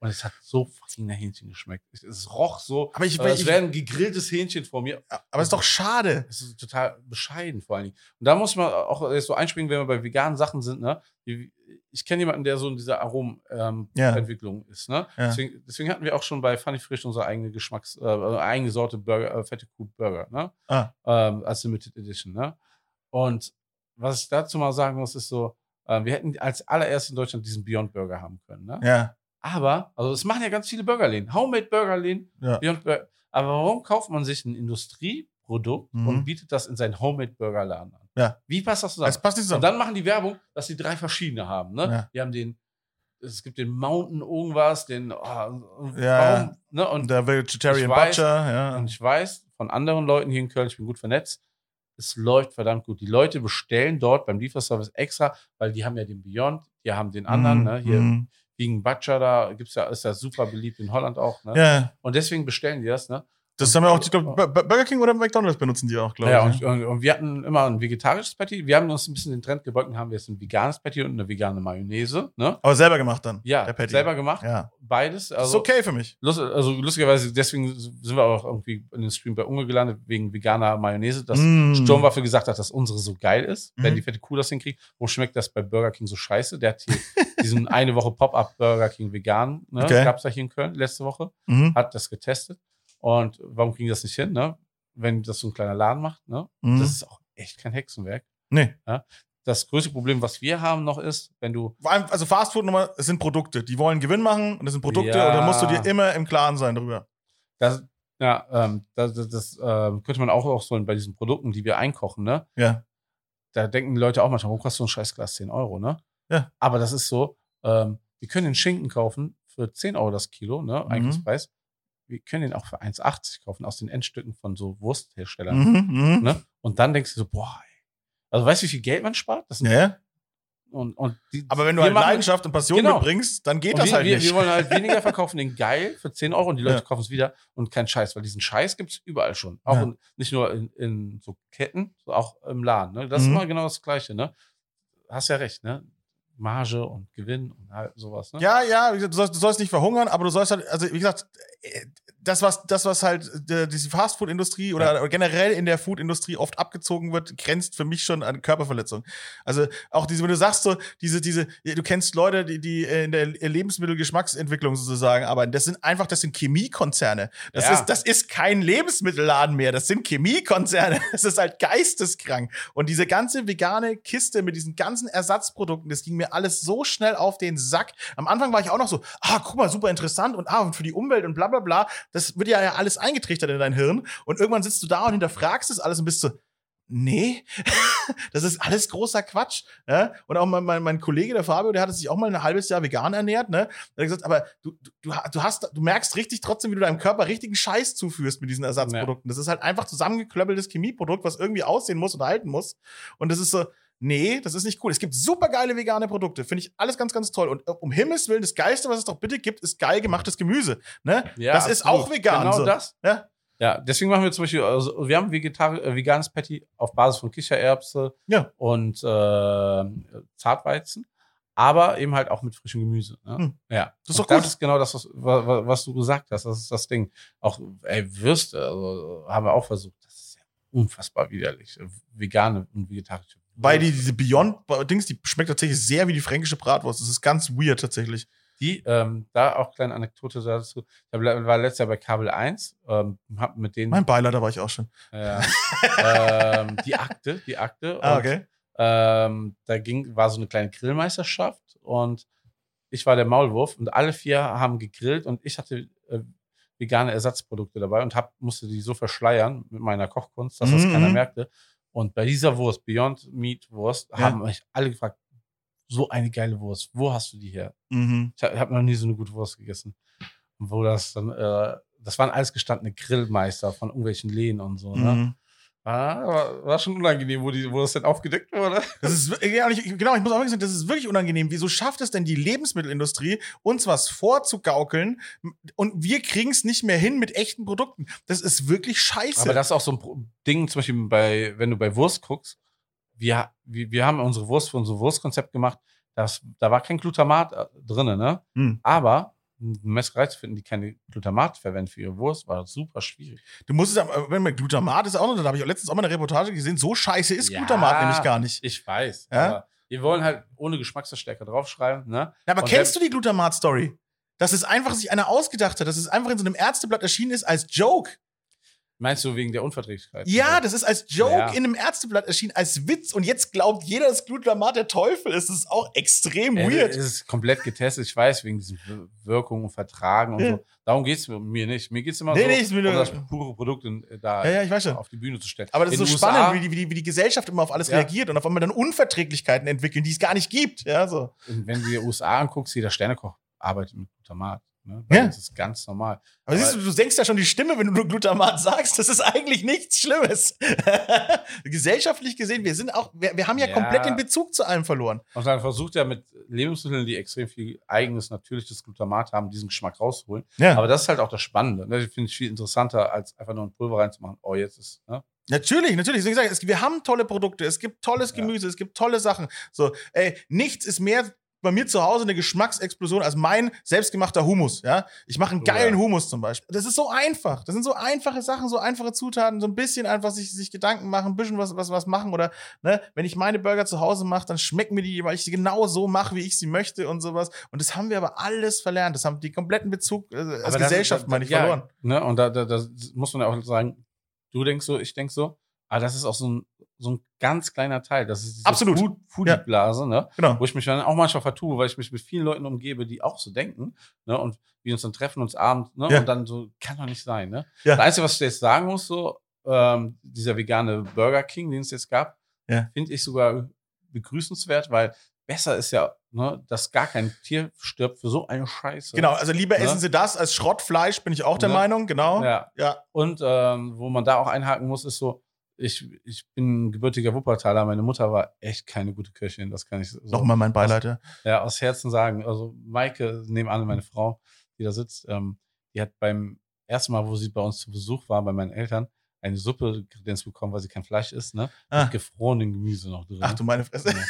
Und es hat so fucking nach Hähnchen geschmeckt. Es, es roch so, Aber ich- äh, es wäre ein gegrilltes Hähnchen vor mir. Aber ist doch schade. Es ist total bescheiden vor allen Dingen. Und da muss man auch jetzt so einspringen, wenn wir bei veganen Sachen sind. Ne? Die- Ich kenne jemanden, der so in dieser Aromentwicklung Ja. ist. Ne? Ja. Deswegen, deswegen hatten wir auch schon bei Funny Frisch unsere eigene Geschmacks, äh, äh, eigene Sorte Burger, äh, fette Kuh Burger, ne? Ah. Ähm, als Limited Edition. Ne? Und was ich dazu mal sagen muss, ist so, äh, wir hätten als allererstes in Deutschland diesen Beyond Burger haben können. Ne? Ja. Aber, also es machen ja ganz viele Burgerläden, Homemade Burgerläden, Ja. Beyond Burger. Aber warum kauft man sich ein Industrieprodukt Mhm. und bietet das in seinen Homemade Burgerladen an? Ja. Wie passt das zusammen? Das passt nicht und zusammen. dann machen die Werbung, dass sie drei verschiedene haben. Ne? Ja. Die haben den, es gibt den Mountain irgendwas, den, oh, Ja. warum? Ne? Und, Und der Vegetarian weiß- Butcher, ja. und ich weiß von anderen Leuten hier in Köln, ich bin gut vernetzt, es läuft verdammt gut. Die Leute bestellen dort beim Lieferservice extra, weil die haben ja den Beyond, die haben den anderen, Mhm, ne? hier mhm. wegen Butcher da gibt's ja, ist ja super beliebt in Holland auch. Ne? Ja, Und deswegen bestellen die das, ne? Das haben wir auch, ich glaube, Burger King oder McDonalds benutzen die auch, glaube Ja, ich. und, und, und wir hatten immer ein vegetarisches Patty. Wir haben uns ein bisschen den Trend gebeugt und haben jetzt ein veganes Patty und eine vegane Mayonnaise. Ne? Aber selber gemacht dann. Ja, selber gemacht. Ja. Beides. Also, ist okay für mich. lust, also lustigerweise, deswegen sind wir auch irgendwie in den Stream bei Unge gelandet, wegen veganer Mayonnaise, dass Mm. Sturmwaffe gesagt hat, dass unsere so geil ist, wenn Mhm. die fette Kuh das hinkriegt. Warum schmeckt das bei Burger King so scheiße? Der hat hier <laughs> diesen eine Woche Pop-Up Burger King vegan, ne? Okay. gab es ja hier in Köln letzte Woche. Mhm. hat das getestet. Und warum kriegen die das nicht hin, ne? Wenn das so ein kleiner Laden macht, ne? Mhm. Das ist auch echt kein Hexenwerk. Nee. Das größte Problem, was wir haben noch ist, wenn du, Vor allem, also Fastfood nochmal, es sind Produkte. Die wollen Gewinn machen und das sind Produkte Ja. und da musst du dir immer im Klaren sein darüber. das, ja, ähm, das, das, das ähm, könnte man auch, auch so bei diesen Produkten, die wir einkochen, ne? Ja. Da denken die Leute auch manchmal, warum kostet so ein Scheißglas 10 Euro, ne? Ja. Aber das ist so, ähm, wir können den Schinken kaufen für 10 Euro das Kilo, ne? Mhm. Wir können den auch für 1,80 kaufen aus den Endstücken von so Wurstherstellern. Mhm. Mhm. Ne? Und dann denkst du so, boah, ey. Also weißt du, wie viel Geld man spart? Das Ja, und, und die, Aber wenn du halt machen- Leidenschaft und Passion Genau. mitbringst, dann geht und das wir, halt wir, nicht. wir wollen halt <laughs> weniger verkaufen, den geil für 10 Euro und die Leute Ja. kaufen es wieder und kein Scheiß, weil diesen Scheiß gibt's überall schon. Auch Ja. in, nicht nur in, in so Ketten, auch im Laden. Ne? Das ist Mhm. immer genau das Gleiche. Ne? Hast ja recht, ne? Marge und Gewinn und halt sowas. Ne? Ja, ja, wie gesagt, du sollst, du sollst nicht verhungern, aber du sollst halt, also wie gesagt, äh, das, was, das, was halt äh, diese Fastfood-Industrie oder, oder generell in der Food-Industrie oft abgezogen wird, grenzt für mich schon an Körperverletzung. Also auch diese, wenn du sagst so, diese, diese, du kennst Leute, die, die in der Lebensmittelgeschmacksentwicklung sozusagen arbeiten, das sind einfach, das sind Chemiekonzerne. Das, Ja. ist, das ist kein Lebensmittelladen mehr, das sind Chemiekonzerne. <laughs> Das ist halt geisteskrank. Und diese ganze vegane Kiste mit diesen ganzen Ersatzprodukten, das ging mir alles so schnell auf den Sack. Am Anfang war ich auch noch so, ah, guck mal, super interessant und ah, und für die Umwelt und bla bla bla. Das wird ja ja alles eingetrichtert in dein Hirn. Und irgendwann sitzt du da und hinterfragst es alles und bist so, nee, <laughs> das ist alles großer Quatsch. Ne? Und auch mein, mein, mein Kollege, der Fabio, der hatte sich auch mal ein halbes Jahr vegan ernährt. Ne? Der hat gesagt, aber du, du, du, hast, du merkst richtig trotzdem, wie du deinem Körper richtigen Scheiß zuführst mit diesen Ersatzprodukten. Das ist halt einfach zusammengeklöppeltes Chemieprodukt, was irgendwie aussehen muss und halten muss. Und das ist so, nee, das ist nicht cool. Es gibt super geile vegane Produkte. Finde ich alles ganz, ganz toll. Und äh, um Himmels Willen, das Geilste, was es doch bitte gibt, ist geil gemachtes Gemüse. Ne? Ja, das ist absolut. auch vegan. Genau so. das. Ja? Ja, deswegen machen wir zum Beispiel, also wir haben vegetar äh, veganes Patty auf Basis von Kichererbse Ja. und äh, Zartweizen, aber eben halt auch mit frischem Gemüse. Ne? Hm. Ja, Das ist Und doch gut. Das ist genau das, was, was, was du gesagt hast. Das ist das Ding. Auch ey, Würste also, haben wir auch versucht. Das ist ja unfassbar widerlich. Vegane und vegetarische. Weil die, diese Beyond-Dings, die schmeckt tatsächlich sehr wie die fränkische Bratwurst. Das ist ganz weird tatsächlich. Die, ähm, da auch kleine Anekdote dazu. Ich war letztes Jahr bei Kabel 1, ähm, hab mit denen Mein Beileid, da war ich auch schon. Ja. ähm, die Akte, die Akte. Ah, Und, okay. ähm, da ging, war so eine kleine Grillmeisterschaft und ich war der Maulwurf und alle vier haben gegrillt und ich hatte äh, vegane Ersatzprodukte dabei und hab, musste die so verschleiern mit meiner Kochkunst, dass das Mhm, keiner mhm. merkte. Und bei dieser Wurst, Beyond Meat Wurst, Ja. haben mich alle gefragt, so eine geile Wurst, wo hast du die her? Mhm. Ich habe hab noch nie so eine gute Wurst gegessen. Und wo das dann, äh, das waren alles gestandene Grillmeister von irgendwelchen Läden und so. Ne? Ah, war, war schon unangenehm, wo, die, wo das denn aufgedeckt wurde. Das ist ja, ich, genau, ich muss auch wirklich sagen, das ist wirklich unangenehm. Wieso schafft es denn die Lebensmittelindustrie, uns was vorzugaukeln und wir kriegen es nicht mehr hin mit echten Produkten? Das ist wirklich scheiße. Aber das ist auch so ein Ding, zum Beispiel bei, wenn du bei Wurst guckst, wir, wir, wir haben unsere Wurst für unser Wurstkonzept gemacht, das, da war kein Glutamat äh, drin, ne? Hm. Aber Messerei zu finden, die keine Glutamat verwendet für ihre Wurst, war super schwierig. du musst es, aber- wenn man Glutamat ist auch noch, da habe ich auch letztens auch mal eine Reportage gesehen, so scheiße ist Ja. Glutamat nämlich gar nicht. Ich weiß. Ja? Wir wollen halt ohne Geschmacksverstärker draufschreiben, ne? Ja, aber Und kennst du die Glutamat-Story? Dass es einfach sich einer ausgedacht hat, dass es einfach in so einem Ärzteblatt erschienen ist als Joke. Meinst du wegen der Unverträglichkeit? Ja, das ist als Joke Ja. in einem Ärzteblatt erschienen, als Witz. Und jetzt glaubt jeder, dass Glutamat der Teufel ist. Das ist auch extrem Äh, weird. Es ist komplett getestet, ich weiß, wegen diesen Wir- Wirkungen Vertragen und Ja. so. Darum geht es mir nicht. Mir geht es immer Nee, so, nee, nur- um das pure Produkt in, äh, da Ja, ja, ich auf die Bühne zu stellen. Aber das In ist so USA spannend, wie die, wie, die, wie die Gesellschaft immer auf alles reagiert und auf einmal dann Unverträglichkeiten entwickeln, die es gar nicht gibt. Ja, so. Wenn du dir USA anguckst, jeder Sternekoch arbeitet mit Glutamat. Ne? Ja. Das ist ganz normal. Aber, siehst du, du senkst ja schon die Stimme, wenn du nur Glutamat sagst. Das ist eigentlich nichts Schlimmes. <laughs> Gesellschaftlich gesehen, wir sind auch, wir, wir haben ja, Ja. komplett den Bezug zu allem verloren. Und dann versucht er mit Lebensmitteln, die extrem viel eigenes, natürliches Glutamat haben, diesen Geschmack rauszuholen. Ja. Aber das ist halt auch das Spannende. Ne? Das finde ich viel interessanter, als einfach nur ein Pulver reinzumachen. Oh, jetzt ist, ne? Natürlich, natürlich. Ich, es, wir haben tolle Produkte, es gibt tolles Ja. Gemüse, es gibt tolle Sachen. So, ey, nichts ist mehr bei mir zu Hause eine Geschmacksexplosion als mein selbstgemachter Hummus. Ja, ich mache einen Oh, geilen ja. Hummus zum Beispiel. Das ist so einfach. Das sind so einfache Sachen, so einfache Zutaten, so ein bisschen einfach sich, sich Gedanken machen, ein bisschen was, was, was machen oder ne, wenn ich meine Burger zu Hause mache, dann schmecken mir die, weil ich sie genau so mache, wie ich sie möchte und sowas. Und das haben wir aber alles verlernt. Das haben die kompletten Bezug äh, als Aber Gesellschaft meine ich ja, verloren. Ne? Und da, da, da muss man ja auch sagen, du denkst so, ich denk so. Aber das ist auch so ein, so ein ganz kleiner Teil. Das ist diese Absolut. Food- Foodie-Blase, ne? Genau. wo ich mich dann auch manchmal vertue, weil ich mich mit vielen Leuten umgebe, die auch so denken, ne, und wir uns dann treffen uns abends, ne, Ja. und dann so, kann doch nicht sein, ne. Ja. Das Einzige, was ich jetzt sagen muss, so, ähm, dieser vegane Burger King, den es jetzt gab, Ja. finde ich sogar begrüßenswert, weil besser ist ja, ne, dass gar kein Tier stirbt für so eine Scheiße. Genau, also lieber Ne? essen sie das als Schrottfleisch, bin ich auch der Ne? Meinung, genau. Ja. ja. Und ähm, wo man da auch einhaken muss, ist so, ich, ich bin gebürtiger Wuppertaler. Meine Mutter war echt keine gute Köchin. Das kann ich so Nochmal mein Beileid. ja. ja, aus Herzen sagen. Also Maike, nebenan meine Frau, die da sitzt, ähm, die hat beim ersten Mal, wo sie bei uns zu Besuch war, bei meinen Eltern, eine Suppe kredenz bekommen, weil sie kein Fleisch isst, ne? Ah. Mit gefrorenem Gemüse noch drin. Ach du meine Fresse. Ja.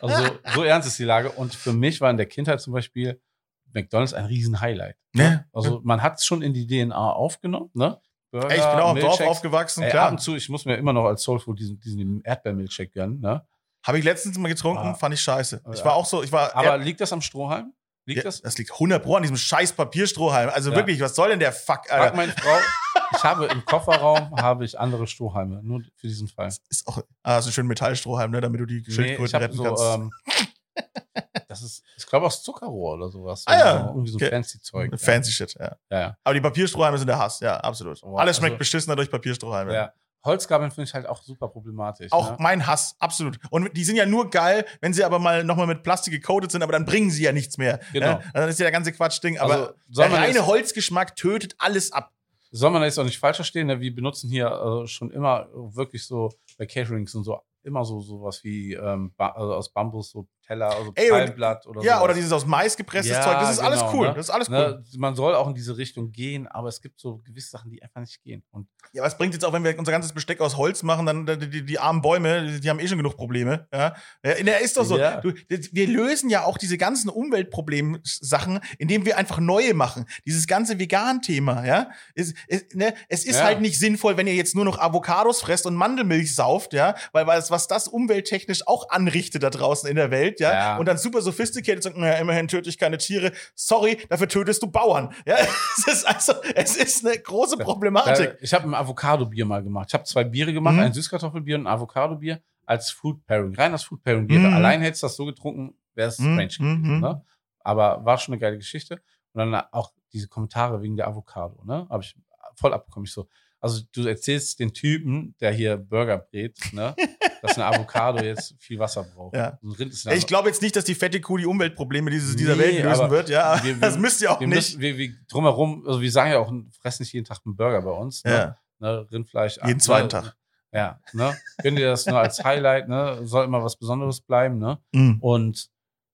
Also so ernst ist die Lage. Und für mich war in der Kindheit zum Beispiel McDonalds ein Riesen-Highlight. Ne? Also man hat es schon in die DNA aufgenommen, ne? Burger, Ey, ich bin auch im Dorf aufgewachsen, Ey, ab klar. und zu, ich muss mir immer noch als Soulfood diesen, diesen Erdbeermilchshake gönnen, ne? Habe ich letztens mal getrunken, Ah. fand ich scheiße. Ich Ja. war auch so, ich war. Aber liegt das am Strohhalm? Liegt ja, das? das liegt 100 Pro an diesem scheiß Papierstrohhalm. Also Ja. wirklich, was soll denn der Fuck, Frag Alter? meine Frau, ich habe im Kofferraum habe ich andere Strohhalme, nur für diesen Fall. Ist auch, ah, so ein schön Metallstrohhalm, ne, damit du die Nee, Schildkröten habe retten so, kannst. ähm, das ist, ich glaube aus Zuckerrohr oder sowas. Ah ja, irgendwie so okay. fancy Zeug. Fancy Shit, ja. Ja, ja. Aber die Papierstrohhalme sind der Hass, ja, absolut. Oh, Alles schmeckt also- beschissener durch Papierstrohhalme. ja. Holzgabeln finde ich halt auch super problematisch. Auch ne? mein Hass, absolut. Und die sind ja nur geil, wenn sie aber mal nochmal mit Plastik gecoatet sind, aber dann bringen sie ja nichts mehr. Genau. Ja? Dann ist ja der ganze Quatschding. Aber Also, der reine Holzgeschmack tötet alles ab. soll man jetzt auch nicht falsch verstehen, ne? wir benutzen hier äh, schon immer wirklich so bei Caterings und so immer so sowas wie ähm, ba also aus Bambus, so Teller, also Ey, Palmblatt oder Ja, sowas. oder dieses aus Mais gepresstes Ja, Zeug. Das ist alles genau, cool. ne? Das ist alles cool. Ne, man soll auch in diese Richtung gehen, aber es gibt so gewisse Sachen, die einfach nicht gehen. Und Ja, was bringt jetzt auch, wenn wir unser ganzes Besteck aus Holz machen, dann die, die, die armen Bäume, die, haben eh schon genug Probleme. Ja, ja der ist doch so. Ja. Du, wir lösen ja auch diese ganzen Umweltproblemsachen, indem wir einfach neue machen. Dieses ganze Vegan-Thema, ja, ist, ist, ne, es ist Ja. halt nicht sinnvoll, wenn ihr jetzt nur noch Avocados fresst und Mandelmilch sauft, ja, weil, weil es, was das umwelttechnisch auch anrichtet da draußen in der Welt, ja, Ja. und dann super sophisticated sagt, naja, immerhin töte ich keine Tiere. Sorry, dafür tötest du Bauern. Ja, <laughs> es ist also, es ist eine große Problematik. äh, ich habe ein Avocado-Bier mal gemacht. Ich habe zwei Biere gemacht, Mhm. ein Süßkartoffelbier und ein Avocado-Bier als Food Pairing. Rein als Food Pairing-Bier. Mhm. Allein hättest du das so getrunken, wäre es Mhm, strange gewesen. mhm. Ne? Aber war schon eine geile Geschichte. Und dann auch diese Kommentare wegen der Avocado. Ne? Habe ich voll abbekommen. Ich so, also du erzählst den Typen, der hier Burger brät, ne, <laughs> dass eine Avocado jetzt viel Wasser braucht. Ja. So Ich glaube jetzt nicht, dass die fette Kuh die Umweltprobleme dieses, dieser Nee, Welt lösen wird, ja. wir- wir- das müsst ihr auch wir nicht. müssen, wir, drumherum, also wir sagen ja auch, fressen nicht jeden Tag einen Burger bei uns. Ne? ja. Ne? Rindfleisch. Jeden ah, zweiten ne? Tag. Ja, ne? Gönn dir das nur als Highlight, ne? Soll immer was Besonderes bleiben, ne? Mhm. Und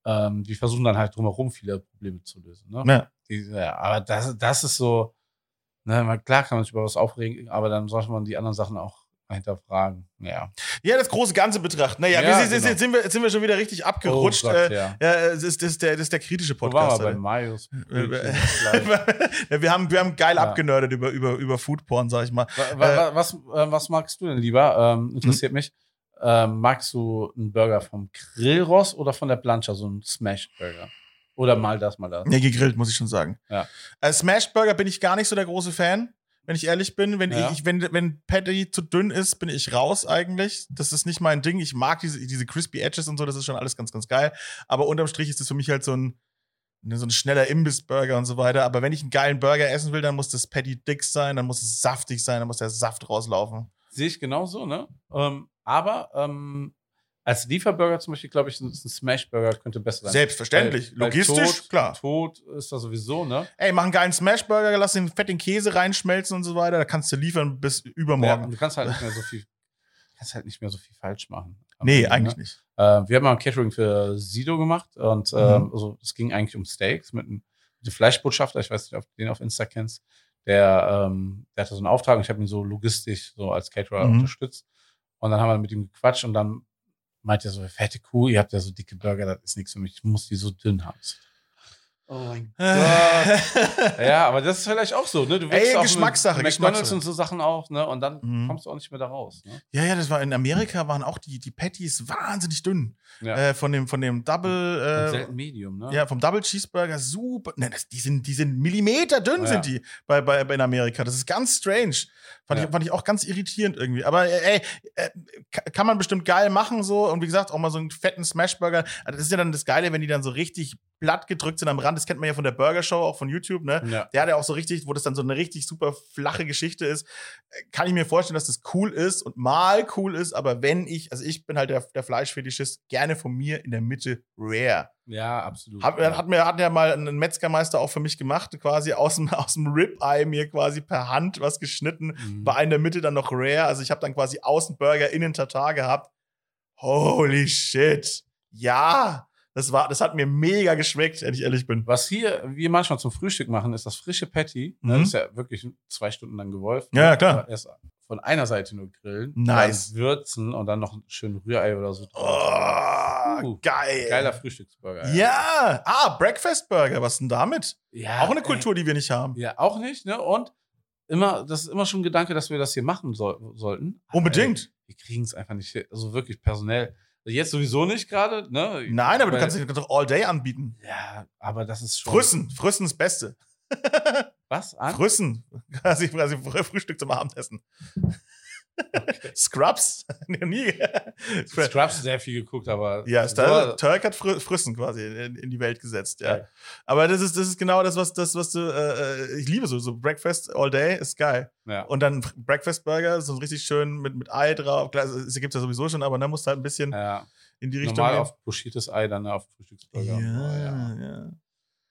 ähm, wir versuchen dann halt drumherum viele Probleme zu lösen. Ne? Ja. Die, ja, aber das, das ist so, ne, klar kann man sich über was aufregen, aber dann sollte man die anderen Sachen auch hinterfragen. Ja. ja, das große Ganze betrachten. Naja, Ja, sind, genau. jetzt, sind wir, jetzt sind wir schon wieder richtig abgerutscht. Oh Gott, äh, ja. ja, es ist, das, ist der, das ist der kritische Wo waren Podcast. wir bei. Marius? <laughs> ja, wir, haben, wir haben geil Ja. abgenördet über, über, über Foodporn, sag ich mal. Wa- wa- was, äh, was magst du denn lieber? Ähm, interessiert mich. Ähm, magst du einen Burger vom Grillross oder von der Plancha, so einen Smashed Burger? Oder mal das, mal das? Nee, gegrillt, muss ich schon sagen. Ja. Äh, Smash Burger bin ich gar nicht so der große Fan, wenn ich ehrlich bin. Wenn, Ja. ich, wenn, wenn Patty zu dünn ist, bin ich raus eigentlich. Das ist nicht mein Ding. Ich mag diese, diese Crispy Edges und so, das ist schon alles ganz, ganz geil. Aber unterm Strich ist das für mich halt so ein, ne, so ein schneller Imbissburger und so weiter. Aber wenn ich einen geilen Burger essen will, dann muss das Patty dick sein, dann muss es saftig sein, dann muss der Saft rauslaufen. Sehe ich genauso, ne? Ähm, aber ähm, als Lieferburger zum Beispiel, glaube ich, ein, ein Smash-Burger könnte besser sein. Selbstverständlich. Weil- weil Logistisch, tot, klar. Tot ist da sowieso, ne? Ey, mach einen geilen Smashburger, lass den fetten Käse reinschmelzen und so weiter. Da kannst du liefern bis Ja, übermorgen. und du kannst halt nicht mehr so viel, kannst halt nicht mehr so viel falsch machen. nee, Ende, eigentlich ne? nicht. Äh, wir haben mal ein Catering für Sido gemacht und ähm, also es ging eigentlich um Steaks mit einem mit dem Fleischbotschafter, ich weiß nicht, ob du den auf Insta kennst, der, ähm, der hatte so einen Auftrag und ich habe ihn so logistisch so als Caterer Mhm. unterstützt. Und dann haben wir mit ihm gequatscht und dann meint er so, fette Kuh, ihr habt ja so dicke Burger, das ist nichts für mich, ich muss die so dünn haben. Oh mein <laughs> Ja, aber das ist vielleicht auch so, ne? Du Ey, auch Geschmackssache, McDonalds und so Sachen auch, ne? Und dann Mhm. kommst du auch nicht mehr da raus, ne? ja, ja, das war in Amerika waren auch die, die Patties wahnsinnig dünn. Ja. Äh, von dem, von dem Double, äh, selten Medium, ne? ja, vom Double Cheeseburger super. Ne, das, die sind, die sind Millimeter dünn Ja. sind die bei, bei, bei in Amerika. Das ist ganz strange. Fand, Ja. ich, fand ich auch ganz irritierend irgendwie. Aber äh, ey, äh, ka- kann man bestimmt geil machen so. Und wie gesagt, auch mal so einen fetten Smashburger. Also Das ist ja dann das Geile, wenn die dann so richtig platt gedrückt sind am Rand. Das kennt man ja von der Burger Show, auch von YouTube, ne? Ja. Der hat ja auch so richtig, wo das dann so eine richtig super flache Geschichte ist. Kann ich mir vorstellen, dass das cool ist und mal cool ist, aber wenn ich, also ich bin halt der, der Fleischfetischist, gerne von mir in der Mitte rare. Ja, absolut. Hat, hat mir hat ja mal ein Metzgermeister auch für mich gemacht, quasi aus dem, <laughs> aus dem Ribeye mir quasi per Hand was geschnitten, Mhm. bei in der Mitte dann noch rare. Also ich habe dann quasi außen Burger, innen Tatar gehabt. Holy shit. Ja, das war, das hat mir mega geschmeckt, wenn ich ehrlich bin. Was hier wir manchmal zum Frühstück machen, ist das frische Patty. Ne, Mhm. Das ist ja wirklich zwei Stunden lang gewolft. Ja, ja, klar. Erst von einer Seite nur grillen. Nice. Dann würzen und dann noch ein schön Rührei oder so. Oh, Uh, geil. Geiler Frühstücksburger. Ja, ah, Breakfast Burger, was denn damit? ja. Auch eine ey, Kultur, die wir nicht haben. Ja, auch nicht, ne? Und immer, das ist immer schon ein Gedanke, dass wir das hier machen soll, sollten. Unbedingt. Ey, wir kriegen es einfach nicht, also wirklich personell. Jetzt sowieso nicht gerade, ne? Nein, aber du Weil- kannst, du kannst doch all day anbieten. Ja, aber das ist schon. Früssen, Früssen ist das Beste. Was? An? Früssen, <laughs> quasi, quasi Frühstück zum Abendessen. <laughs> Scrubs? <laughs> Nee, Nie. Scrubs sehr viel geguckt, aber. Ja, Star Turk hat Fr Früssen quasi in, in die Welt gesetzt, ja. Geil. Aber das ist, das ist genau das, was, das, was du, äh, ich liebe so, so Breakfast all day ist geil. ja. Und dann Breakfast Burger, so richtig schön mit, mit Ei drauf. Klar, es gibt ja sowieso schon, aber dann musst du halt ein bisschen ja. in die Richtung Normal gehen. auf pochiertes Ei, dann auf Frühstücksburger. ja, Oh, ja. ja.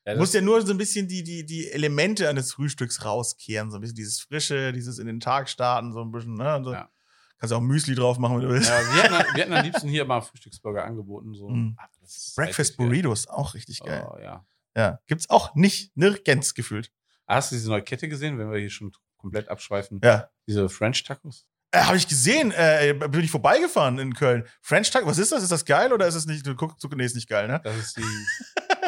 Du Ja, musst ja nur so ein bisschen die, die, die Elemente eines Frühstücks rauskehren. So ein bisschen dieses Frische, dieses in den Tag starten, so ein bisschen, ne? So. Ja. Kannst auch Müsli drauf machen, wenn du willst. ja, wir, hätten, wir hätten am liebsten hier mal Frühstücksburger angeboten. So. Mm. Ist Breakfast Burritos, auch richtig geil. Oh, ja. Ja. Gibt's auch nicht nirgends gefühlt. Hast du diese neue Kette gesehen, wenn wir hier schon komplett abschweifen? Ja. Diese French Tacos? Äh, Habe ich gesehen, äh, bin ich vorbeigefahren in Köln. French Taco, was ist das? Ist das geil oder ist es nicht? Du guckst, nee, ist nicht geil, ne? Das ist die <laughs>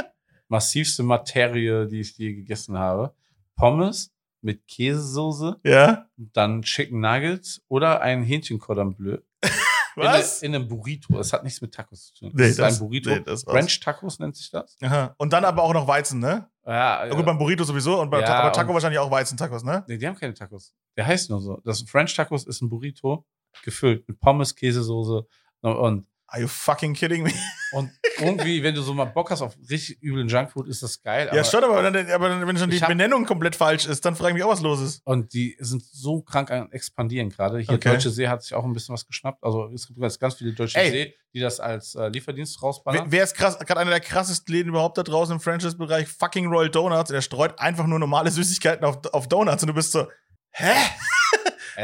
massivste Materie, die ich je gegessen habe. Pommes mit Käsesoße, Ja. dann Chicken Nuggets oder ein Hähnchen Cordon Bleu. <laughs> Was? In, in einem Burrito. Das hat nichts mit Tacos zu tun. Nee, das ist das- ein Burrito. nee. French Tacos nennt sich das. Aha. Und dann aber auch noch Weizen, ne? Ja, Ja, gut, beim Burrito sowieso und bei Ja, Ta aber Taco wahrscheinlich auch Weizen-Tacos, ne? Nee, die haben keine Tacos. Der heißt nur so. Das French Tacos ist ein Burrito gefüllt mit Pommes, Käsesoße und, Are you fucking kidding me? und irgendwie, wenn du so mal Bock hast auf richtig üblen Junkfood, ist das geil. ja, schon, aber, aber dann, wenn schon die Benennung komplett falsch ist, dann frage ich mich auch, was los ist. Und die sind so krank am expandieren gerade. Hier Okay. Deutsche See hat sich auch ein bisschen was geschnappt. Also es gibt jetzt ganz viele Deutsche Ey. See, die das als äh, Lieferdienst Wer, rausballern. wer ist krass, gerade einer der krassesten Läden überhaupt da draußen im Franchise-Bereich? Fucking Royal Donuts. Der streut einfach nur normale Süßigkeiten auf, auf Donuts und du bist so, hä?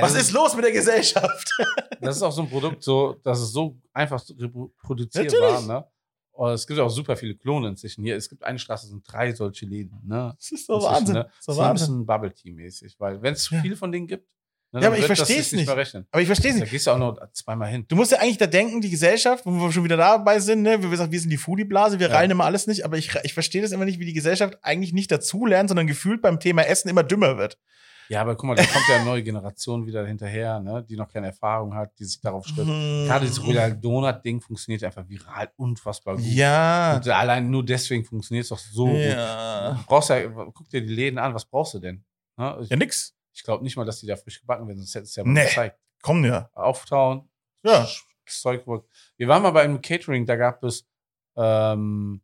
Was das ist los mit der Gesellschaft? <laughs> Das ist auch so ein Produkt, so, das ist so einfach reproduzierbar. Natürlich. Ne? Und es gibt auch super viele Klone inzwischen. Hier, es gibt eine Straße, es sind drei solche Läden. Ne? Das ist so Inzwischen, Wahnsinn. Ne? Das Das ist so ein bisschen Bubble Tea-mäßig, weil wenn es zu Ja. viele von denen gibt, ne, Ja, aber dann ich versteh's sich nicht. mehr rechnen. Aber ich verstehe es Da nicht. gehst du auch noch zweimal hin. Du musst ja eigentlich da denken, die Gesellschaft, wo wir schon wieder dabei sind, ne? wir, sagen, wir sind die Foodie-Blase, wir Ja. rallen immer alles nicht, aber ich, ich verstehe das immer nicht, wie die Gesellschaft eigentlich nicht dazulernt, sondern gefühlt beim Thema Essen immer dümmer wird. Ja, aber guck mal, da kommt ja eine neue Generation wieder hinterher, ne? die noch keine Erfahrung hat, die sich darauf stürzt. Gerade dieses Royal Donut-Ding funktioniert einfach viral unfassbar gut. Ja. Und allein nur deswegen funktioniert es doch so gut. Ja. Du brauchst ja, guck dir die Läden an, was brauchst du denn? Ne? Ich, Ja, nix. ich glaube nicht mal, dass die da frisch gebacken werden, sonst hättest du ja mal Nee. gezeigt. Komm ja. Auftauen, Ja. das Zeug. Wir waren mal bei einem Catering, da gab es ähm,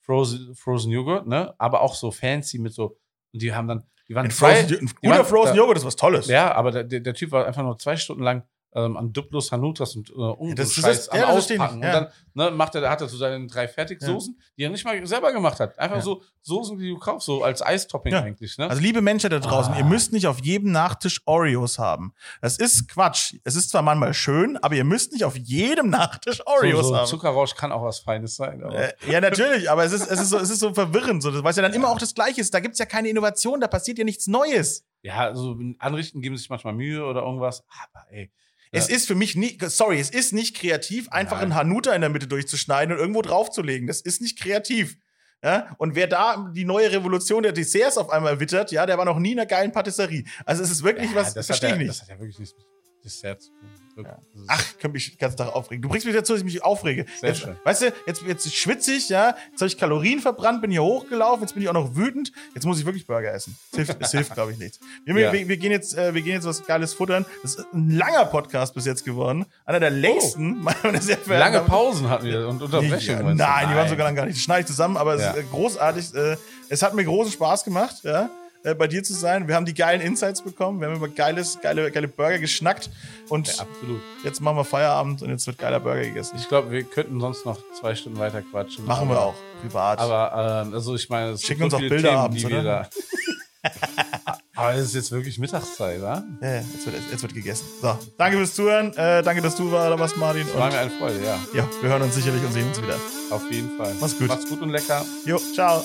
Frozen, Frozen Joghurt, ne? aber auch so fancy mit so, und die haben dann, die waren Ein, zwei, Frozen, guter Frozen Joghurt ist was Tolles. Ja, aber der, der Typ war einfach nur zwei Stunden lang ähm, an Duplos, Hanutas und äh, und das so ist- Scheiß ja, am das verstehe ich Auspacken. ja. Und dann ne, macht er, hat er so seine drei Fertigsoßen, die er nicht mal selber gemacht hat. Einfach Ja. so Soßen, die du kaufst, so als Eistopping Ja. eigentlich. Ne? Also liebe Menschen da draußen, Ah. ihr müsst nicht auf jedem Nachtisch Oreos haben. Das ist Quatsch. Es ist zwar manchmal schön, aber ihr müsst nicht auf jedem Nachtisch Oreos so, so haben. Zuckerrausch kann auch was Feines sein. Äh, ja, natürlich, aber es ist, es ist, so, es ist so verwirrend, so, weil es ja dann immer auch das Gleiche ist. Da gibt's ja keine Innovation, da passiert ja nichts Neues. Ja, so Anrichten geben sich manchmal Mühe oder irgendwas. Aber ey, Es ist für mich nie, sorry, es ist nicht kreativ, einfach Nein. einen Hanuta in der Mitte durchzuschneiden und irgendwo draufzulegen. Das ist nicht kreativ. Ja? Und wer da die neue Revolution der Desserts auf einmal wittert, ja, der war noch nie in einer geilen Patisserie. Also es ist wirklich ja, was, das verstehe ich ja, nicht. Das hat ja wirklich nichts zu tun. Ist- Ach, ich könnte mich den ganzen Tag aufregen. Du bringst mich dazu, dass ich mich aufrege. Sehr jetzt, schön. Weißt du, jetzt, jetzt schwitze ich, ja. Jetzt habe ich Kalorien verbrannt, bin hier hochgelaufen, jetzt bin ich auch noch wütend. Jetzt muss ich wirklich Burger essen. Es hilft, es hilft glaube ich, nichts. Wir, Ja. wir, wir, gehen jetzt, äh, wir gehen jetzt was Geiles futtern. Das ist ein langer Podcast bis jetzt geworden. Einer der längsten. Oh. Lange Pausen hatten wir und Unterbrechungen. Ja, du? nein, die waren sogar lang gar nicht. Das schneide ich zusammen, aber es Ja. ist äh, großartig. Äh, es hat mir großen Spaß gemacht, ja, äh, bei dir zu sein. Wir haben die geilen Insights bekommen. Wir haben über geiles, geile, geile Burger geschnackt. Und Ja, absolut. jetzt machen wir Feierabend und jetzt wird geiler Burger gegessen. Ich glaube, wir könnten sonst noch zwei Stunden weiter quatschen. Machen aber, wir auch, privat. Aber, ähm, also ich meine, es Schicken uns auch viele Bilder Themen, abends, oder? <laughs> <laughs> aber es ist jetzt wirklich Mittagszeit, wa? ja, jetzt, wird, jetzt wird gegessen. So, danke fürs Zuhören. Äh, danke, dass du da warst, Martin. War mir eine Freude, ja. ja, wir hören uns sicherlich und sehen uns wieder. Auf jeden Fall. Mach's gut. Macht's gut und lecker. Jo, ciao.